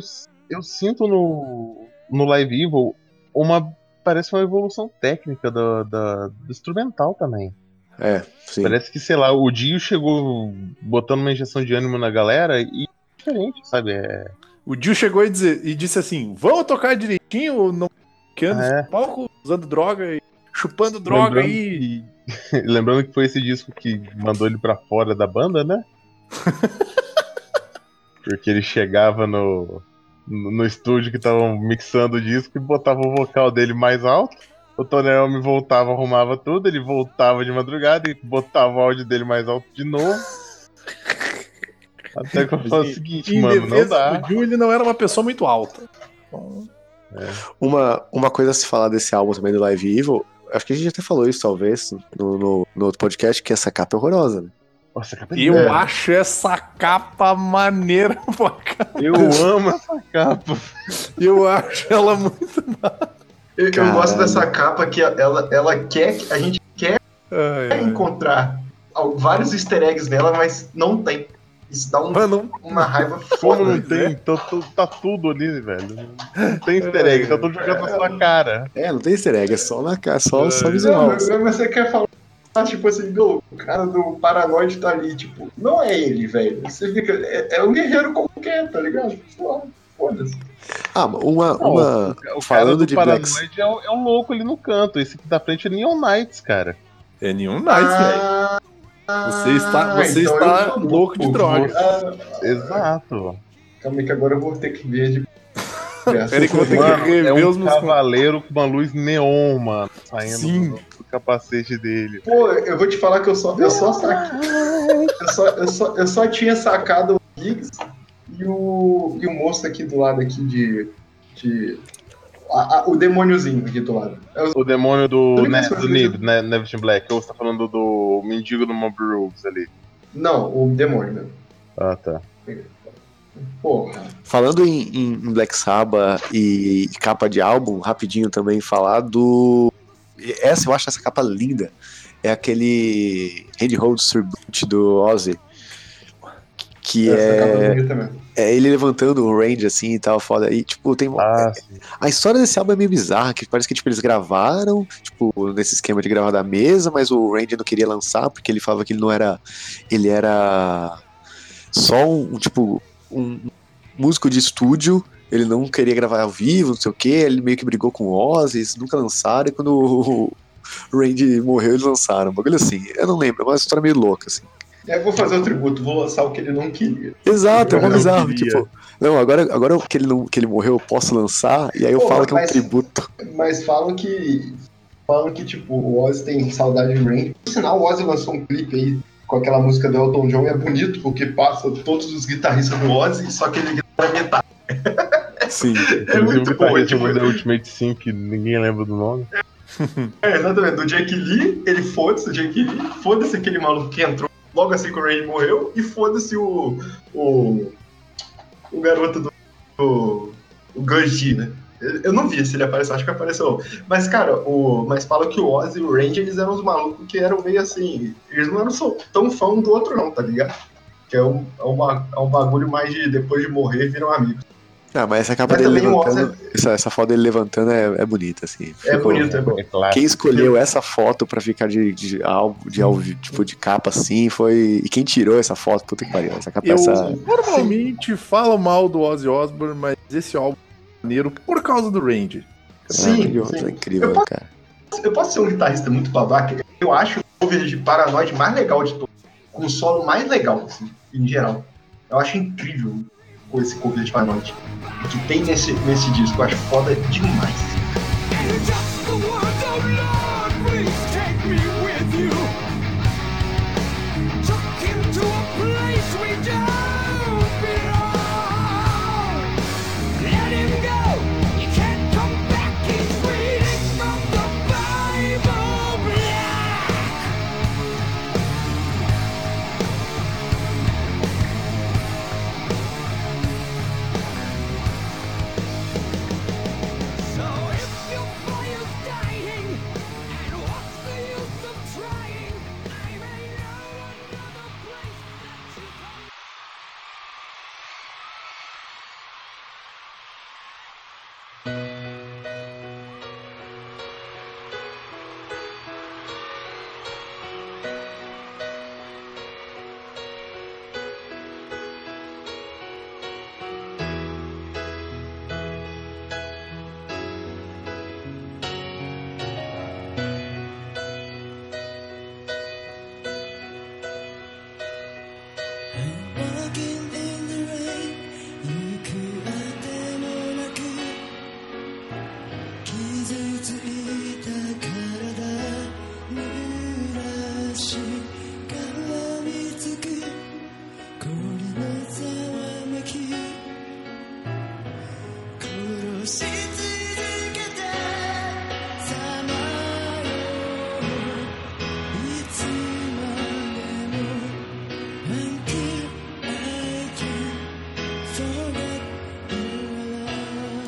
eu sinto no, no Live Evil uma. Parece uma evolução técnica do, do, do instrumental também. É, sim. Parece que, sei lá, o Dio chegou botando uma injeção de ânimo na galera e é diferente, sabe? É... O Dio chegou e, dizer, e disse assim: vamos tocar direitinho ou não? Que é. palco usando droga e chupando droga Lembrando... aí. Lembrando que foi esse disco que mandou ele para fora da banda, né? Porque ele chegava no, no estúdio que estavam mixando o disco e botava o vocal dele mais alto. O Tony Iommi voltava, arrumava tudo, ele voltava de madrugada e botava o áudio dele mais alto de novo. Até que eu falo o seguinte, mano, não dá. O não era uma pessoa muito alta. É. Uma, uma coisa a se falar desse álbum também do Live Evil Acho que a gente até falou isso, talvez, no, no, no outro podcast, que essa capa é horrorosa, né? Nossa, capa é Eu acho essa capa maneira pra caramba. Eu amo essa capa. Eu acho ela muito eu, eu, gosto dessa capa que ela, ela quer. A gente quer ai, ai. encontrar vários easter eggs nela, mas não tem. Isso dá um, Mano, uma raiva foda. Como não tem? Tá, tá, tudo ali, velho. Não tem easter egg, tá tudo jogando na sua cara. É, não tem easter egg, é só na cara, só, é. só visual. Não, mas você quer falar, tipo assim, o cara do Paranoide tá ali, tipo, não é ele, velho. Você fica, é, é um guerreiro qualquer, tá ligado? Foda-se. Ah, uma. Não, uma... O, o falando de Paranoide Blacks... é, um, é um louco ali no canto. Esse aqui da frente é Neon Knights, cara. É Neon Knights, ah... velho. Você está, ah, você então está louco de droga. Ah, exato. Calma aí que agora eu vou ter que ver de. Peraí que eu vou ter que rever é um os cavaleiro com uma luz neon, mano, saindo Sim. Do, do, capacete dele. Pô, eu vou te falar que eu só, eu só saquei. eu, só, eu, só, eu só tinha sacado o Giggs e o, e o moço aqui do lado aqui de. de a, a, o demôniozinho aqui do lado. É o, o demônio do, do Nib, né, Neverton Black. Ou você tá falando do mendigo do Mob Rules ali? Não, o demônio mesmo. Ah, tá. Porra. Falando em, em, Black Sabbath e capa de álbum, rapidinho também falar do. Essa eu acho essa capa linda. é aquele Handhold Tribute do Ozzy. Que é, é ele levantando o range assim e tal, foda. E, tipo, tem. Ah, a história desse álbum é meio bizarra, que parece que tipo, eles gravaram, tipo, nesse esquema de gravar da mesa, mas o Randy não queria lançar, porque ele falava que ele não era. Ele era só um, tipo, um músico de estúdio ele não queria gravar ao vivo, não sei o que, ele meio que brigou com o Ozzy, eles nunca lançaram, e quando o Randy morreu, eles lançaram. Um bagulho assim, eu não lembro, é uma história meio louca, assim. É, vou fazer o tributo, vou lançar o que ele não queria. Exato, é uma bizarro, tipo, não, agora, agora que, ele não, que ele morreu, eu posso lançar, e aí eu Pô, falo que é um tributo. Mas falam que. Falam que, tipo, o Ozzy tem saudade de Randy. Por sinal, o Ozzy lançou um clipe aí com aquela música do Elton John e é bonito, porque passa todos os guitarristas do Ozzy, só que ele grava metade. Sim. É muito bom. É, tipo, da Ultimate Sim, que ninguém lembra do nome. É, exatamente. Do Jake Lee, ele foda-se o Jake Lee, foda-se aquele maluco que entrou logo assim que o Ray morreu, e foda-se o, o. o garoto do. o, o Ganji, né? Eu não vi se ele apareceu, acho que apareceu. Mas, cara, o, mas fala que o Ozzy e o Range, eles eram os malucos que eram meio assim. Eles não eram tão fã um do outro, não, tá ligado? Que é um, é, uma, é um bagulho mais de depois de morrer viram amigos. Ah, mas essa capa mas dele levantando, essa, essa foto dele levantando é, é bonita, assim. É Ficou, é bonito, é bom. Quem escolheu essa foto pra ficar de, de, álbum, de, de, tipo, de capa assim foi. E quem tirou essa foto, puta que pariu. Essa capa Eu essa... normalmente falo mal do Ozzy Osbourne, mas esse álbum é maneiro por causa do Range. Sim, é, sim. É incrível, eu posso, cara. Eu posso ser um guitarrista muito babaca. Eu acho o cover de Paranoid mais legal de todos. Com o solo mais legal, assim, em geral. Eu acho incrível com esse cover de Paranoid que tem nesse, nesse disco. Eu acho foda demais.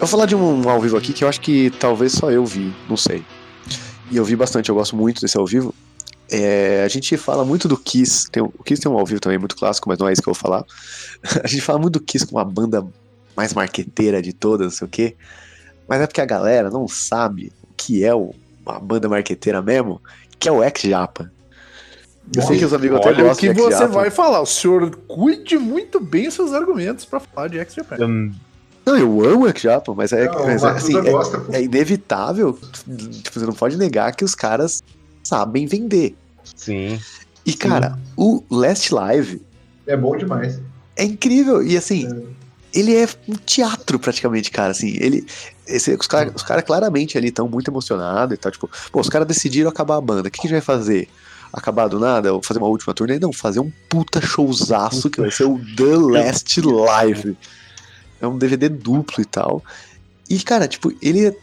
Vou falar de um ao vivo aqui que eu acho que talvez só eu vi, não sei. E eu vi bastante, eu gosto muito desse ao vivo. É, a gente fala muito do Kiss, tem, o Kiss tem um ao vivo também muito clássico, mas não é isso que eu vou falar. A gente fala muito do Kiss como a banda mais marqueteira de todas, não sei o quê. Mas é porque a galera não sabe o que é uma banda marqueteira mesmo, que é o Ex-Japa. Eu sei que os amigos até gostam o que você vai falar. O senhor cuide muito bem os seus argumentos para falar de Ex-Japan. Não, eu amo o Japa, mas é, não, mas, assim, é, gosta, é, inevitável. Tipo, você não pode negar que os caras sabem vender. Sim. E, cara, Sim. o Last Live. É bom demais. É incrível. E, assim, é. ele é um teatro praticamente, cara. Assim, ele. Esse, os caras cara claramente ali estão muito emocionados e tal. Tipo, pô, os caras decidiram acabar a banda. O que, que a gente vai fazer? acabar do nada, fazer uma última turnê? Não, fazer um puta showzaço que vai ser o The Last Live é um DVD duplo e tal. E, cara, tipo, ele é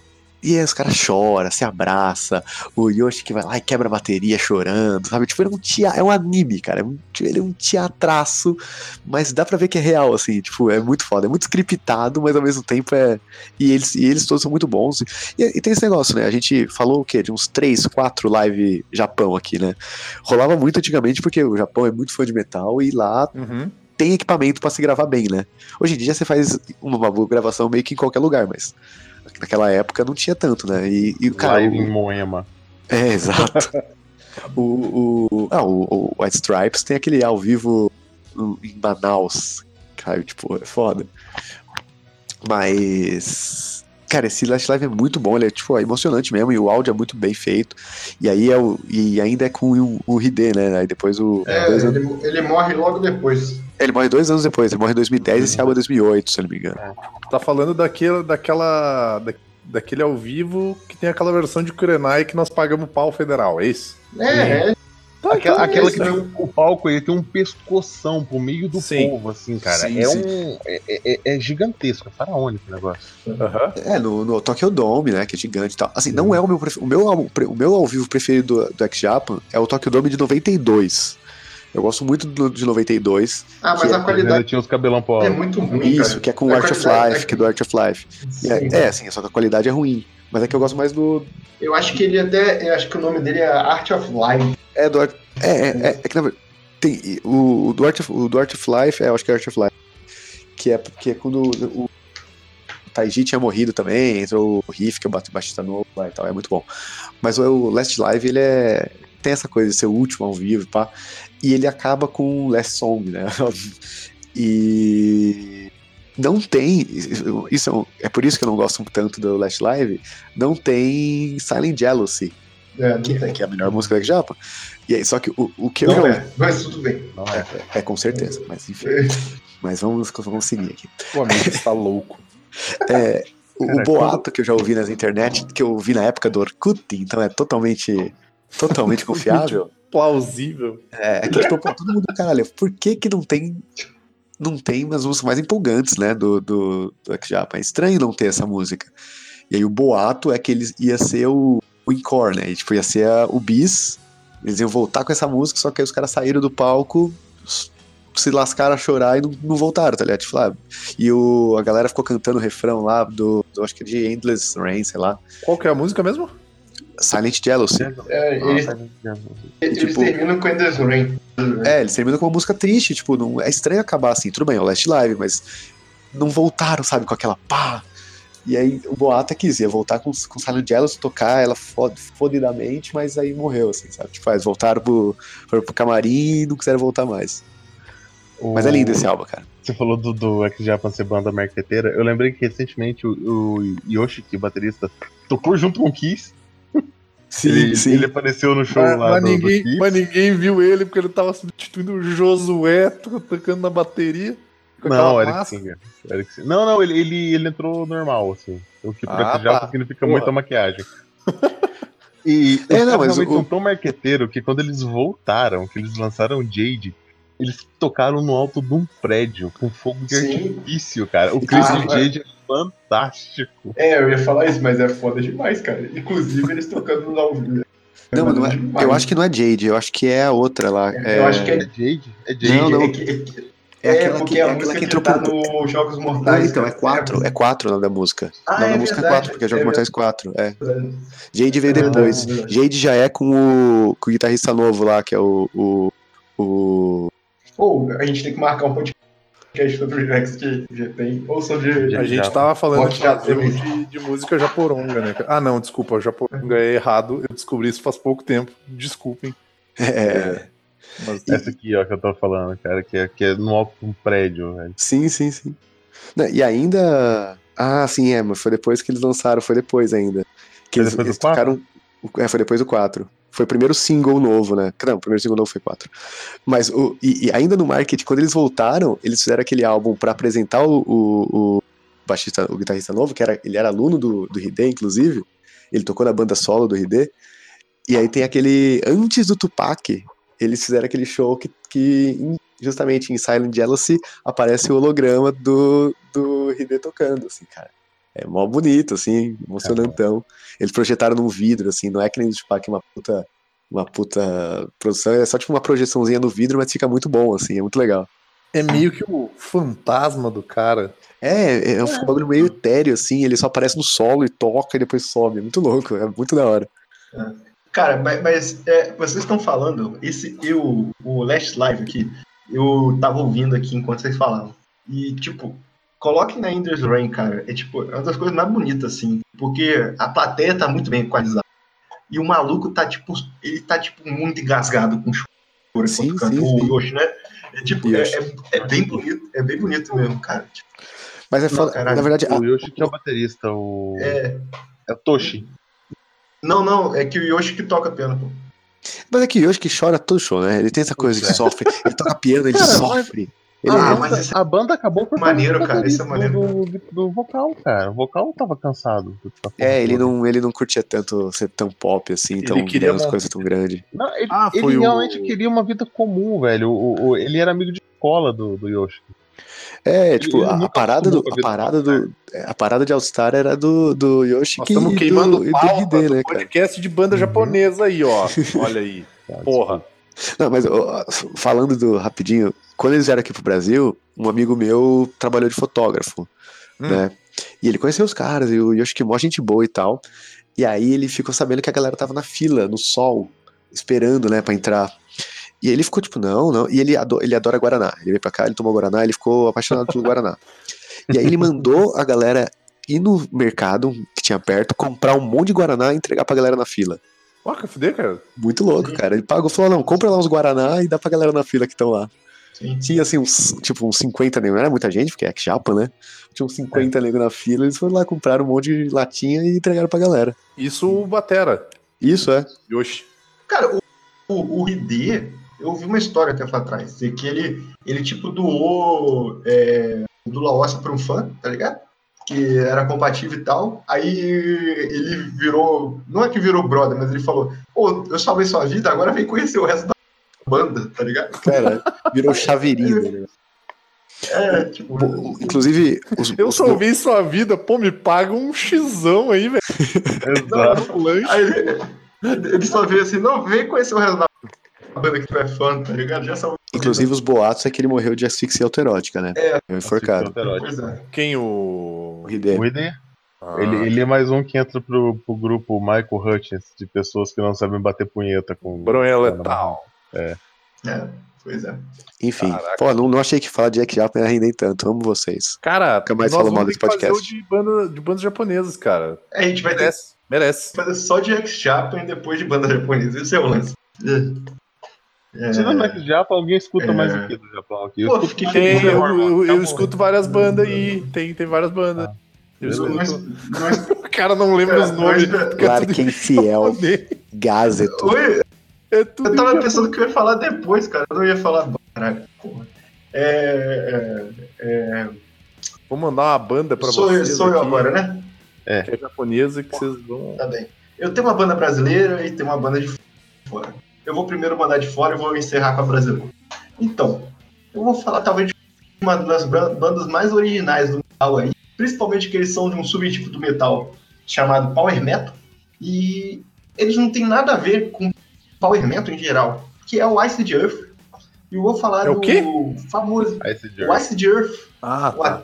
E aí os caras choram, se abraça, o Yoshi que vai lá e quebra a bateria chorando, sabe? Tipo, é um, tea, é um anime, cara. É um, ele é um teatraço, mas dá pra ver que é real, assim, tipo, é muito foda, é muito scriptado, mas ao mesmo tempo é. E eles, e eles todos são muito bons. E, e tem esse negócio, né? A gente falou o quê? De uns 3, 4 live Japão aqui, né? Rolava muito antigamente porque o Japão é muito fã de metal e lá Uhum. Tem equipamento pra se gravar bem, né? Hoje em dia você faz uma, uma boa gravação meio que em qualquer lugar, mas naquela época não tinha tanto, né? E, e cara, Live o- em Moema. é, exato. o, o, ah, o, o White Stripes tem aquele ao vivo em Manaus, cara, tipo, é foda. Mas, cara, esse Last Live é muito bom, ele é, tipo, é emocionante mesmo, e o áudio é muito bem feito. E aí é o, e ainda é com o, o Hide, né? Aí depois o. É, ele, ele morre logo depois. Ele morre dois anos depois, ele morre em 2010 e esse álbum é 2008, se eu não me engano. Tá falando daquele, daquela. da- daquele ao vivo que tem aquela versão de Kurenai que nós pagamos pau federal, é isso? É, é. Aquela, aquela que tem o palco, ele tem um pescoção pro meio do Sim. povo, assim, cara. Sim, é sim. um. É, é- é gigantesco, é faraônico o negócio. Aham. É, no, no Tokyo Dome, né, que é gigante e tal. Assim, não é o meu, o meu, o meu ao vivo preferido do, do X-Japan é o Tokyo Dome de 92. Eu gosto muito do, de 92. Ah, mas a Ainda qualidade tinha os cabelão pro é muito ruim, Isso, cara. que é com o Art of Life, é- que é do Art of Life. Sim. É, é, assim, só que a qualidade é ruim. Mas é que eu gosto mais do. Eu acho que ele até. Eu acho que o nome dele é Art of Life. É, do Art. É, é, é, é que na verdade. Tem, o, o, do Art of, o do Art of Life, é, eu acho que é Art of Life. Que é, que é quando o, o Taiji tinha morrido também, entrou o Riff, que é o bat- baixista novo lá e tal, é muito bom. Mas o, o Last Live, ele é. Tem essa coisa de ser o último ao vivo, pá. E ele acaba com Last Song, né? e. Não tem. Isso é, um- é por isso que eu não gosto tanto do Last Live. Não tem Silent Jealousy, É, não que, tem. que é a melhor música da Japa. E aí, só que o, o que eu Não é, mas tudo bem. Não é. é, com certeza, mas enfim. Mas vamos, vamos seguir aqui. O amigo está louco. É, o, boato que eu já ouvi nas internet, que eu ouvi na época do Orkut, então é totalmente, totalmente confiável. Plausível. É, é que tipo, todo mundo, caralho, por que que não tem não tem umas músicas mais empolgantes, né, do, do, do X-Japa? É estranho não ter essa música. E aí o boato é que eles ia ser o, o encore, né, e, tipo, ia ser a- o bis, eles iam voltar com essa música, só que aí os caras saíram do palco, se lascaram a chorar e não, não voltaram, tá ligado? Tipo, lá, e o, a galera ficou cantando o refrão lá do, do, acho que é de Endless Rain, sei lá, Qual que é a música mesmo? Silent Jealousy. É, eles, eles tipo- terminam com Endless Rain. É, eles terminam com uma música triste, tipo, não, é estranho acabar assim, tudo bem, é o Last Live, mas não voltaram, sabe, com aquela pá. E aí o boato é que ia voltar com, com Silent Jealous, tocar ela fod, fodidamente, mas aí morreu, assim, sabe? Tipo, eles voltaram pro, foram pro camarim e não quiseram voltar mais. Mas é lindo esse álbum, cara. Você falou do, do X-Japan ser banda marqueteira. Eu lembrei que recentemente o, o Yoshi, que é baterista, tocou junto com o Kiss. Ele, ele apareceu no show Mas, lá mas do, do ninguém, Kiss. mas ninguém viu ele porque ele tava substituindo o Josué to- tocando na bateria. Não, Eric. Singer. Eric Singer. Não, não, ele, ele, ele entrou normal, assim. O que Ah, X-Japan tá. significa muita maquiagem. E É, não, mas realmente o- são tão marqueteiro que quando eles voltaram, que eles lançaram Jade, eles tocaram no alto de um prédio com fogo de Sim. artifício, cara. O clipe Ah, de Jade é fantástico. É, eu ia falar isso, mas é foda demais, cara. Inclusive eles tocando no ao vivo. Não, mas não é, demais. eu acho que não é Jade, eu acho que é a outra lá. É, Eu acho que É é Jade? É Jade. Não, não. É, que- é que- é é aquela que, a é aquela que que entrou tá pro. no Jogos Não, Mortais. então, é cara. quatro, é quatro o nome da música. Ah, o nome é da música é verdade, quatro, porque é Jogos é Mortais 4. É. Jade veio É depois. Jade já é com o, com o guitarrista novo lá, que é o. o, o Ou a gente tem que marcar um podcast sobre o Rex que já tem. Ou sobre. A gente tava falando de, de, de música japoronga, né? Ah, não, desculpa, japoronga é errado. Eu descobri isso faz pouco tempo. Desculpem. é, Mas Essa aqui, ó, que eu tô falando, cara, que é, que é no alto de um prédio, velho. sim, sim, sim. Não, e ainda. Ah, sim, é, mas foi depois que eles lançaram, foi depois ainda. Que Foi eles, depois do eles tocaram. É, foi depois do 4. Foi o primeiro single novo, né? Não, o primeiro single novo foi 4. Mas o, e, e ainda no marketing, quando eles voltaram, eles fizeram aquele álbum pra apresentar o, o, o baixista, o guitarrista novo, que era, ele era aluno do, do inclusive. Ele tocou na banda solo do Hide. E aí tem aquele. Antes do Tupac, eles fizeram aquele show que, que justamente em Silent Jealousy aparece o holograma do, do Hide tocando, assim, cara. É mó bonito, assim, emocionantão. Eles projetaram num vidro, assim, não é que nem tipo, aqui uma puta, uma puta produção, é só tipo uma projeçãozinha no vidro, mas fica muito bom, assim, é muito legal. É meio que o fantasma do cara. É, é um bagulho meio etéreo, assim, ele só aparece no solo e toca e depois sobe. É muito louco, é muito da hora. Cara, mas, mas, é, vocês estão falando, esse eu, o Last Live aqui, eu tava ouvindo aqui enquanto vocês falavam. E, tipo, coloque na Ender's Rain, cara. É tipo, é uma das coisas mais bonitas, assim. Porque a plateia tá muito bem equalizada. E o maluco tá, tipo, ele tá, tipo, muito engasgado com choro Sim, enquanto canta. sim, O sim. Yoshi, né? É tipo, é, é, é bem bonito, é bem bonito mesmo, cara. Tipo, Mas é foda, na verdade, O Yoshi que é o baterista, o. é. É o Toshi. Não, não, é que o Yoshi que toca piano, pô. mas é que Yoshi que chora todo show, né? Ele tem essa coisa que É. sofre. Ele toca piano, ele Cara, sofre. Ele Ah, é- mas isso é a banda acabou por maneiro, cara, isso é maneiro. Do, do, do vocal, cara. O vocal tava cansado. porra É, ele não, ele não curtia tanto ser tão pop assim, Ele tão queria as montar- coisas tão grandes. Não, ele, Ah, ele foi o- realmente queria uma vida comum, velho. O, o- ele era amigo de escola do, do Yoshi. É, tipo, ele a, a parada do, a a parada do, é, a parada de All Star era do, do Yoshi Nós que- estamos queimando do, do pauta Hidê, do né, cara? podcast de banda Uhum. japonesa aí, ó. Olha aí. Porra. Não, mas ó, falando do rapidinho, quando eles vieram aqui pro Brasil, um amigo meu trabalhou de fotógrafo, Hum. né? E ele conheceu os caras, e o Yoshi que mó gente boa e tal. E aí ele ficou sabendo que a galera tava na fila, no sol, esperando, né, pra entrar. E ele ficou tipo, não, não. E ele, ado- ele adora Guaraná. Ele veio pra cá, ele tomou Guaraná, ele ficou apaixonado pelo Guaraná. E aí ele mandou a galera ir no mercado que tinha perto, comprar um monte de Guaraná e entregar pra galera na fila. Ó, que fuder, cara. Muito louco, Sim. cara. Ele pagou, falou, não, compra lá uns Guaraná e dá pra galera na fila que estão lá. Sim. Tinha assim, uns, tipo, uns 50 negros, não era muita gente, porque é chapa, né? Tinha uns É. 50 negros na fila, eles foram lá, compraram um monte de latinha e entregaram pra galera. Isso o Batera. Isso, é. Yoshi. Cara, o, o, o eu ouvi uma história até pra trás, de que ele, ele tipo, doou é, do Laossa pra um fã, tá ligado? Que era compatível e tal. Aí ele virou. Não é que virou brother, mas ele falou: Pô, eu salvei sua vida, agora vem conhecer o resto da banda, tá ligado? Cara, virou chaveirinho. né? É, tipo. Pô, Inclusive, os, Eu os- salvei sua vida, pô, me paga um xão aí, velho. Exato. Um lanche. Aí ele, ele só veio assim: Não, vem conhecer o resto da banda que tu é fã, tá ligado? Já salvou. Inclusive os boatos é que ele morreu de asfixia autoerótica, né? É. Foi enforcado. É. Quem o. O Hidê. O Ah, ele, ele é mais um que entra pro, pro grupo Michael Hutchins, de pessoas que não sabem bater punheta com. Bronha letal. É, pois é. Enfim, Caraca. pô, não, não achei que falar de Jack Japan ia render tanto. Amo vocês. Cara, Nunca mais nós falo vamos mal ter desse que fazer podcast. o de, banda, de bandas japonesas, cara. A gente vai ter Merece. Merece. que fazer só de X-Japan e depois de banda japonesa. Esse é o lance. É. Tirando aqui do Japão, alguém escuta É. mais o que do Japão aqui? Eu Pô, escuto Tem, eu, eu- eu escuto várias bandas aí. Tem, tem várias bandas. Eu beleza. Nós, nós, O cara não lembra os É, nomes. porque é Fiel. Gazeto. Oi, É tudo eu tava pensando que eu ia falar depois, cara. Eu não ia falar. Porra. É, é, é, Vou mandar uma banda pra sou eu, vocês. sou eu aqui, agora, né? Que é japonesa que vocês vão. Tá bem. Eu tenho uma banda brasileira e tenho uma banda de fora. Eu vou primeiro mandar de fora e vou encerrar com a brasileira. Então, eu vou falar talvez de uma das bandas mais originais do metal aí, principalmente que eles são de um subtipo do metal chamado Power Metal, e eles não têm nada a ver com Power Metal em geral, que é o Ice Earth. E eu vou falar É o do quê? famoso Ice o Jerk. Ice Earth, Ah, o a,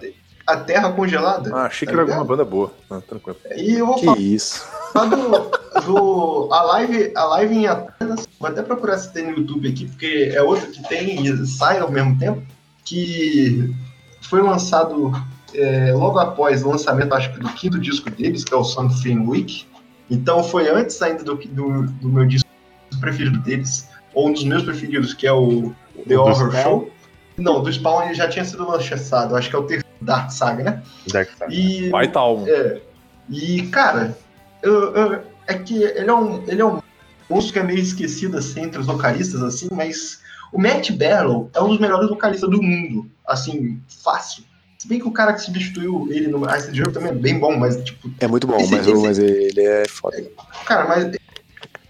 a Terra Congelada. Ah, achei que Tá era alguma banda boa. Ah, tranquilo. E eu vou Que falar isso. Do, do a live a live em Atenas vou até procurar se tem no YouTube aqui porque é outro que tem e sai ao mesmo tempo que foi lançado é, logo após o lançamento acho que do quinto disco deles que é o Something Week então foi antes ainda do, do, do meu disco preferido deles ou um dos meus preferidos que é o The do Horror Spawn? Show não do Spawn ele já tinha sido lançado acho que é o terceiro Dark Saga né Dark Side. e Baita álbum. é. E, cara, eu- eu- é que ele é um. Ele é um músico que é meio esquecido assim, entre os vocalistas, assim, mas o Matt Barlow é um dos melhores vocalistas do mundo. Assim, fácil. Se bem que o cara que substituiu ele no Ice Joe também é bem bom, mas, tipo, É muito bom, Esse- mas, esse- mas ele é foda. cara, mas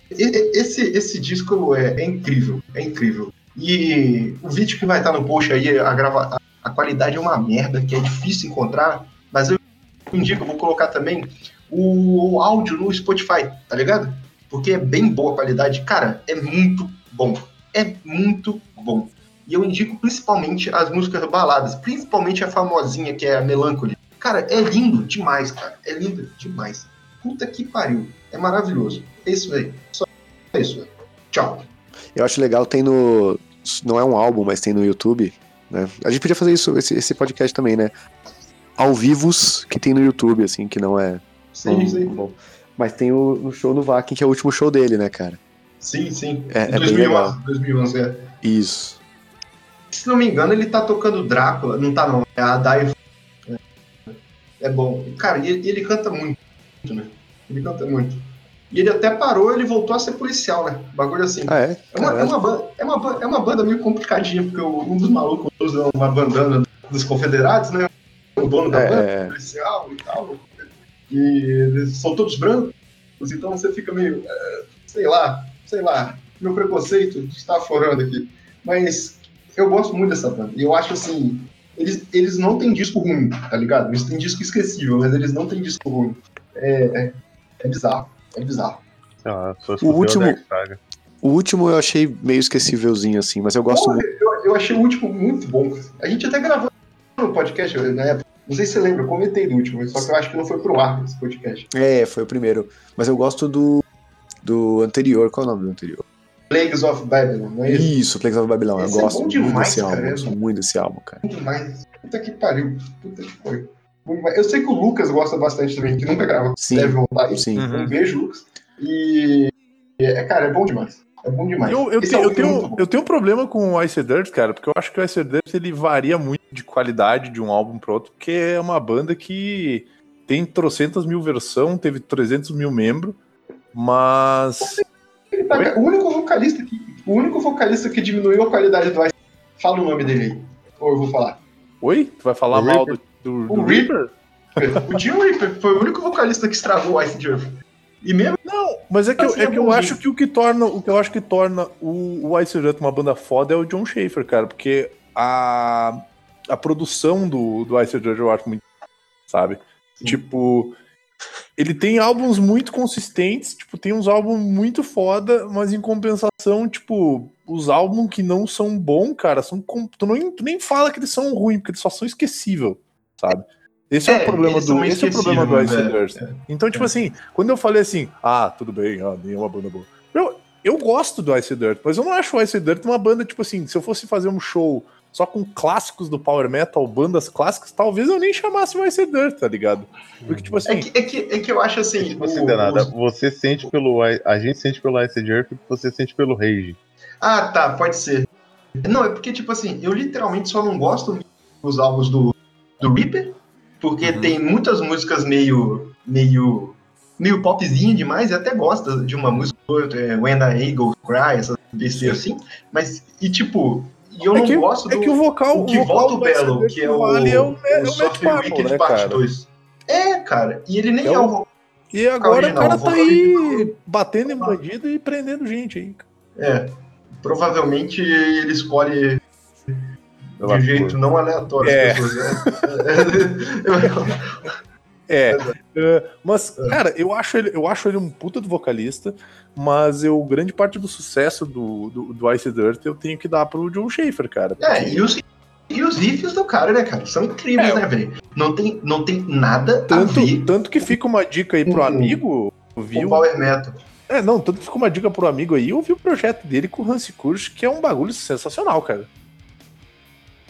esse, esse disco é, é incrível, é incrível. E o vídeo que vai estar no post aí, a, grava, a, qualidade é uma merda, que é difícil encontrar, mas eu indico, vou colocar também o, o áudio no Spotify, tá ligado? Porque é bem boa a qualidade. Cara, é muito bom. É muito bom. E eu indico principalmente as músicas baladas, principalmente a famosinha que é a Melancholy. Cara, é lindo demais, cara. É lindo demais. Puta que pariu. É maravilhoso. É isso aí. Só isso aí. Tchau. Eu acho legal, tem no. Não é um álbum, mas tem no YouTube. Né? A gente podia fazer isso, esse, esse podcast também, né? Ao vivos que tem no YouTube, assim, que não é. Sim, sim. Bom. Mas tem o, o show no Vakin, que é o último show dele, né, cara? Sim, sim. É, é 2011, bem legal. 2011, é. Isso. Se não me engano, ele tá tocando Drácula. Não tá, não. É a Dive. É bom. Cara, e ele, ele canta muito, né? Ele canta muito. E ele até parou, ele voltou a ser policial, né? Bagulho assim. Ah, é? É uma, é, uma banda, é, uma, é uma banda meio complicadinha, porque um dos malucos usa uma bandana dos confederados, né? O dono da É, banda, é. policial e tal. E eles são todos brancos, então você fica meio, é, sei lá, sei lá, meu preconceito está aflorando aqui. Mas eu gosto muito dessa banda. E eu acho assim, eles, eles não têm disco ruim, tá ligado? Eles têm disco esquecível, mas eles não têm disco ruim. É, é, é bizarro, é bizarro. Lá, só O último- Saga. O último eu achei meio esquecívelzinho, assim, mas eu gosto Porra, muito. eu, eu achei o último muito bom. A gente até gravou no podcast na época. Não sei se você lembra, eu comentei do último, só que eu acho que não foi pro ar esse podcast. É, foi o primeiro. Mas eu gosto do, do anterior. Qual é o nome do anterior? Plagues of Babylon, não é isso? Isso, Plagues of Babylon. Eu Esse é gosto muito demais, desse cara, álbum. é Eu gosto muito desse álbum, cara. Bom demais. Puta que pariu. Puta que pariu. Eu sei que o Lucas gosta bastante também, que nunca grava. Sim. Deve voltar aí. Sim. Um beijo, Lucas. E. É, cara, é bom demais. É bom demais. Eu, eu, eu, álbum é muito tenho, eu tenho um problema com o Ice Dirt, cara, porque eu acho que o Ice Dirt ele varia muito de qualidade de um álbum pro outro, porque é uma banda que tem trocentas mil versão, teve 300 mil membros, mas. Ele tá- o único vocalista que. O único vocalista que diminuiu a qualidade do Ice. Fala o nome dele aí. Ou eu vou falar. Oi? Tu vai falar O mal do, do, do O Reaper? O Jim Reaper foi o único vocalista que estragou o Ice Earth. E mesmo Não, mas é que, eu, é que eu acho que o que torna, o que eu acho que torna o, o Ice Dirt uma banda foda é o John Schaefer, cara, porque a, a produção do, do Ice Dirt eu acho muito, sabe? Sim. Tipo, ele tem álbuns muito consistentes, tipo, tem uns álbuns muito foda, mas em compensação, tipo, os álbuns que não são bons, cara, são tu, não, tu nem fala que eles são ruins, porque eles só são esquecíveis, sabe? Esse é, o problema do, esse é o problema do Ice esquecíveis, Dirt. é. Então, tipo assim, quando eu falei assim, ah, tudo bem, ah, nenhuma banda boa. Eu, eu gosto do Ice Dirt, mas eu não acho o Ice Dirt uma banda, tipo assim, se eu fosse fazer um show só com clássicos do Power Metal, bandas clássicas, talvez eu nem chamasse o Ice Dirt, tá ligado? Porque, tipo assim, É que, é, que, é que eu acho assim. Tipo assim, o- Denada, os- você sente pelo. A gente sente pelo Ice porque você sente pelo Rage. Ah, tá, pode ser. Não, é porque, tipo assim, eu literalmente só não gosto dos álbuns do, do Reaper, porque Uhum. tem muitas músicas meio. meio. meio popzinha demais, e até gosto de uma música ou outra, é, When the Eagle Cry, essas besteiras assim, mas, e tipo, e eu É não que- gosto é do. que o vocal, o que vocal volta o Belo, que é o, vale é o, é, é o o Matt Soft Wicked né, Parte cara? 2. É, cara, e ele nem É é, o- o. E agora original, o cara o tá aí batendo em bandido e prendendo gente aí. É, provavelmente ele escolhe de um jeito não aleatório É. pessoas. né? É, é, mas, cara, eu acho, ele, eu acho ele um puta do vocalista, mas eu, grande parte do sucesso do, do, do Ice Dirt eu tenho que dar pro John Schaefer, cara. É, e os, e os riffs do cara, né, cara? São incríveis, É. né, velho? Não tem, não tem nada a Tanto, ver tanto que fica uma dica aí pro Uhum. amigo, viu? o Power Metal. É, não, tanto que fica uma dica pro amigo aí, eu vi o projeto dele com o Hansi Kursch, que é um bagulho sensacional, cara.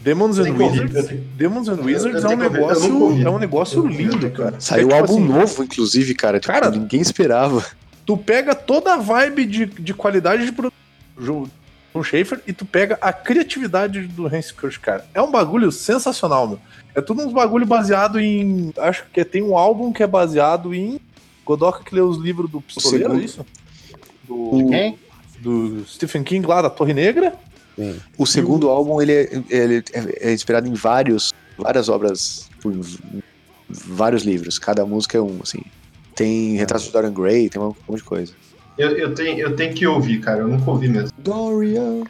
Demons and Wizards, Demons and Wizards é tenho um negócio, é um negócio lindo, cara. Saiu É, tipo álbum assim, novo, inclusive, cara. Tipo, Cara, ninguém esperava. tu pega toda a vibe de, de qualidade de produção do John Schaefer e tu pega a criatividade do Hans Kirsch, cara. É um bagulho sensacional, meu. É tudo uns bagulho baseado em. Acho que tem um álbum que é baseado em. Godoka que lê os livros do Pistoleiro, é segundo. isso? Do, O- Quem? do Stephen King lá da Torre Negra. O segundo álbum ele é, ele é- é inspirado em vários, várias obras, vários livros. Cada música é um, assim. Tem Retratos de Dorian Gray, tem um monte de coisa. Eu, eu, tenho, eu tenho que ouvir, cara. Eu nunca ouvi mesmo. Dorian.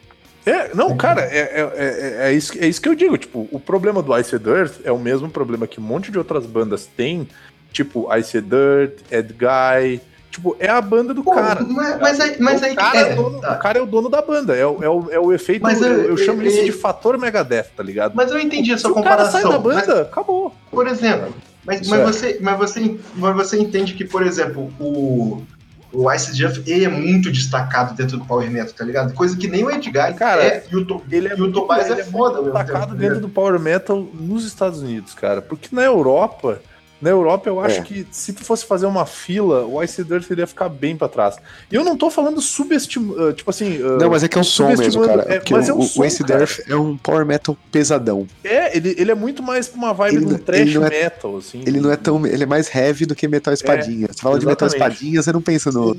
É, não, cara, é, é, é, é, isso, é isso que eu digo. Tipo, o problema do Ice Earth é o mesmo problema que um monte de outras bandas têm. Tipo, Ice Dirt, Ed Guy. Tipo, é a banda do Pô, cara. mas, mas aí, mas o, aí cara é, é dono, tá. o cara é o dono da banda. É, o- é, o, é o efeito. Mas eu, eu- eu chamo eu- isso de fator Megadeth, tá ligado? Mas eu entendi a Se sua o cara sai comparação. da mas- banda, acabou. Por exemplo, mas, mas, é. você, mas, você, mas você entende que, por exemplo, o, o Ice Jeff ele é muito destacado dentro do Power Metal, tá ligado? Coisa que nem o Edguy Cara, é, e o, To- Ele é, e o Tobias é foda. ao mesmo destacado tempo, tá dentro ligado? do Power Metal nos Estados Unidos, cara. Porque na Europa, na Europa eu acho É. que se tu fosse fazer uma fila, o Ice Dirt iria ficar bem pra trás. E eu não tô falando subestimando, tipo assim... uh, Não, mas é que é um som mesmo, subestimando- cara. é, porque mas o, é um o som, Ace cara. Death é um power metal pesadão. É, ele, ele é muito mais pra uma vibe Ele thrash ele não é- metal, assim. Ele não é tão. Ele é mais heavy do que metal espadinha. Você fala de metal exatamente. espadinha, você não pensa no,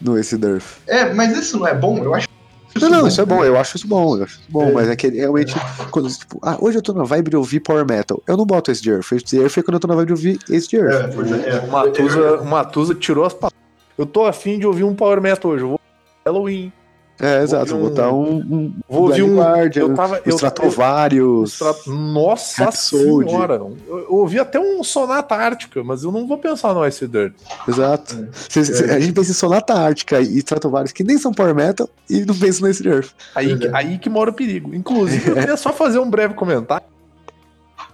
no Ace Death. É, mas isso não é bom? Eu acho Não, não, isso é bom, eu acho isso bom, eu acho isso bom, É. mas é que realmente, quando, tipo, ah, hoje eu tô na vibe de ouvir Power Metal, eu não boto Ace Earth, Ace Earth é quando eu tô na vibe de ouvir Ace Earth. É, é, é. O Matusa, o Matusa tirou as palavras. Eu tô afim de ouvir um Power Metal hoje. Eu vou Halloween. É, exato, um- vou botar um, um Vou ouvir um. Guardian, eu tava. Eu, Stratovarius. Estra- Nossa Rhapsody. senhora! Eu, eu ouvi até um Sonata Ártica, mas eu não vou pensar no Ice Dirt. Exato. Cê- cê- a gente pensa em Sonata Ártica e Stratovarius, que nem são Power Metal, e não pensa no Ace Earth. Aí, que- é. aí que mora o perigo. Inclusive, eu queria só fazer um breve comentário.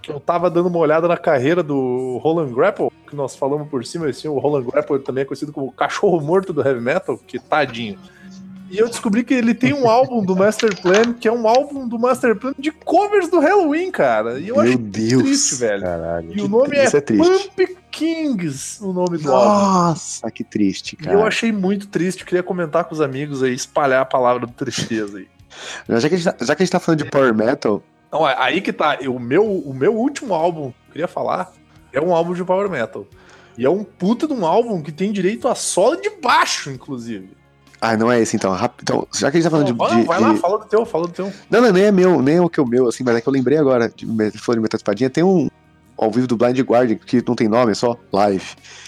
Eu tava dando uma olhada na carreira do Roland Grapple, que nós falamos por cima, assim, o Roland Grapple também é conhecido como o cachorro morto do heavy metal, que tadinho. E eu descobri que ele tem um álbum do Master Plan, que é um álbum do Master Plan de covers do Halloween, cara. E eu Meu achei Deus. triste, velho. Caralho. E o nome é, é. Pump Kings, o nome do álbum. Nossa, que triste, E cara. eu achei muito triste, eu queria comentar com os amigos aí, espalhar a palavra de tristeza aí. Já que, a gente tá, já que a gente tá falando de Power Metal, Não, é- aí que tá. O meu, o meu último álbum, que eu queria falar, é um álbum de Power Metal. E é um puta de um álbum que tem direito a solo de baixo, inclusive. Ah, não é esse então. Rap- então já que a gente tá falando Não, de. vai, de- vai lá, fala do teu, fala do teu. Não, não, nem é meu, nem é o que é o meu, assim, mas é que eu lembrei agora, de, falando de Metal Espadinha, tem um ao vivo do Blind Guardian, que não tem nome, é só live,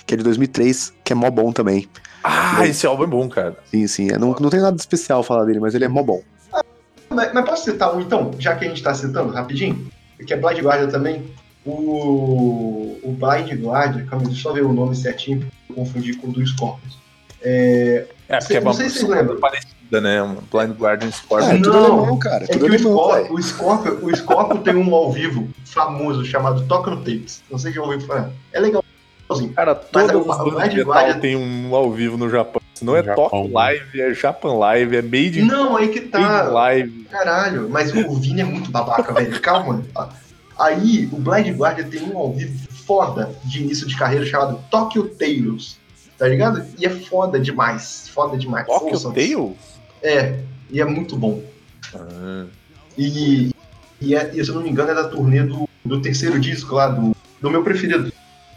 que é de 2003, que é mó bom também. Ah, esse álbum é bom, cara. Sim, sim, é, não, não tem nada de especial falar dele, mas ele é mó bom. Mas, mas posso citar um então, já que a gente tá citando, rapidinho? Que é Blind Guardian também. O, o Blind Guardian, calma, deixa eu só ver o nome certinho, pra eu confundir com o do Scorpions. É, É, porque é Não uma sei se parecida, né? Um Blind Guardian Scorpion. é tudo Não, alemão, cara, é tudo que o alemão, o, Scorpion, o Scorpion tem um ao vivo famoso chamado Toca no Tapes. Não sei se já ouviu falar. É legalzinho. Cara, Mas todas o- as o bandas Blind Guardian- tem um ao vivo no Japão. Se não é Japão, Tokyo né? Live, é Japan Live, é Made in Não, aí que tá. Live. Caralho, mas o Vini é muito babaca, velho. Calma. Aí, o Blind Guardian tem um ao vivo foda de início de carreira chamado Tokyo Tales. Tá ligado? E é foda demais. Foda demais. Tokyo. Tales? É, e é muito bom. Ah. E, e, é- e, se eu não me engano, é da turnê do, do terceiro disco lá, do, do meu preferido,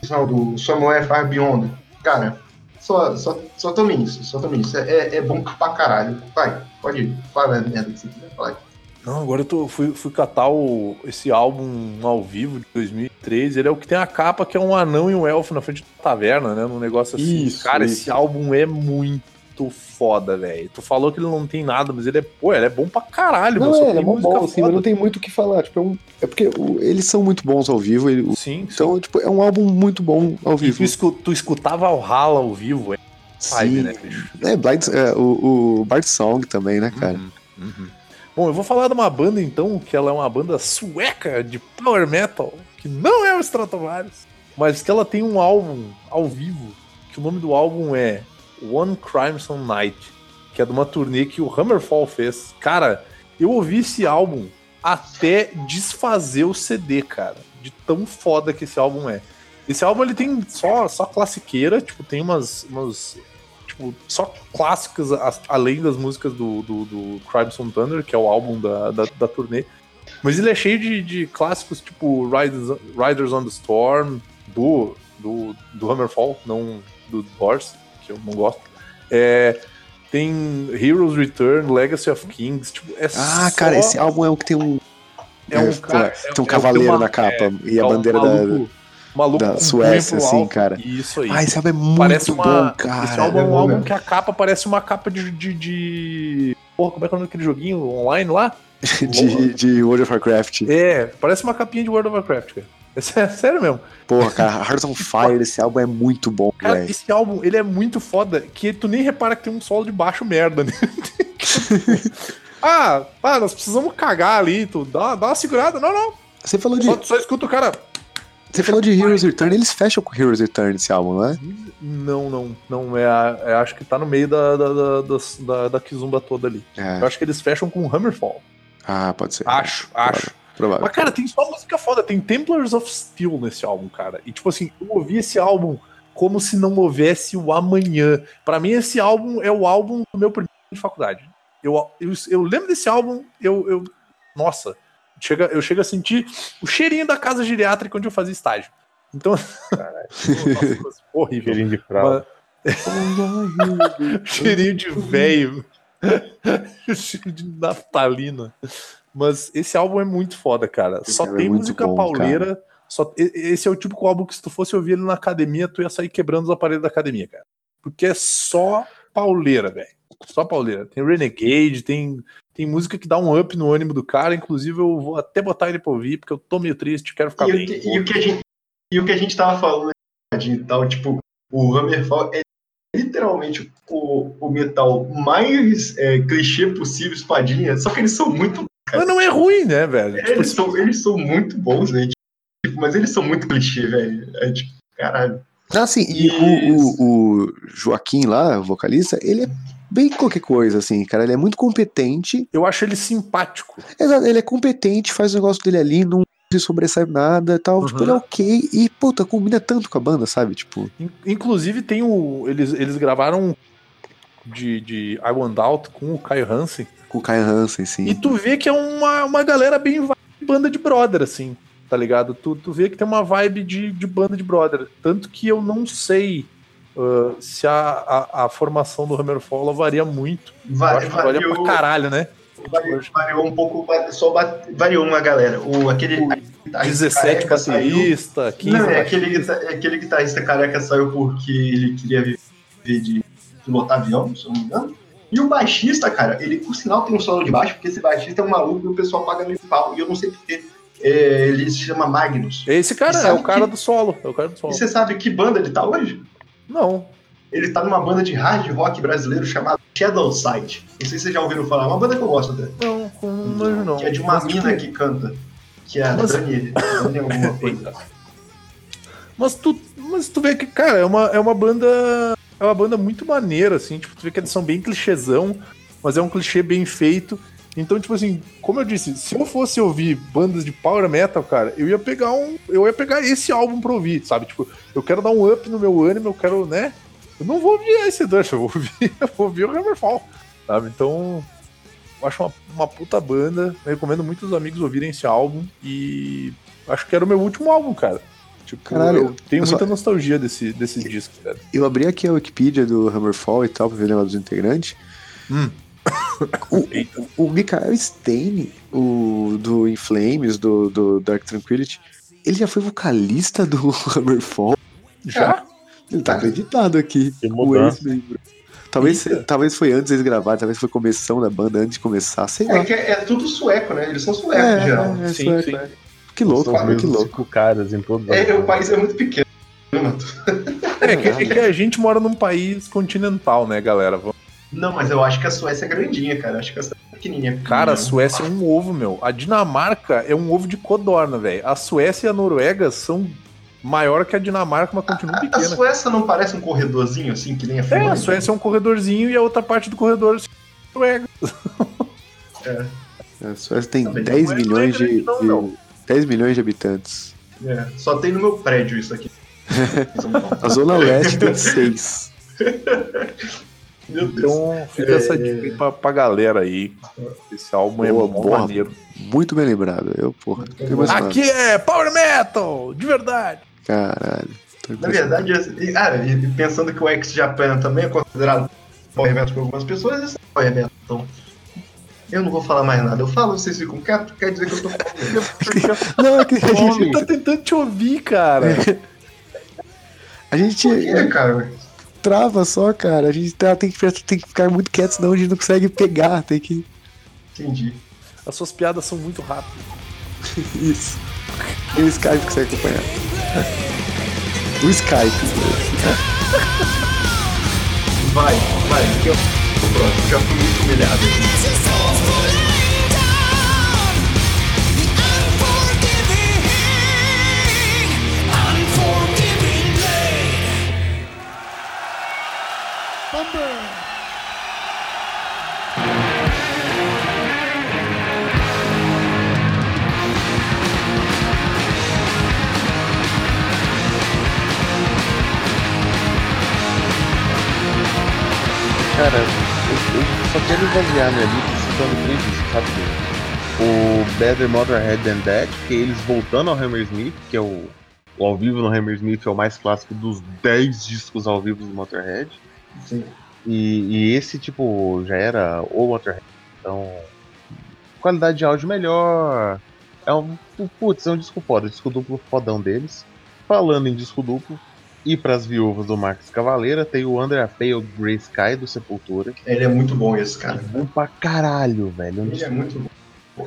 não, do Somewhere Far Beyond. Cara, só, só, só tome isso, só tome isso. É, é, é bom pra caralho. Vai, pode ir. Fala a merda que você quiser falar. Não, agora eu tô, fui, fui catar o, esse álbum ao vivo de 2003. Ele é o que tem a capa que é um anão e um elfo na frente da taverna, né? Num negócio assim. Isso, Cara, isso. esse álbum é muito foda, velho. Tu falou que ele não tem nada, mas ele é, pô, ele é bom pra caralho, Não, mano. É, ele é música bom, assim, mas não tem muito o que falar, tipo, é, um- é porque o- eles são muito bons ao vivo, ele- Sim, sim. então, tipo, é um álbum muito bom ao E tu, vivo. tu escutava o Rala ao vivo, é vibe, Sim, né, bicho? é, Blind, é, o, o Bart Song também, né, cara? Uhum, uhum. Bom, eu vou falar de uma banda então, que ela é uma banda sueca de power metal, que não é o Stratovarius, mas que ela tem um álbum ao vivo, que o nome do álbum é One Crimson Night, que é de uma turnê que o Hammerfall fez. Cara, eu ouvi esse álbum até desfazer o CD, cara, de tão foda que esse álbum é. Esse álbum ele tem só, só classiqueira, tipo, tem umas, umas tipo, só clássicas além das músicas do, do, do Crimson Thunder, que é o álbum da, da, da turnê. Mas ele é cheio de, de clássicos tipo Riders, Riders on the Storm, do, do, do Hammerfall, não do Doors, que eu não gosto. É, tem Heroes Return, Legacy of Kings. Tipo, é Ah, só- cara, esse álbum é o que tem um, é um é, cara. tem é- um é cavaleiro uma- na capa e a é um bandeira da... maluco, da com Suécia, assim, cara. Isso aí. Ah, esse álbum é muito parece uma, bom, Esse cara. álbum é é um álbum que a capa parece uma capa de, de, de, porra, como é que é o nome daquele joguinho online lá? de, de World of Warcraft. É, parece uma capinha de World of Warcraft, cara. É sério mesmo. Porra, cara, Hearts on Fire, esse álbum é muito bom, Cara, velho. esse álbum, ele é muito foda, que tu nem repara que tem um solo de baixo merda, né? ah, ah, nós precisamos cagar ali, tu dá, dá uma segurada. Não, não. Você falou de, Só, só escuta o cara. Você falou de Heroes Return, eles fecham com Heroes Return esse álbum, não é? Não, não, não. É, é acho que tá no meio da, da, da, da, da Kizumba toda ali. É. Eu acho que eles fecham com Hammerfall. Ah, pode ser. Acho, acho. Provável. Mas, cara, tem só música foda. Tem Templars of Steel nesse álbum, cara. E, tipo assim, eu ouvi esse álbum como se não houvesse o amanhã. Pra mim, esse álbum é o álbum do meu primeiro ano de faculdade. Eu, eu, eu lembro desse álbum, eu. eu nossa, chega, eu chego a sentir o cheirinho da casa geriátrica onde eu fazia estágio. Então. Nossa, coisa horrível. Cheirinho de fralda. cheirinho de velho. Cheiro de naftalina. Mas esse álbum é muito foda, cara. Esse Só é tem muito música bom, pauleira. Só, esse é o típico álbum que se tu fosse ouvir ele na academia, tu ia sair quebrando os aparelhos da academia, cara. Porque é só pauleira, velho. Só pauleira. Tem Renegade, tem, tem música que dá um up no ânimo do cara. Inclusive, eu vou até botar ele pra ouvir, porque eu tô meio triste, quero ficar E o, bem. que, e o que a gente, e o que a gente tava falando de tal, tipo, o Hammerfall é literalmente o, o metal mais é, clichê possível, espadinha, só que eles são muito. Mas não é ruim, né, velho? Tipo Eles assim, são, eles são muito bons, né? Tipo, mas eles são muito clichê, velho. É tipo, caralho. Ah, sim, e o, o, o Joaquim lá, o vocalista, ele é bem qualquer coisa, assim, cara. Ele é muito competente. eu acho ele simpático. Exato, ele é competente, faz o negócio dele ali, não se sobressai nada e tal. Tipo, Uhum. ele é ok. E, puta, combina tanto com a banda, sabe? Tipo, In- Inclusive tem o. Eles, eles gravaram de, de I Want Out com o Caio Hansen. com o Kai Hansen, sim. E tu vê que é uma, uma galera bem banda de brother, assim, tá ligado? Tu, tu vê que tem uma vibe de, de banda de brother. Tanto que eu não sei ah, se a, a, a formação do Hammerfall varia muito. Eu Va- acho que varia pra caralho, né? variou, variou um pouco, só bate- variou uma galera. O, aquele. O guitarrista 17 careca saiu- baterista, 15 Não, é aquele, é aquele guitarrista careca saiu porque ele queria viver de pilotar avião, se eu não me engano. E o baixista, cara, ele por sinal tem um solo de baixo, porque esse baixista é um maluco e o pessoal paga meio pau. E eu não sei porquê. É, ele se chama Magnus. Esse cara E é o cara que- do solo. É o cara do E solo. você sabe que banda ele tá hoje? Não. Ele tá numa banda de hard rock brasileiro chamada Shadowside. Não sei se vocês já ouviram falar, é uma banda que eu gosto até. Não, não manjo não. Que é de uma Mas, mina tipo, que canta. Que é a Mas- Dani, Dani alguma coisa. Mas tu, mas tu vê que, cara, é uma, é uma banda. É uma banda muito maneira, assim. Tipo, tu vê que eles são bem clichêzão, mas é um clichê bem feito. Então, tipo assim, como eu disse, se eu fosse ouvir bandas de power metal, cara, eu ia pegar um. Eu ia pegar esse álbum pra ouvir, sabe? Tipo, eu quero dar um up no meu ânimo, eu quero, né? Eu não vou ouvir esse Dust, eu vou ouvir, eu vou ouvir o Hammerfall, sabe? Então, eu acho uma, uma puta banda. Eu recomendo muitos amigos ouvirem esse álbum e acho que era o meu último álbum, cara. Tipo, Caralho, eu tenho eu só- muita nostalgia desse, desse disco, cara. Eu abri aqui a Wikipedia do Hammerfall e tal, pra ver o negócio dos integrantes. Hum. O, o, o Mikael Stein, o do In Flames, do, do Dark Tranquility, ele já foi vocalista do Hammerfall. Já? Ele tá acreditado aqui. Que o ex-membro. Talvez, Eita. talvez foi antes eles gravarem, talvez foi começando da banda, antes de começar, sei lá. É que é, é tudo sueco, né? Eles são suecos, É, em geral. é, Sim, sueco, sim. é. Que louco, que louco. cinco caras em todos. É, o país é muito pequeno. né, mano? É que, é que a gente mora num país continental, né, galera? Vamos- Não, mas eu acho que a Suécia é grandinha, cara. Acho que a Suécia é pequenininha. Cara, a. Suécia é um ovo, meu. A Dinamarca é um ovo de codorna, velho. A Suécia e a Noruega são maior que a Dinamarca, mas continuam A, a. Suécia não parece um corredorzinho assim, que nem a É, Finlândia? a Suécia é um corredorzinho e a outra parte do corredor é a Noruega. A Suécia tem Também 10 não é- não é milhões de, não, de- não. 10 milhões de habitantes. É, só tem no meu prédio isso aqui. Paulo. A Zona Leste tem 6. Meu Deus. Então fica essa dica aí pra, pra galera aí. Esse álbum é maneiro. Muito bem lembrado. Eu, porra, Muito. Aqui é Power Metal, de verdade. Caralho. Tô Na verdade, e, e pensando que o Ex-Japan também é considerado power metal por algumas pessoas, isso é power metal. Então, eu não vou falar mais nada. Eu falo, vocês ficam quietos, quer dizer que eu tô falando. Não, é que a gente. tá tentando te ouvir, cara. A gente. Por quê, cara? Trava só, cara. A gente tá, tem, que, tem que ficar muito quieto, senão a gente não consegue pegar. Tem que. Entendi. As suas piadas são muito rápidas. Isso. E o Skype consegue acompanhar. O Skype. Vai, vai, que eu próximo. Já fui muito humilhado. Cara, eu, eu só quero esvaziar minha lista citando três discos, sabe? O Better Motorhead Than That, que é eles voltando ao Hammersmith, que é o, o ao vivo no Hammersmith é o mais clássico dos 10 discos ao vivo do Motorhead. Sim. E, e esse, tipo, já era o Motorhead. Então, qualidade de áudio melhor. É um, putz, é um disco foda, disco duplo fodão deles. Falando em disco duplo, e pras viúvas do Max Cavaleira, tem o Under a Pale Grey Sky do Sepultura. Ele é muito bom esse cara. Bom pra caralho, velho. É Ele é muito bom.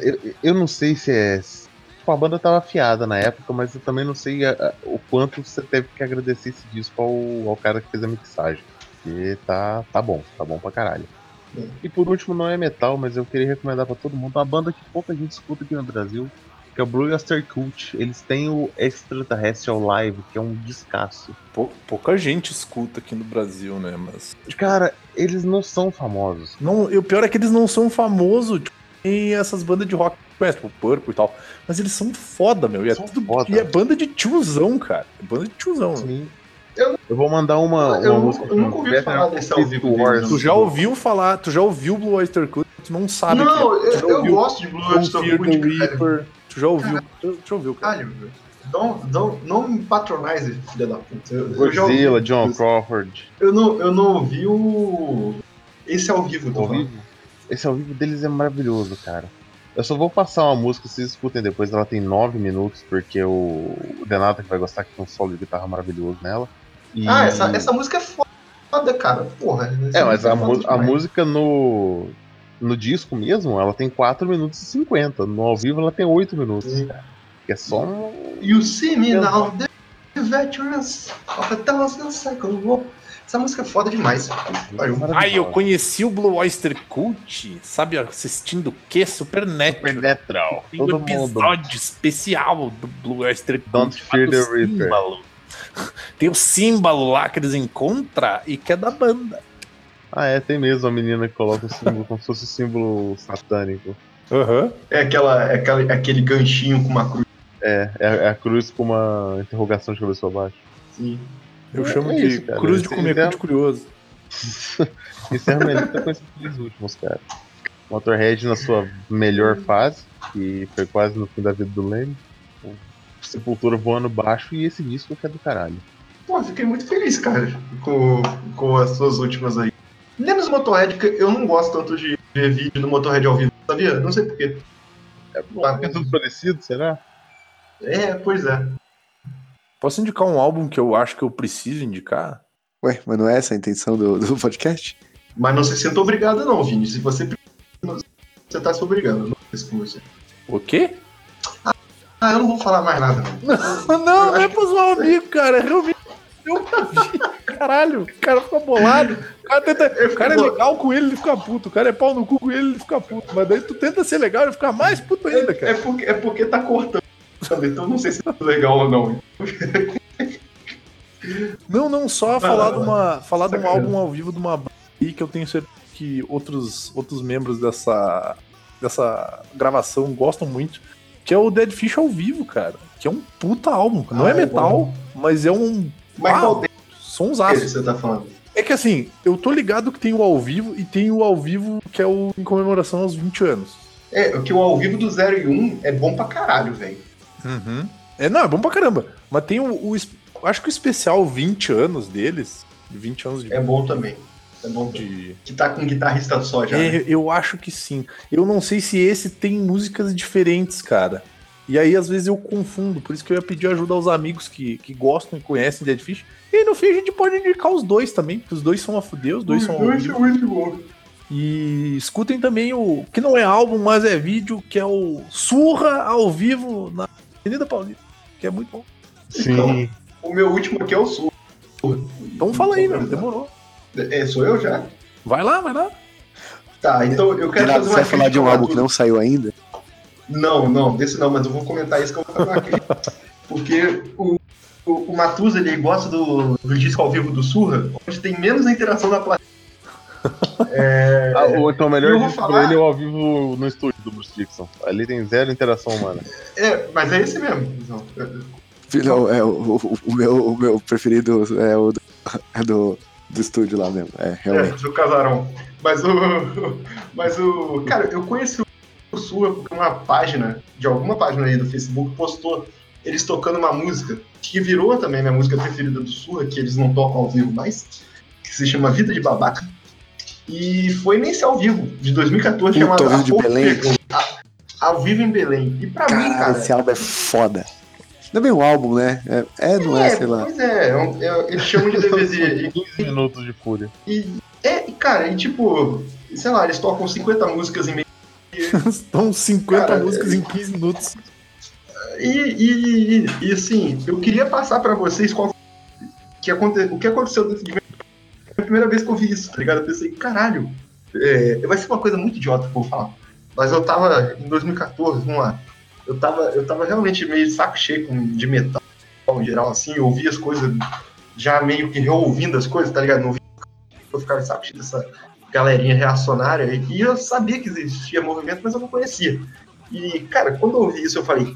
eu, eu não sei se é. Tipo, a banda tava afiada na época, mas eu também não sei a- a- o quanto você teve que agradecer esse disco ao, ao cara que fez a mixagem. Porque tá, tá bom, tá bom pra caralho. Sim. E por último, não é metal, mas eu queria recomendar pra todo mundo uma banda que pouca gente escuta aqui no Brasil, que é o Blue Oyster Cult. Eles têm o Extraterrestrial Live, que é um descasso. Pou- pouca gente escuta aqui no Brasil, né? Mas. Cara, eles não são famosos. Não, e o pior é que eles não são famosos. Tipo, tem essas bandas de rock que conhece, tipo Purple e tal. Mas eles são foda, meu. E é, São tudo, foda. e é banda de tiozão, cara. É banda de tiozão. Sim. Eu- Eu vou mandar uma. Eu uma música eu nunca ouvi falar desse ao vivo Wars. Tu já ouviu falar, tu já ouviu Blue Oyster Cult, tu não sabe Não, que é. Eu, eu gosto de Blue Oyster Cult, cara. Tu já ouviu, tu já ouviu, cara. Caralho, velho. Não, não, não me patronize, filha da puta. Eu, eu ouvi- Godzilla, John Crawford. Eu não, eu não ouvi o. Esse ao vivo, tô Ao falando. vivo. Esse ao vivo deles é maravilhoso, cara. Eu só vou passar uma música, vocês escutem depois. Ela tem 9 minutos, porque o, o Denata que vai gostar que tem um solo de guitarra maravilhoso nela. E- Ah, essa, essa música é foda, cara. Porra. É, mas música a, a música no, no disco mesmo, ela tem 4 minutos e 50. No ao vivo ela tem 8 minutos. Que é só um. You see me now, the veterans of a thousand cycle. Essa música é foda demais. Ai, eu conheci o Blue Oyster Cult, sabe, assistindo o quê? Supernatural. Supernatural. Tem um Todo mundo. episódio especial do Blue Oyster Cult. Don't fear the Reaper. Tem o símbolo lá que eles encontram e que é da banda. Ah, é, tem mesmo a menina que coloca o símbolo como se fosse o símbolo satânico. Aham. É, aquela, é aquela, aquele ganchinho com uma cruz. É, é, é a cruz com uma interrogação de cabeça pra baixo. Sim. Eu É chamo de isso, cruz de comer é- cu de curioso. Encerra minha lista com esses três últimos, cara. Motorhead na sua melhor fase, que foi quase no fim da vida do Leme. Sepultura voando baixo e esse disco que é do caralho. Pô, fiquei muito feliz, cara, com, com as suas últimas aí. Menos Motorhead, porque eu não gosto tanto de ver vídeo do Motorhead ao vivo, sabia? Não sei porquê. É tudo parecido, será? É, pois é. Posso indicar um álbum que eu acho que eu preciso indicar? Ué, mas não é essa a intenção do, do podcast? Mas não se sinta obrigado, não, Vini. Se você precisa, você tá se obrigando. Não sei se com você. O quê? Ah, eu não vou falar mais nada, não. Não, não é pra zoar o amigo, cara. É realmente. Eu... Caralho, o cara fica bolado. O cara, tenta... o cara é legal com ele, ele fica puto. O cara é pau no cu com ele, ele fica puto. Mas daí tu tenta ser legal, ele fica mais puto ainda, É cara. porque, é porque tá cortando. sabe? Então não sei se é legal ou não. Não, não, só falar, de, uma, falar de um álbum ao vivo de uma banda que eu tenho certeza que outros, outros membros dessa, dessa gravação gostam muito. Que é o Dead Fish ao vivo, cara. Que é um puta álbum. Não Ah, é é metal, mas é um Mas Ah, qual sonsaço. você tá falando? É que assim, eu tô ligado que tem o ao vivo e tem o ao vivo que é o em comemoração aos 20 anos. É, que o ao vivo do 0 e 1 um é bom pra caralho, velho. É, não, é bom pra caramba. Mas tem o, o acho que o especial 20 anos deles, 20 anos de, É bom também. É bom de... que tá com guitarrista só já. né? É, eu acho que sim. Eu não sei se esse tem músicas diferentes, cara. E aí, às vezes, eu confundo. Por isso que eu ia pedir ajuda aos amigos que, que gostam e conhecem Dead Fish. E aí, no fim, a gente pode indicar os dois também, porque os dois são a fuder, os dois Os são. dois são muito bons. E escutem também o. que não é álbum, mas é vídeo, que é o Surra ao vivo na Avenida Paulista. Que é muito bom. Sim. O meu último aqui é o Sul. Então fala aí, meu. Demorou. É, sou eu já? Vai lá, vai lá. Tá, então eu quero fazer você uma vai falar de um álbum que não saiu ainda? Não, não, desse não, mas eu vou comentar isso que eu vou uma crítica. Porque o, o, o Matusa, ele gosta do, do disco ao vivo do Surra, onde tem menos interação da plateia. É, Ah, ou então o melhor disco falar- dele é o ao vivo no estúdio do Bruce Dixon. Ali tem zero interação humana. é, mas é esse mesmo. É- Não, é, o, o- meu, o meu preferido é o do, é do, do estúdio lá mesmo. É, É, realmente. do casarão. Mas o. Mas o. Cara, eu conheci o Sua porque uma página, de alguma página aí do Facebook, postou eles tocando uma música que virou também minha música preferida do Sua, que eles não tocam ao vivo mais, que se chama Vida de Babaca. E foi nesse ao vivo, de 2014, Puta, chamado ao vivo A de Belém. A- Ao vivo em Belém. E pra mim, Caralho, cara. esse álbum é foda. Não é bem um álbum, né? É, é, não é, sei lá. Pois é, é um- é- eles chamam de DVD. 15 minutos de fúria. E, é, cara, e tipo, sei lá, eles tocam 50 músicas em meio. Estão 50 Cara, músicas em 15 minutos. E, e, e, e, assim, eu queria passar pra vocês qual que aconte, o que aconteceu dentro de mim. Foi a primeira vez que eu vi isso, tá ligado? Eu pensei, caralho, é, vai ser uma coisa muito idiota que eu vou falar. Mas eu tava em 2014, vamos lá. Eu tava, eu tava realmente meio saco cheio de metal em geral, assim, eu ouvia as coisas já meio que reouvindo as coisas, tá ligado? Não eu ficava saco cheio dessa galerinha reacionária e, e eu sabia que existia movimento, mas eu não conhecia. E, cara, quando eu ouvi isso, eu falei,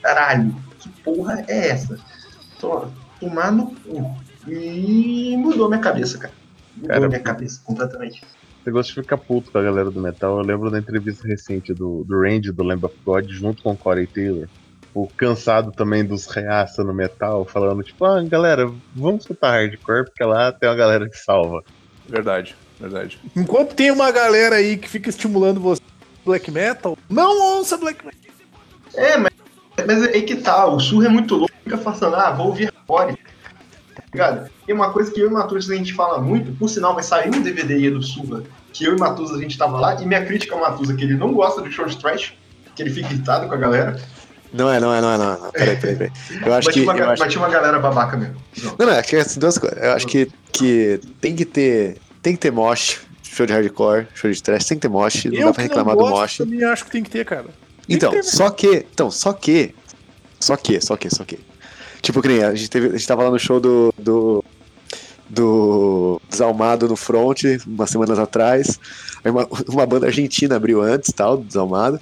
caralho, que porra é essa? Tô, tomar no cu. E mudou minha cabeça, cara. Mudou Cara, minha cabeça completamente. Você gosta de ficar puto com a galera do metal. Eu lembro da entrevista recente do, do Randy do Lamb of God junto com o Corey Taylor. O cansado também dos reaça no metal, falando tipo, ah, galera, vamos escutar hardcore, porque lá tem uma galera que salva. Verdade, verdade. Enquanto tem uma galera aí que fica estimulando você black metal, não ouça black metal. É, mas, mas é aí que tá, o surro é muito louco, fica falando, ah, vou ouvir hardcore. Tá ligado? E uma coisa que eu e o Matheus a gente fala muito, por sinal, vai sair um DVD aí do Surra, que eu e o Matheus a gente tava lá, e minha crítica ao Matheus é que ele não gosta de show de trash, que ele fica irritado com a galera. Não é, não é, não é, não é. não. Peraí, peraí, peraí. Eu acho mas, que. uma, Eu acho... mas tinha uma galera babaca mesmo. Não. Não, não, é que assim, duas coisas. Eu acho que, que tem que ter. Tem que ter mosh, show de hardcore, show de trash, tem que ter mosh, não eu dá pra reclamar não do gosto, mosh. também acho que tem que ter, cara. Tem Então, que ter, né? só que. Então, só que. Só que, só que, só que. Tipo, que nem a gente, teve, a gente tava lá no show do. do do Desalmado no front, umas semanas atrás. Aí uma, uma banda argentina abriu antes, tal, do Desalmado.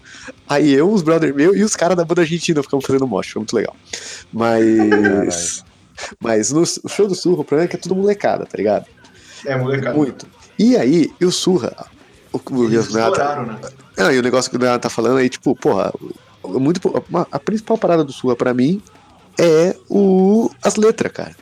Aí eu, os brother meu e os caras da banda argentina ficamos fazendo mosh, foi muito legal. Mas. mas no show do Surro, o problema é que é tudo molecada, tá ligado? É, molecada. Muito. E aí, e o Surra. O, o, estouraram, né? não, e o negócio que o Leonardo tá falando aí, tipo, porra, muito, uma- a principal parada do Surra pra mim é o, as letras, cara.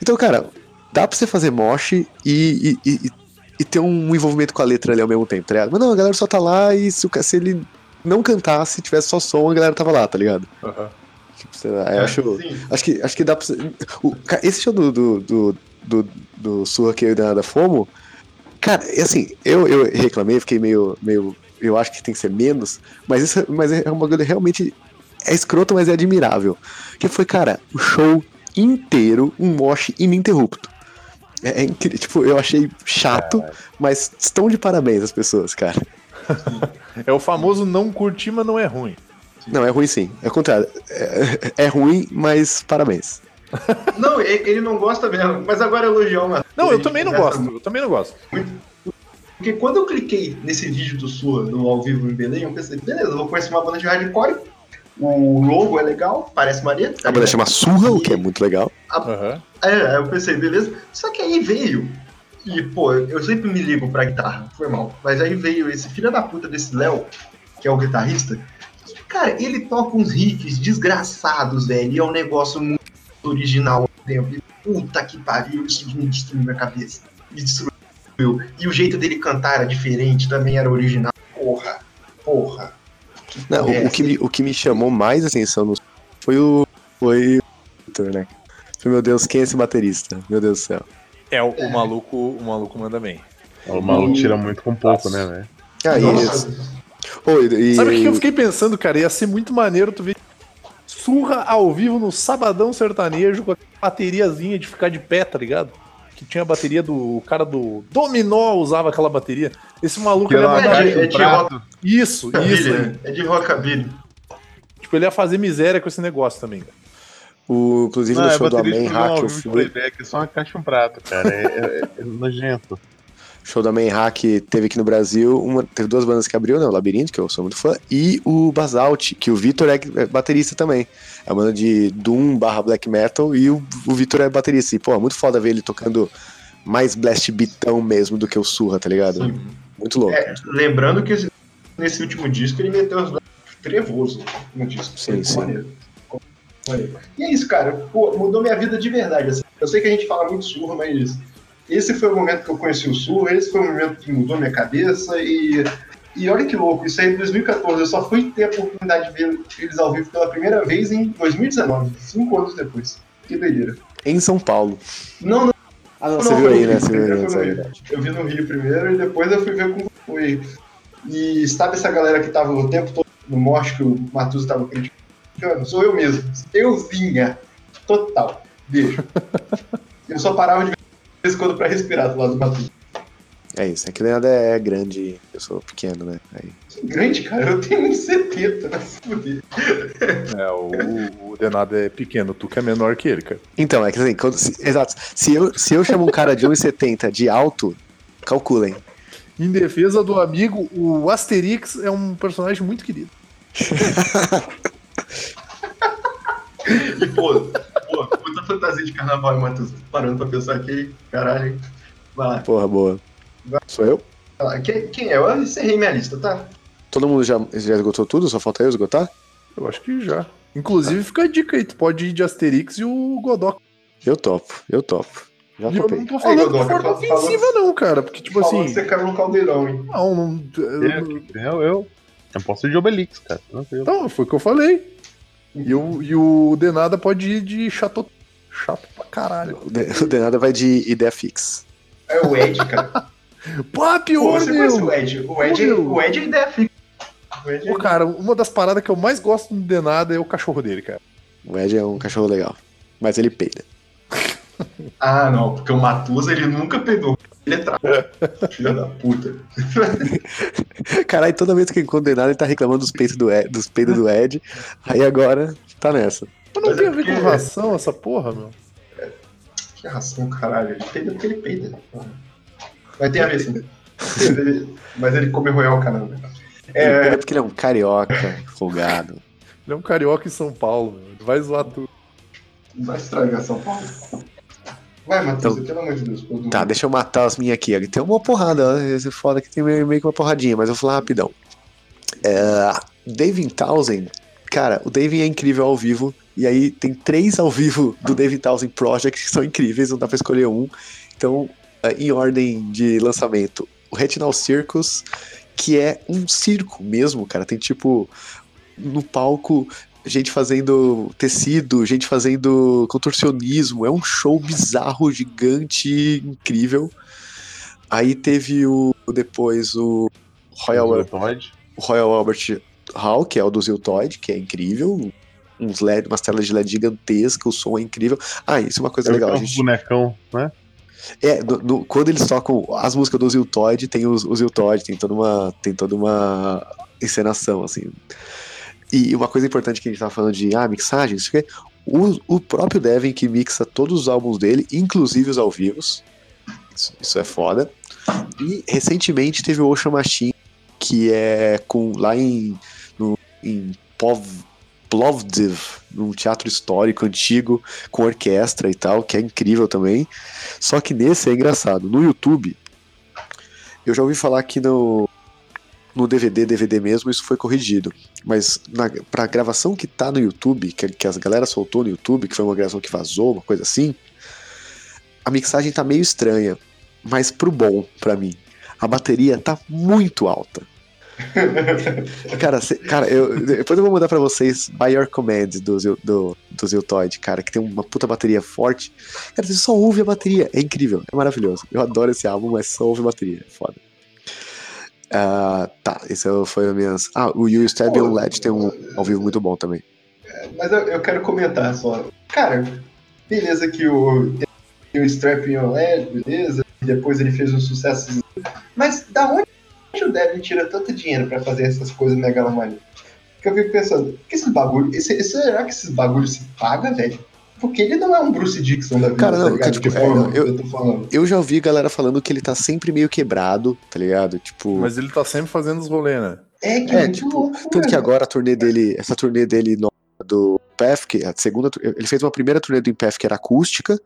Então, cara, dá pra você fazer mosh e, e, e, e ter um envolvimento com a letra ali ao mesmo tempo, tá ligado? Mas não, a galera só tá lá e se, se ele não cantasse, tivesse só som, a galera tava lá, tá ligado? Tipo, sei lá, eu acho, Sim. acho, que, acho que dá pra você. o- esse show do, do, do, do, do Surra que eu e da Nada fomos, cara, assim, eu, eu reclamei, fiquei meio, meio. Eu acho que tem que ser menos, mas isso mas é um bagulho realmente. É escroto, mas é admirável. Que foi, cara, o show inteiro, um mosh ininterrupto. É, é incrível. Tipo, eu achei chato, mas estão de parabéns as pessoas, cara. É o famoso não curtir, mas não é ruim. Não, é ruim sim. É o contrário. É, é ruim, mas parabéns. Não, ele ele não gosta mesmo, mas agora elogiar uma. Não, eu também não gosto. Eu também não gosto. Porque quando eu cliquei nesse vídeo do Surra, do ao vivo em Belém, eu pensei, beleza, eu vou conhecer uma banda de hardcore. O logo é legal, parece maneiro. tá A banda chama Surra, o que é muito legal. Aham. É, aí eu pensei, beleza. Só que aí veio. E, pô, eu sempre me ligo pra guitarra, foi mal. Mas aí veio esse filho da puta desse Léo, que é o guitarrista. Cara, ele toca uns riffs desgraçados, velho. E é um negócio muito original. E, puta que pariu, isso me destruiu minha cabeça. Me destruiu. E o jeito dele cantar era diferente, também era original. Porra, porra. Que Não, o, o que me, o que me chamou mais atenção no foi o. Foi o Vitor, né? Foi, meu Deus, quem é esse baterista? Meu Deus do céu. É, o, o maluco, o maluco manda bem. O maluco tira muito com pouco, né, velho? Ah, Nossa, Ô, e- Sabe o que eu fiquei pensando, cara? Ia ser muito maneiro tu ver surra ao vivo no Sabadão Sertanejo com a bateriazinha de ficar de pé, tá ligado? Que tinha a bateria do o cara do Dominó usava aquela bateria. Esse maluco ele mandar é é de prato. isso, isso. né? É de rockabilly. Tipo, ele ia fazer miséria com esse negócio também. cara. o, inclusive Não, no é show do não, Hack, de fui. playback, é só uma caixa e um prato, cara. É, é- é nojento. Show da Main Hack teve aqui no Brasil, uma, teve duas bandas que abriu, né? O Labirinto, que eu sou muito fã, e o Basalt, que o Vitor é é baterista também. É uma banda de Doom barra Black Metal e o, o Vitor é baterista. E, pô, é muito foda ver ele tocando mais blast beatão mesmo do que o Surra, tá ligado? Sim. Muito louco. É, lembrando que esse- nesse último disco ele meteu os trevoso no disco. Sim, sim. maneiro. Maneiro. E é isso, cara. Pô, mudou minha vida de verdade. assim. Eu sei que a gente fala muito surra, mas esse foi o momento que eu conheci o surra, esse foi o momento que mudou minha cabeça e. E olha que louco, isso aí em 2014, eu só fui ter a oportunidade de ver eles ao vivo pela primeira vez em 2019, cinco anos depois. Que doideira. Em São Paulo. Não, não, Ah, não, Não, você viu foi aí, né? Você viu aí, primeiro né? é verdade. Eu vi no Rio primeiro e depois eu fui ver como foi. E sabe essa galera que tava o tempo todo no morte que o Matuso tava criticando? Sou eu mesmo. Eu vinha. Total. Beijo. Eu só parava de vez quando pra respirar do lado do Matuso. É isso, é que o Leandro é grande, eu sou pequeno, né? Aí. Grande, cara. Eu tenho 1,70, vai se fuder. É, o, o, o Denado é pequeno, tu que é menor que ele, cara. Então, é que assim, quando, se- exato. Se eu, se eu chamo um cara de 1,70 de alto, calculem. Em defesa do amigo, o Asterix é um personagem muito querido. E, pô, pô, puta fantasia de carnaval, hein, Matuso. Parando pra pensar aqui. Caralho? Vai lá. Porra, boa. Sou eu? Vai lá. Quem, quem é? Eu encerrei minha lista, tá? Todo mundo já, já esgotou tudo? Só falta eu esgotar? Eu acho que já. Inclusive, fica a dica aí, tu pode ir de Asterix e o Godok. Eu topo, eu topo. Já E eu topei. não tô falando de Godok, forma falou- ofensiva, não, cara. Porque, tipo assim. você caiu no caldeirão, hein? Não, não. Eu, eu, eu, eu posso ir de Obelix, cara. Tranquilo. Então, foi o que eu falei. E o, e o Denada pode ir de chato. Chato pra caralho. O De- O Denada vai de ideia fixa. É o Ed, cara. Pô, Pô, pior, você conhece meu! o Ed? O Ed, o Ed é ideia fixa. O Ed é... Pô, cara, uma das paradas que eu mais gosto do Denada é o cachorro dele, cara. O Ed é um cachorro legal. Mas ele peida. Ah, não, porque o Matusa ele nunca peidou. Ele é. Filha da puta. Caralho, toda vez que encontra o Denada, ele tá reclamando dos peitos do Ed, dos peitos do Ed. Aí agora tá nessa. Mas não Mas tem é a ver com ração essa porra, meu. Que ração, caralho. Ele peida porque ele peida. Mas tem a ver, sim. Mas ele come Royal. Ele É, peida porque ele é um carioca, folgado. Ele é um carioca em São Paulo, meu. Ele vai zoar tudo. vai estragar São Paulo. Vai, Matusa, pelo amor de Deus. Tá, deixa eu matar as minhas aqui. Tem uma porrada, ó, esse foda que tem meio, meio que uma porradinha, mas eu vou falar rapidão. É, David Townsend, cara, o David é incrível ao vivo, e aí tem três ao vivo do David Townsend Project que são incríveis, não dá pra escolher um. Então, é, em ordem de lançamento, o Retinal Circus, que é um circo mesmo, cara, tem tipo no palco gente fazendo tecido, gente fazendo contorcionismo, é um show bizarro, gigante, incrível. Aí teve o depois o Royal, Todd. o Royal Albert Hall, que é o do Ziltoid, que é incrível. Uns LED, umas telas de LED gigantescas, o som é incrível. Ah, isso é uma coisa legal. A um gente, bonecão, né? é, no- no- quando eles tocam as músicas do Ziltoid, tem os, o Ziltoid, tem toda uma, tem toda uma encenação, assim. E uma coisa importante que a gente tava falando de ah, mixagem, isso aqui, o, o próprio Devin que mixa todos os álbuns dele, inclusive os ao vivos. Isso, isso é foda. E recentemente teve o Ocean Machine, que é com lá em, no, em Pov, Plovdiv, num teatro histórico antigo, com orquestra e tal, que é incrível também. Só que nesse é engraçado. No YouTube, eu já ouvi falar que no, no DVD, DVD mesmo, isso foi corrigido. Mas na, pra gravação que tá no YouTube, que, que as galera soltou no YouTube, que foi uma gravação que vazou, uma coisa assim, a mixagem tá meio estranha. Mas pro bom, pra mim. A bateria tá muito alta. cara, cê, cara eu, depois eu vou mandar pra vocês By Your Command do, do, do Ziltoid, cara, que tem uma puta bateria forte. Cara, você só ouve a bateria, é incrível, é maravilhoso. Eu adoro esse álbum, mas só ouve a bateria, é foda. Uh, tá, esse foi a minha. Ah, o You Stab on LED tem um ao vivo muito bom também. É, mas eu, eu, quero comentar só. Cara, beleza que o, o Strap on LED, beleza, depois ele fez um sucesso. Mas da onde o Devin tira tanto dinheiro pra fazer essas coisas megalomaníacas? Porque eu fico pensando, que esses bagulho, esse, será que esses bagulhos se paga, velho? Porque ele não é um Bruce Dixon da vida, Cara, não, tá tipo, é, eu, eu, eu, já ouvi galera falando que ele tá sempre meio quebrado, tá ligado? Tipo. Mas ele tá sempre fazendo os rolês, né? É, que é, tipo, louco, Tanto que agora a turnê dele, essa turnê dele no, do PEF, que a segunda. Ele fez uma primeira turnê do Impef que era acústica.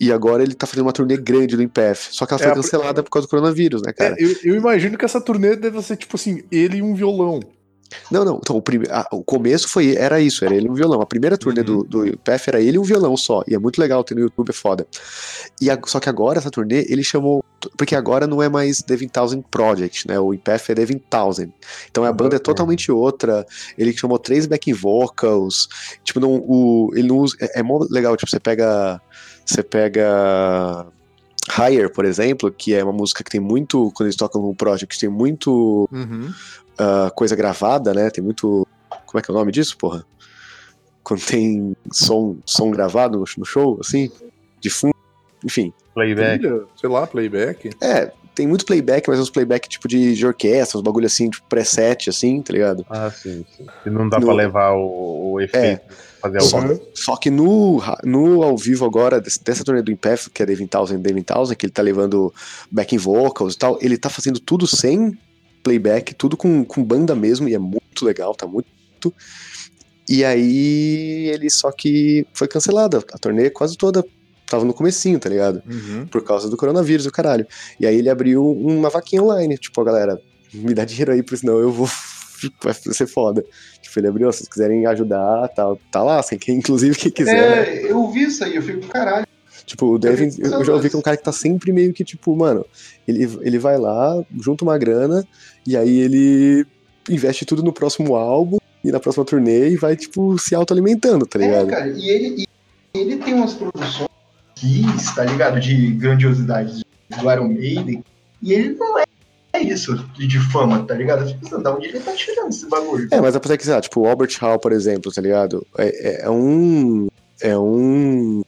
E agora ele tá fazendo uma turnê grande do Impef. Só que ela foi é, cancelada por causa do coronavírus, né, cara? É, eu, eu, imagino que essa turnê deve ser, tipo assim, ele e um violão. Não, não. Então, o, prime... ah, o começo foi era isso, era ele e um violão. A primeira turnê uhum. do, do era ele e um violão só. E é muito legal ter no YouTube, é foda. E a... Só que agora, essa turnê, ele chamou. Porque agora não é mais The 2000 Project, né? O IPF é The 2000. Então a banda é totalmente outra. Ele chamou três backing vocals. Tipo, não, o, ele não usa. É, é legal, tipo, você pega. Você pega. Higher, por exemplo, que é uma música que tem muito, quando eles tocam no Project, tem muito uhum uh, coisa gravada, né? Tem muito. Como é que é o nome disso, porra? Quando tem som, som gravado no show, assim, de fundo, enfim. Playback. Sei lá, playback. É, tem muito playback, mas é uns playback tipo de, de orquestra, uns bagulho assim, tipo preset, assim, tá ligado? Ah, sim, sim. E não dá no... pra levar o, o efeito. É. Fazer só, só que no, no ao vivo agora, dessa turnê do Impef, que é Devin Townsend, Devin Townsend, que ele tá levando backing vocals e tal, ele tá fazendo tudo sem playback, tudo com, com banda mesmo, e é muito legal, tá muito. E aí ele só que foi cancelada, a turnê quase toda tava no comecinho, tá ligado? Uhum. Por causa do coronavírus, o caralho. E aí ele abriu uma vaquinha online, tipo, a galera, me dá dinheiro aí, senão eu vou vai ser foda. Tipo, ele abriu, se vocês quiserem ajudar, tá, tá lá, assim, quem, inclusive quem quiser. É, eu vi isso aí, eu fico, caralho. Tipo, o Devin, eu já ouvi que é um cara que tá sempre meio que, tipo, mano, ele, ele vai lá, junta uma grana, e aí ele investe tudo no próximo álbum e na próxima turnê e vai, tipo, se autoalimentando, tá é, ligado? É, cara, e ele, e ele tem umas produções que, tá ligado? De grandiosidade do Iron Maiden, e ele não é é isso de, fama, tá ligado? Tipo, pensando, da onde ele tá tirando esse bagulho? É, mas apesar que, sei lá, tipo, o Albert Hall, por exemplo, tá ligado? É, é, é um. É um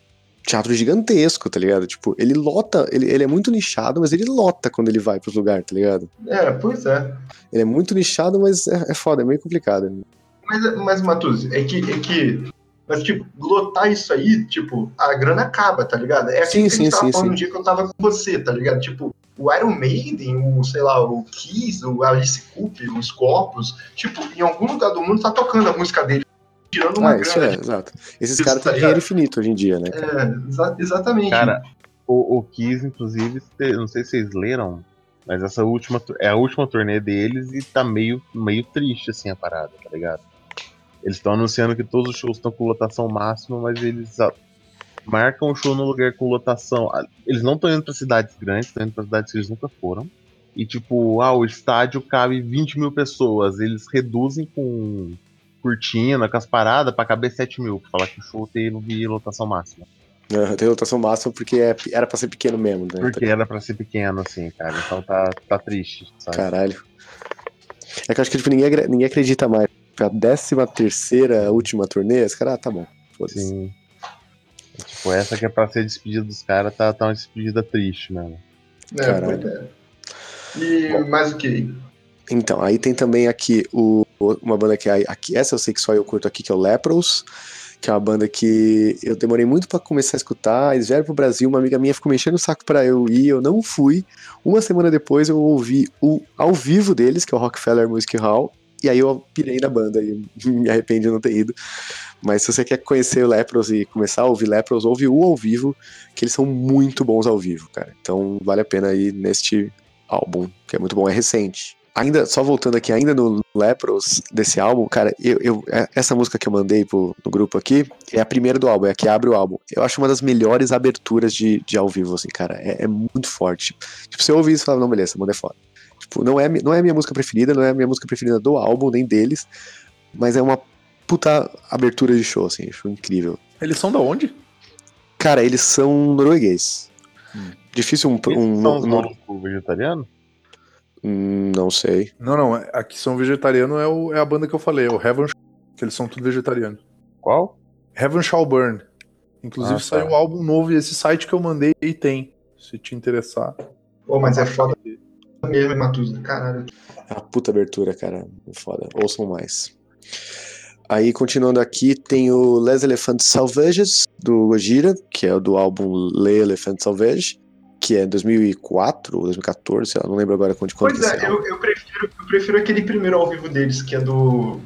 teatro gigantesco, tá ligado? Tipo, ele lota, ele, ele é muito nichado, mas ele lota quando ele vai pros lugares, tá ligado? É, pois é. Ele é muito nichado, mas é, é foda, é meio complicado. Mas, mas Matus, é que, é que. Mas, tipo, lotar isso aí, tipo, a grana acaba, tá ligado? É assim sim, que sim, a gente tava sim, falando sim. um dia que eu tava com você, tá ligado? Tipo, o Iron Maiden, o, sei lá, o Kiss, o Alice Cooper, os Corpos, tipo, em algum lugar do mundo tá tocando a música dele tirando uma ah, grana. Isso é, exato. Esses caras têm tá dinheiro infinito hoje em dia, né? Cara? É, exa exatamente. Cara, o, o Kiss, inclusive, não sei se vocês leram, mas essa última é a última turnê deles e tá meio, meio triste assim a parada, tá ligado? Eles estão anunciando que todos os shows estão com lotação máxima, mas eles marcam o show no lugar com lotação. Eles não estão indo pra cidades grandes, estão indo pra cidades que eles nunca foram. E tipo, ah, o estádio cabe 20 mil pessoas. Eles reduzem com cortina, com as paradas, pra caber 7 mil. Pra falar que o show tem lotação máxima. É, tem lotação máxima porque é, era pra ser pequeno mesmo, né? Porque era pra ser pequeno, assim, cara. Então tá, tá triste, sabe? Caralho. É que eu acho que tipo, ninguém, ninguém acredita mais. A décima terceira última turnê, esse cara, ah, tá bom. Sim. Tipo, essa que é pra ser despedida dos caras, tá, tá uma despedida triste mesmo. É, Caralho. É. E bom. mais o que? Então, aí tem também aqui o, uma banda que é aqui, essa eu sei que só eu curto aqui, que é o Lepros, que é uma banda que eu demorei muito para começar a escutar. Eles vieram pro Brasil, uma amiga minha ficou mexendo o saco para eu ir, eu não fui. Uma semana depois eu ouvi o ao vivo deles, que é o Rockefeller Music Hall, e aí eu pirei na banda e me arrependo de não ter ido. Mas se você quer conhecer o Lepros e começar a ouvir Lepros, ouve o ao vivo, que eles são muito bons ao vivo, cara. Então vale a pena ir neste álbum, que é muito bom, é recente ainda, só voltando aqui, ainda no Lepros desse álbum, cara, eu, eu, é, essa música que eu mandei pro, no grupo aqui é a primeira do álbum, é a que abre o álbum. Eu acho uma das melhores aberturas de, de ao vivo, assim, cara. É, é muito forte. Tipo, você ouve isso e fala, não, beleza, manda é foda. Tipo, não é, não é a minha música preferida, não é a minha música preferida do álbum, nem deles, mas é uma puta abertura de show, assim, acho incrível. Eles são da onde? Cara, eles são norueguês. Hum. Difícil um. um, são um, um vegetariano? Hum, não sei. Não, não. Aqui são vegetariano é, o, é a banda que eu falei, é o Heaven que eles são tudo vegetariano. Qual? Heaven Shall Burn. Inclusive ah, tá. saiu um álbum novo e esse site que eu mandei tem, se te interessar. Pô, mas é foda mesmo, Matusa, caralho. É uma puta abertura, cara. Foda. Ouçam mais. Aí, continuando aqui, tem o Les Elephants Salvages, do Gojira, que é do álbum Les Elephants Salvages, que é 2004 ou 2014, sei lá, não lembro agora quando Pois é, eu, eu, prefiro, eu prefiro aquele primeiro ao vivo deles, que é do,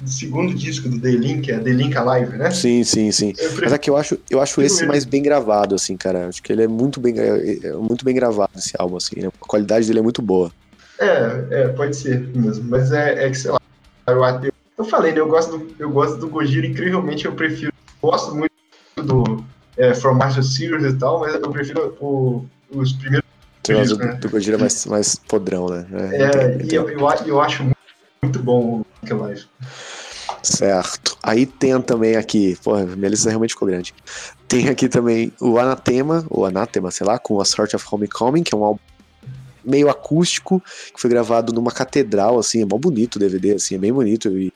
do segundo disco do The Link, é The Link Alive, né? Sim, sim, sim. Mas é que eu acho, eu acho esse mais bem gravado, assim, cara. Acho que ele é muito bem, é, é muito bem gravado, esse álbum, assim. Né? A qualidade dele é muito boa. É, é, pode ser mesmo. Mas é, é que, sei lá, eu, eu eu falei, né? Eu gosto do, eu gosto do Gojira, incrivelmente eu prefiro. Gosto muito do é, From Master Series e tal, mas eu prefiro o, os primeiros. Discos, né? do Gojira mais, mais podrão, né? É, é e eu, eu, eu, acho muito, muito bom o Black Life. Certo. Aí tem também aqui, porra, minha lista realmente ficou grande. Tem aqui também o Anatema, ou Anatema, sei lá, com A Sort of Homecoming, que é um álbum meio acústico, que foi gravado numa catedral, assim, é mó bonito o DVD, assim, é bem bonito e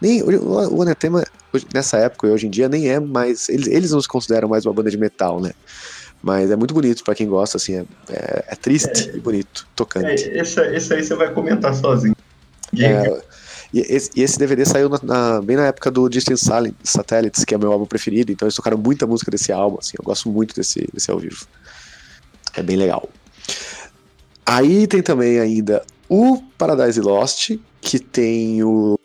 nem, o, o Anatema, nessa época e hoje em dia, nem é mais. Eles, eles não se consideram mais uma banda de metal, né? Mas é muito bonito para quem gosta, assim, é, é, é triste é, e bonito, tocante. É, esse, esse aí você vai comentar sozinho. É, e, esse, esse DVD saiu na, na, bem na época do Distant Satellites, que é meu álbum preferido, então eles tocaram muita música desse álbum, assim, eu gosto muito desse, desse ao vivo. É bem legal. Aí tem também ainda o Paradise Lost, que tem o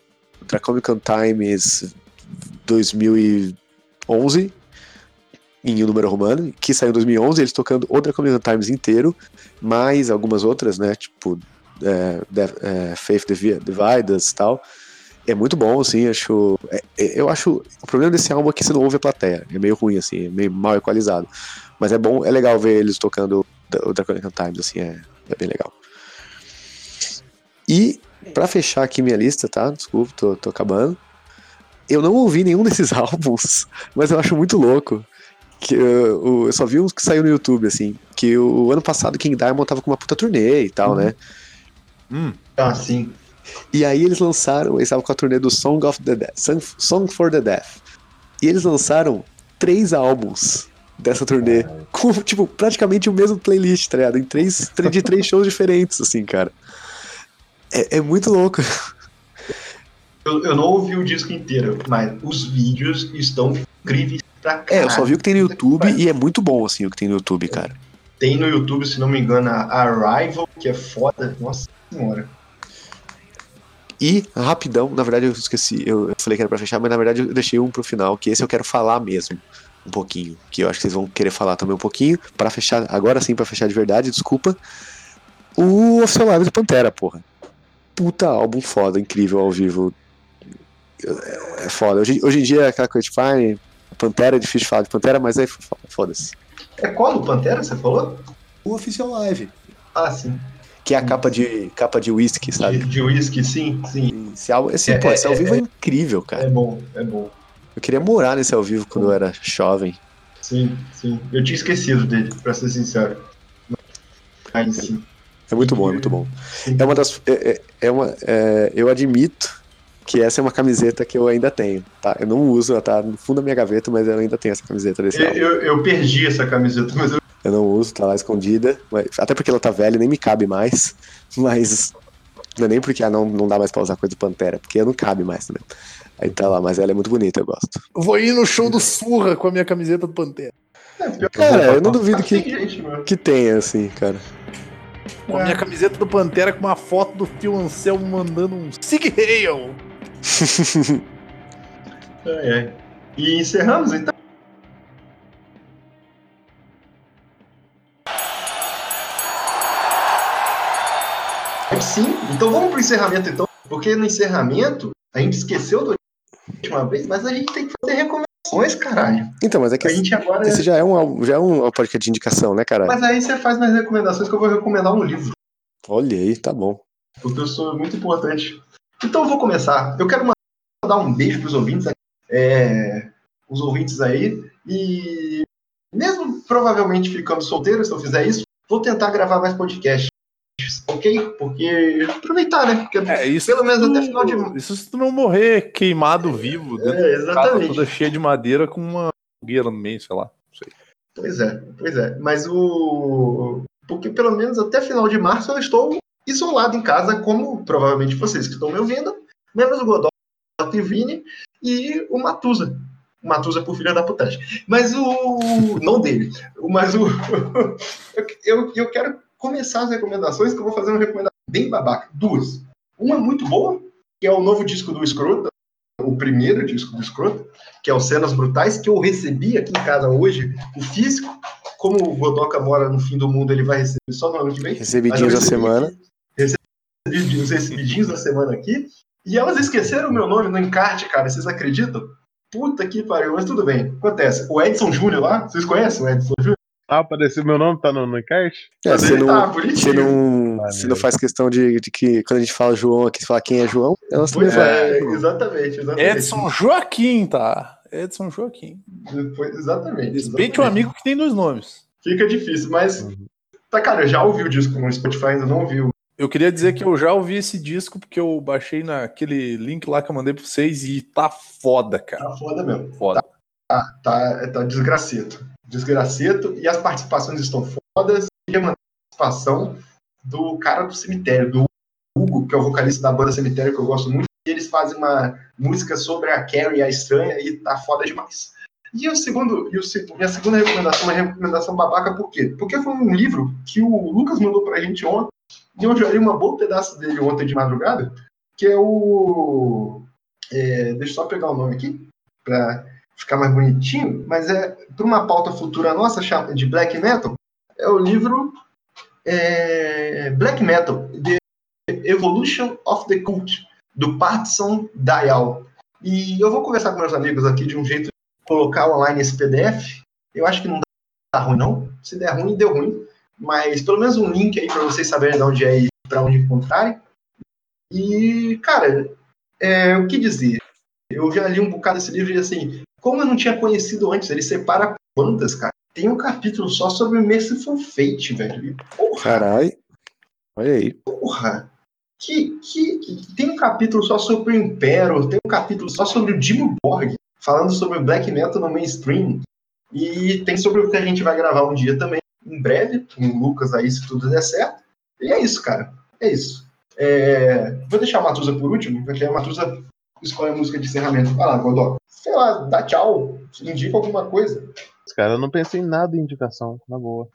Dracomican Times 2011 em um número romano, que saiu em 2011, eles tocando o Dracomican Times inteiro, mais algumas outras, né, tipo é, é, Faith Divide e tal. É muito bom, assim, acho. É, é, eu acho. O problema desse álbum é que você não ouve a plateia. É meio ruim, assim, é meio mal equalizado. Mas é bom, é legal ver eles tocando o Draconic Times, assim, é, é bem legal. E para fechar aqui minha lista, tá? Desculpa, tô, tô acabando. Eu não ouvi nenhum desses álbuns, mas eu acho muito louco. Que uh, eu só vi uns que saiu no YouTube, assim. Que o, o ano passado King Diamond tava com uma puta turnê e tal, né? Hum. Ah, sim. E aí eles lançaram, eles estavam com a turnê do Song of the Death, Song, Song for the Death. E eles lançaram três álbuns dessa turnê. Com, tipo, praticamente o mesmo playlist, tá ligado? Em três, de três shows diferentes, assim, cara. É, é muito louco. Eu, eu, não ouvi o disco inteiro, mas os vídeos estão incríveis pra caralho. É, eu só vi o que tem no YouTube e é muito bom, assim, o que tem no YouTube, cara. Tem no YouTube, se não me engano, a Arrival, que é foda. Nossa senhora. E, rapidão, na verdade eu esqueci, eu falei que era pra fechar, mas na verdade eu deixei um pro final, que esse eu quero falar mesmo. Um pouquinho. Que eu acho que vocês vão querer falar também um pouquinho. para fechar, agora sim, para fechar de verdade, desculpa. O Oficial Live do Pantera, porra puta álbum foda, incrível ao vivo. É, foda. Hoje, hoje em dia, aquela coisa de fine, Pantera é difícil de falar de Pantera, mas é foda-se. É qual o Pantera, você falou? O Official Live. Ah, sim. Que é a capa de capa de whisky, sabe? De, de whisky, sim, sim. Esse, esse, é, pô, esse é, ao vivo é, é, incrível, cara. É bom, é bom. Eu queria morar nesse ao vivo quando eu era jovem. Sim, sim. Eu tinha esquecido dele, pra ser sincero. Mas sim. É muito bom, é muito bom. É uma das. É, é, é uma, é, eu admito que essa é uma camiseta que eu ainda tenho, tá? Eu não uso, ela tá no fundo da minha gaveta, mas eu ainda tenho essa camiseta desse eu, eu, eu, perdi essa camiseta, mas eu... eu não uso, tá lá escondida, mas, até porque ela tá velha, nem me cabe mais, mas não é nem porque ah, não, não dá mais pra usar coisa do Pantera, porque não cabe mais também. Aí tá lá, mas ela é muito bonita, eu gosto. Eu vou ir no show do Surra com a minha camiseta do Pantera. É, cara, eu não duvido que, que tenha, assim, cara. Com a minha camiseta do Pantera com uma foto do tio Anselmo mandando um Sig Hail. é, é. E encerramos então. Sim, então vamos pro encerramento então, porque no encerramento a gente esqueceu da última vez, mas a gente tem que fazer recomendações, caralho. Então, mas é que a gente agora esse já é um já é um podcast de indicação, né, caralho? Mas aí você faz mais recomendações que eu vou recomendar um livro. Olha aí, tá bom. Professor é muito importante. Então eu vou começar. Eu quero mandar um beijo para os ouvintes, é, os ouvintes aí. E mesmo provavelmente ficando solteiro, se eu fizer isso, vou tentar gravar mais podcasts. Ok? Porque aproveitar, né? Porque É, isso pelo menos tu- até final de. Isso se tu não morrer queimado vivo dentro É, de casa exatamente. toda cheia de madeira com uma fogueira no meio, sei lá. Não sei. Pois é, pois é. Mas o. Porque pelo menos até final de março eu estou isolado em casa, como provavelmente vocês que estão me ouvindo, menos o Godot e o Vini e o Matusa. O Matusa por filha da putagem. Mas o. Não dele. Mas o. eu, eu, quero começar as recomendações, que eu vou fazer uma recomendação bem babaca. Duas. Uma muito boa, que é o novo disco do Escrota, o primeiro disco do Escrota, que é o Cenas Brutais, que eu recebi aqui em casa hoje, o físico. Como o Godoka mora no fim do mundo, ele vai receber só no ano que vem. Recebidinhos da semana. aqui, Recebi os recebidinhos da semana aqui. E elas esqueceram o meu nome no encarte, cara. Vocês acreditam? Puta que pariu, mas tudo bem. Acontece. O Edson Júnior lá, vocês conhecem o Edson Júnior? Ah, apareceu meu nome, tá no, no encarte? É, Mas você ele não, tá você bonitinho. não, Ah, você não faz questão de, de que quando a gente fala João aqui, você fala quem é João, elas também Pois falam. é, exatamente, exatamente. Edson Joaquim, tá? Edson Joaquim. Foi- Exatamente. Respeite o exatamente. amigo que tem dois nomes. Fica difícil, mas. Uhum. Tá, cara, eu já ouvi o disco no Spotify, ainda não ouvi o. Eu queria dizer que eu já ouvi esse disco porque eu baixei naquele link lá que eu mandei pra vocês e tá foda, cara. Tá foda mesmo. Foda. Tá, tá, tá desgraceto. Desgraceto. E as participações estão fodas. E a participação do cara do cemitério, do Hugo, que é o vocalista da banda Cemitério, que eu gosto muito. E eles fazem uma música sobre a Carrie, a estranha, e tá foda demais. E o segundo, e o, minha segunda recomendação é uma recomendação babaca, por quê? Porque foi um livro que o Lucas mandou pra gente ontem, e eu li uma boa pedaço dele ontem de madrugada, que é o. é, deixa eu só pegar o nome aqui, pra ficar mais bonitinho, mas é para uma pauta futura nossa de black metal, é o livro é, Black Metal, The Evolution of the Cult, do Partinson Dial. E eu vou conversar com meus amigos aqui de um jeito de colocar online esse PDF. Eu acho que não dá ruim, não. Se der ruim, deu ruim. Mas pelo menos um link aí para vocês saberem de onde é e para onde encontrarem. E, cara, é, o que dizer? Eu já li um bocado desse livro e assim, como eu não tinha conhecido antes, ele separa bandas, cara. Tem um capítulo só sobre Merciful Fate, velho. Porra, Caralho. Olha aí. porra. Que, que, que- tem um capítulo só sobre o Impero, tem um capítulo só sobre o Dimmu Borg, falando sobre o black metal no mainstream. E tem sobre o que a gente vai gravar um dia também, em breve, com o Lucas aí, se tudo der certo. E é isso, cara. É isso. É, Vou deixar a Matusa por último, porque a Matusa escolhe a música de encerramento. Vai lá, Godó. Sei lá, dá tchau. Indica alguma coisa. Cara, eu não pensei em nada em indicação, na boa.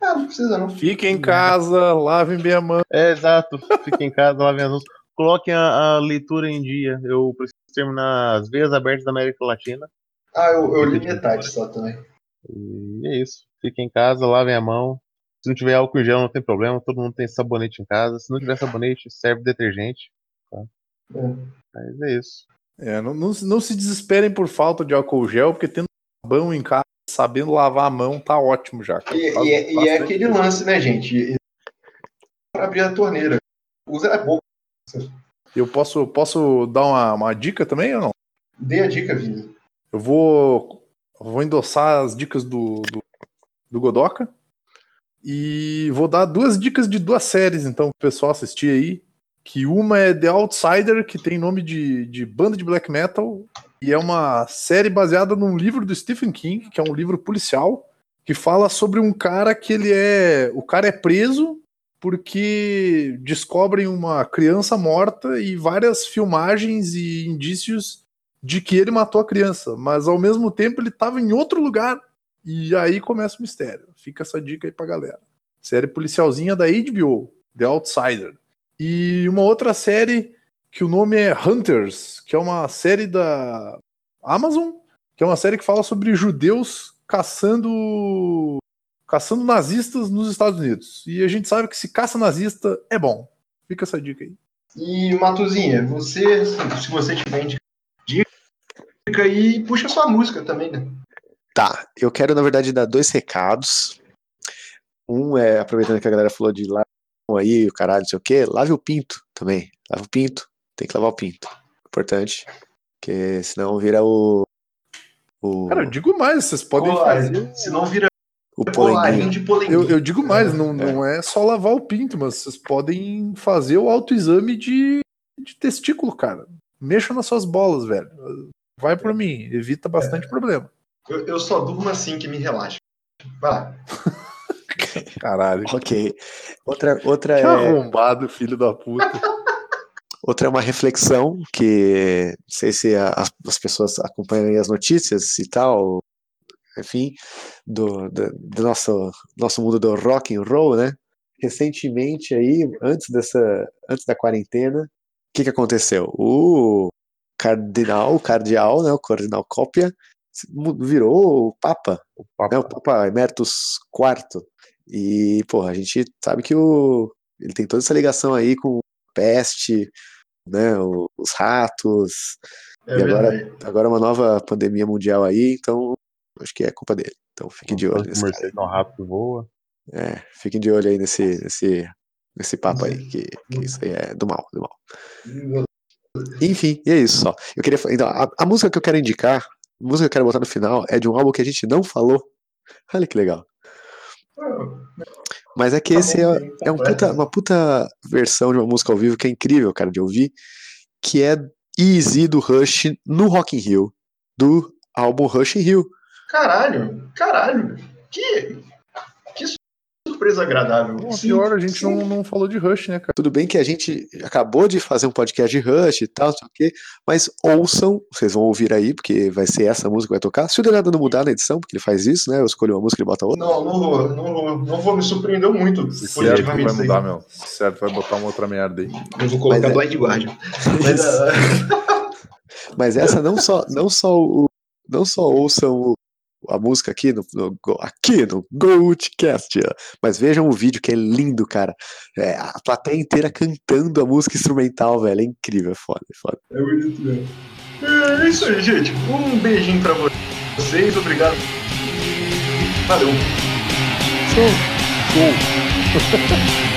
Ah, não precisa não. Fique em casa, lavem bem a mão. É, exato. Fiquem em casa, lavem as mãos. Coloquem a, a leitura em dia. Eu preciso terminar as veias abertas da América Latina. Ah, eu, eu li metade só também. E é isso. Fiquem em casa, lavem a mão. Se não tiver álcool em gel, não tem problema. Todo mundo tem sabonete em casa. Se não tiver sabonete, serve detergente. Tá? É. Mas é isso. É, não, não, se- não se desesperem por falta de álcool gel, porque tendo sabão em casa, sabendo lavar a mão, tá ótimo já. E, Faz e é- e é aquele lance, né, gente? Para abrir a torneira. Usa a boca. Eu posso, posso dar uma, uma dica também ou não? Dê a dica, Vini. Eu vou, vou endossar as dicas do, do, do Godoka e vou dar duas dicas de duas séries, então, pro pessoal assistir aí. Que uma é The Outsider, que tem nome de, de banda de black metal, e é uma série baseada num livro do Stephen King, que é um livro policial, que fala sobre um cara que ele é. O cara é preso porque descobrem uma criança morta e várias filmagens e indícios de que ele matou a criança, mas ao mesmo tempo ele estava em outro lugar. E aí começa o mistério. Fica essa dica aí pra galera. Série policialzinha da HBO, The Outsider. E uma outra série que o nome é Hunters, que é uma série da Amazon, que é uma série que fala sobre judeus caçando caçando nazistas nos Estados Unidos. E a gente sabe que se caça nazista é bom. Fica essa dica aí. E, Matuzinha, você, se você tiver dica aí, puxa sua música também, né? Tá, eu quero, na verdade, dar dois recados. Um é, aproveitando que a galera falou de lá aí, o caralho, não sei o quê, lave o pinto também. Lave o pinto, tem que lavar o pinto. Importante. Porque senão vira o. o Cara, eu digo mais, vocês podem fazer. Senão vira o polenguinho. de polenguinho. Eu, eu digo mais, não, não é só lavar o pinto, mas vocês podem fazer o autoexame de, de testículo, cara. Mexa nas suas bolas, velho. Vai por mim, evita bastante problema. Eu, eu só durmo assim que me relaxa. Vai lá. Caralho. Ok. Outra, outra Que é. arrombado, filho da puta. Outra é uma reflexão que não sei se a- as, as pessoas acompanham aí as notícias e tal, enfim, do, do, do nosso, nosso mundo do rock and roll, né? Recentemente aí, antes dessa, antes da quarentena, o que que aconteceu? O cardeal, o cardeal, né, o cardeal Cópia, virou o papa, O né, o papa Emeritus IV. E, porra, a gente sabe que o ele tem toda essa ligação aí com peste, né, os ratos, É E agora- verdade. agora uma nova pandemia mundial aí, então acho que é culpa dele. Então fiquem de olho nesse cara. Rápido voa. É, fiquem de olho aí nesse, nesse, nesse papo aí, que, que isso aí é do mal, do mal. Enfim, e é isso só. Eu queria, então, a, a música que eu quero indicar, música que eu quero botar no final é de um álbum que a gente não falou. Olha que legal. Mas é que Tá esse é, bem é um puta- uma puta versão de uma música ao vivo que é incrível, cara, de ouvir, que é Easy do Rush no Rock in Rio, do álbum Rush in Rio. Caralho, caralho. Que surpresa agradável. Bom, Sim, pior, a gente sim. não, não falou de Rush, né, cara? Tudo bem que a gente acabou de fazer um podcast de Rush e tal, não sei o quê, mas ouçam, vocês vão ouvir aí, porque vai ser essa música que vai tocar. Se o Delado não mudar na edição, porque ele faz isso, né? Eu escolho uma música e ele bota outra. Não, não vou, não vou, não vou, me surpreendeu muito. Certo vai isso aí. mudar, meu. Certo, vai botar uma outra merda aí. Eu vou colocar Mas é- Blind Guardian. Mas, Mas essa não só, não só o, não só ouçam o- a música aqui no, no aqui no Goldcast, mas vejam o vídeo que é lindo, cara. É, a plateia inteira cantando a música instrumental, velho, é incrível, é foda, é foda. é bonito mesmo. É isso aí, gente. Um beijinho pra vocês. Obrigado. Valeu. Show. Show.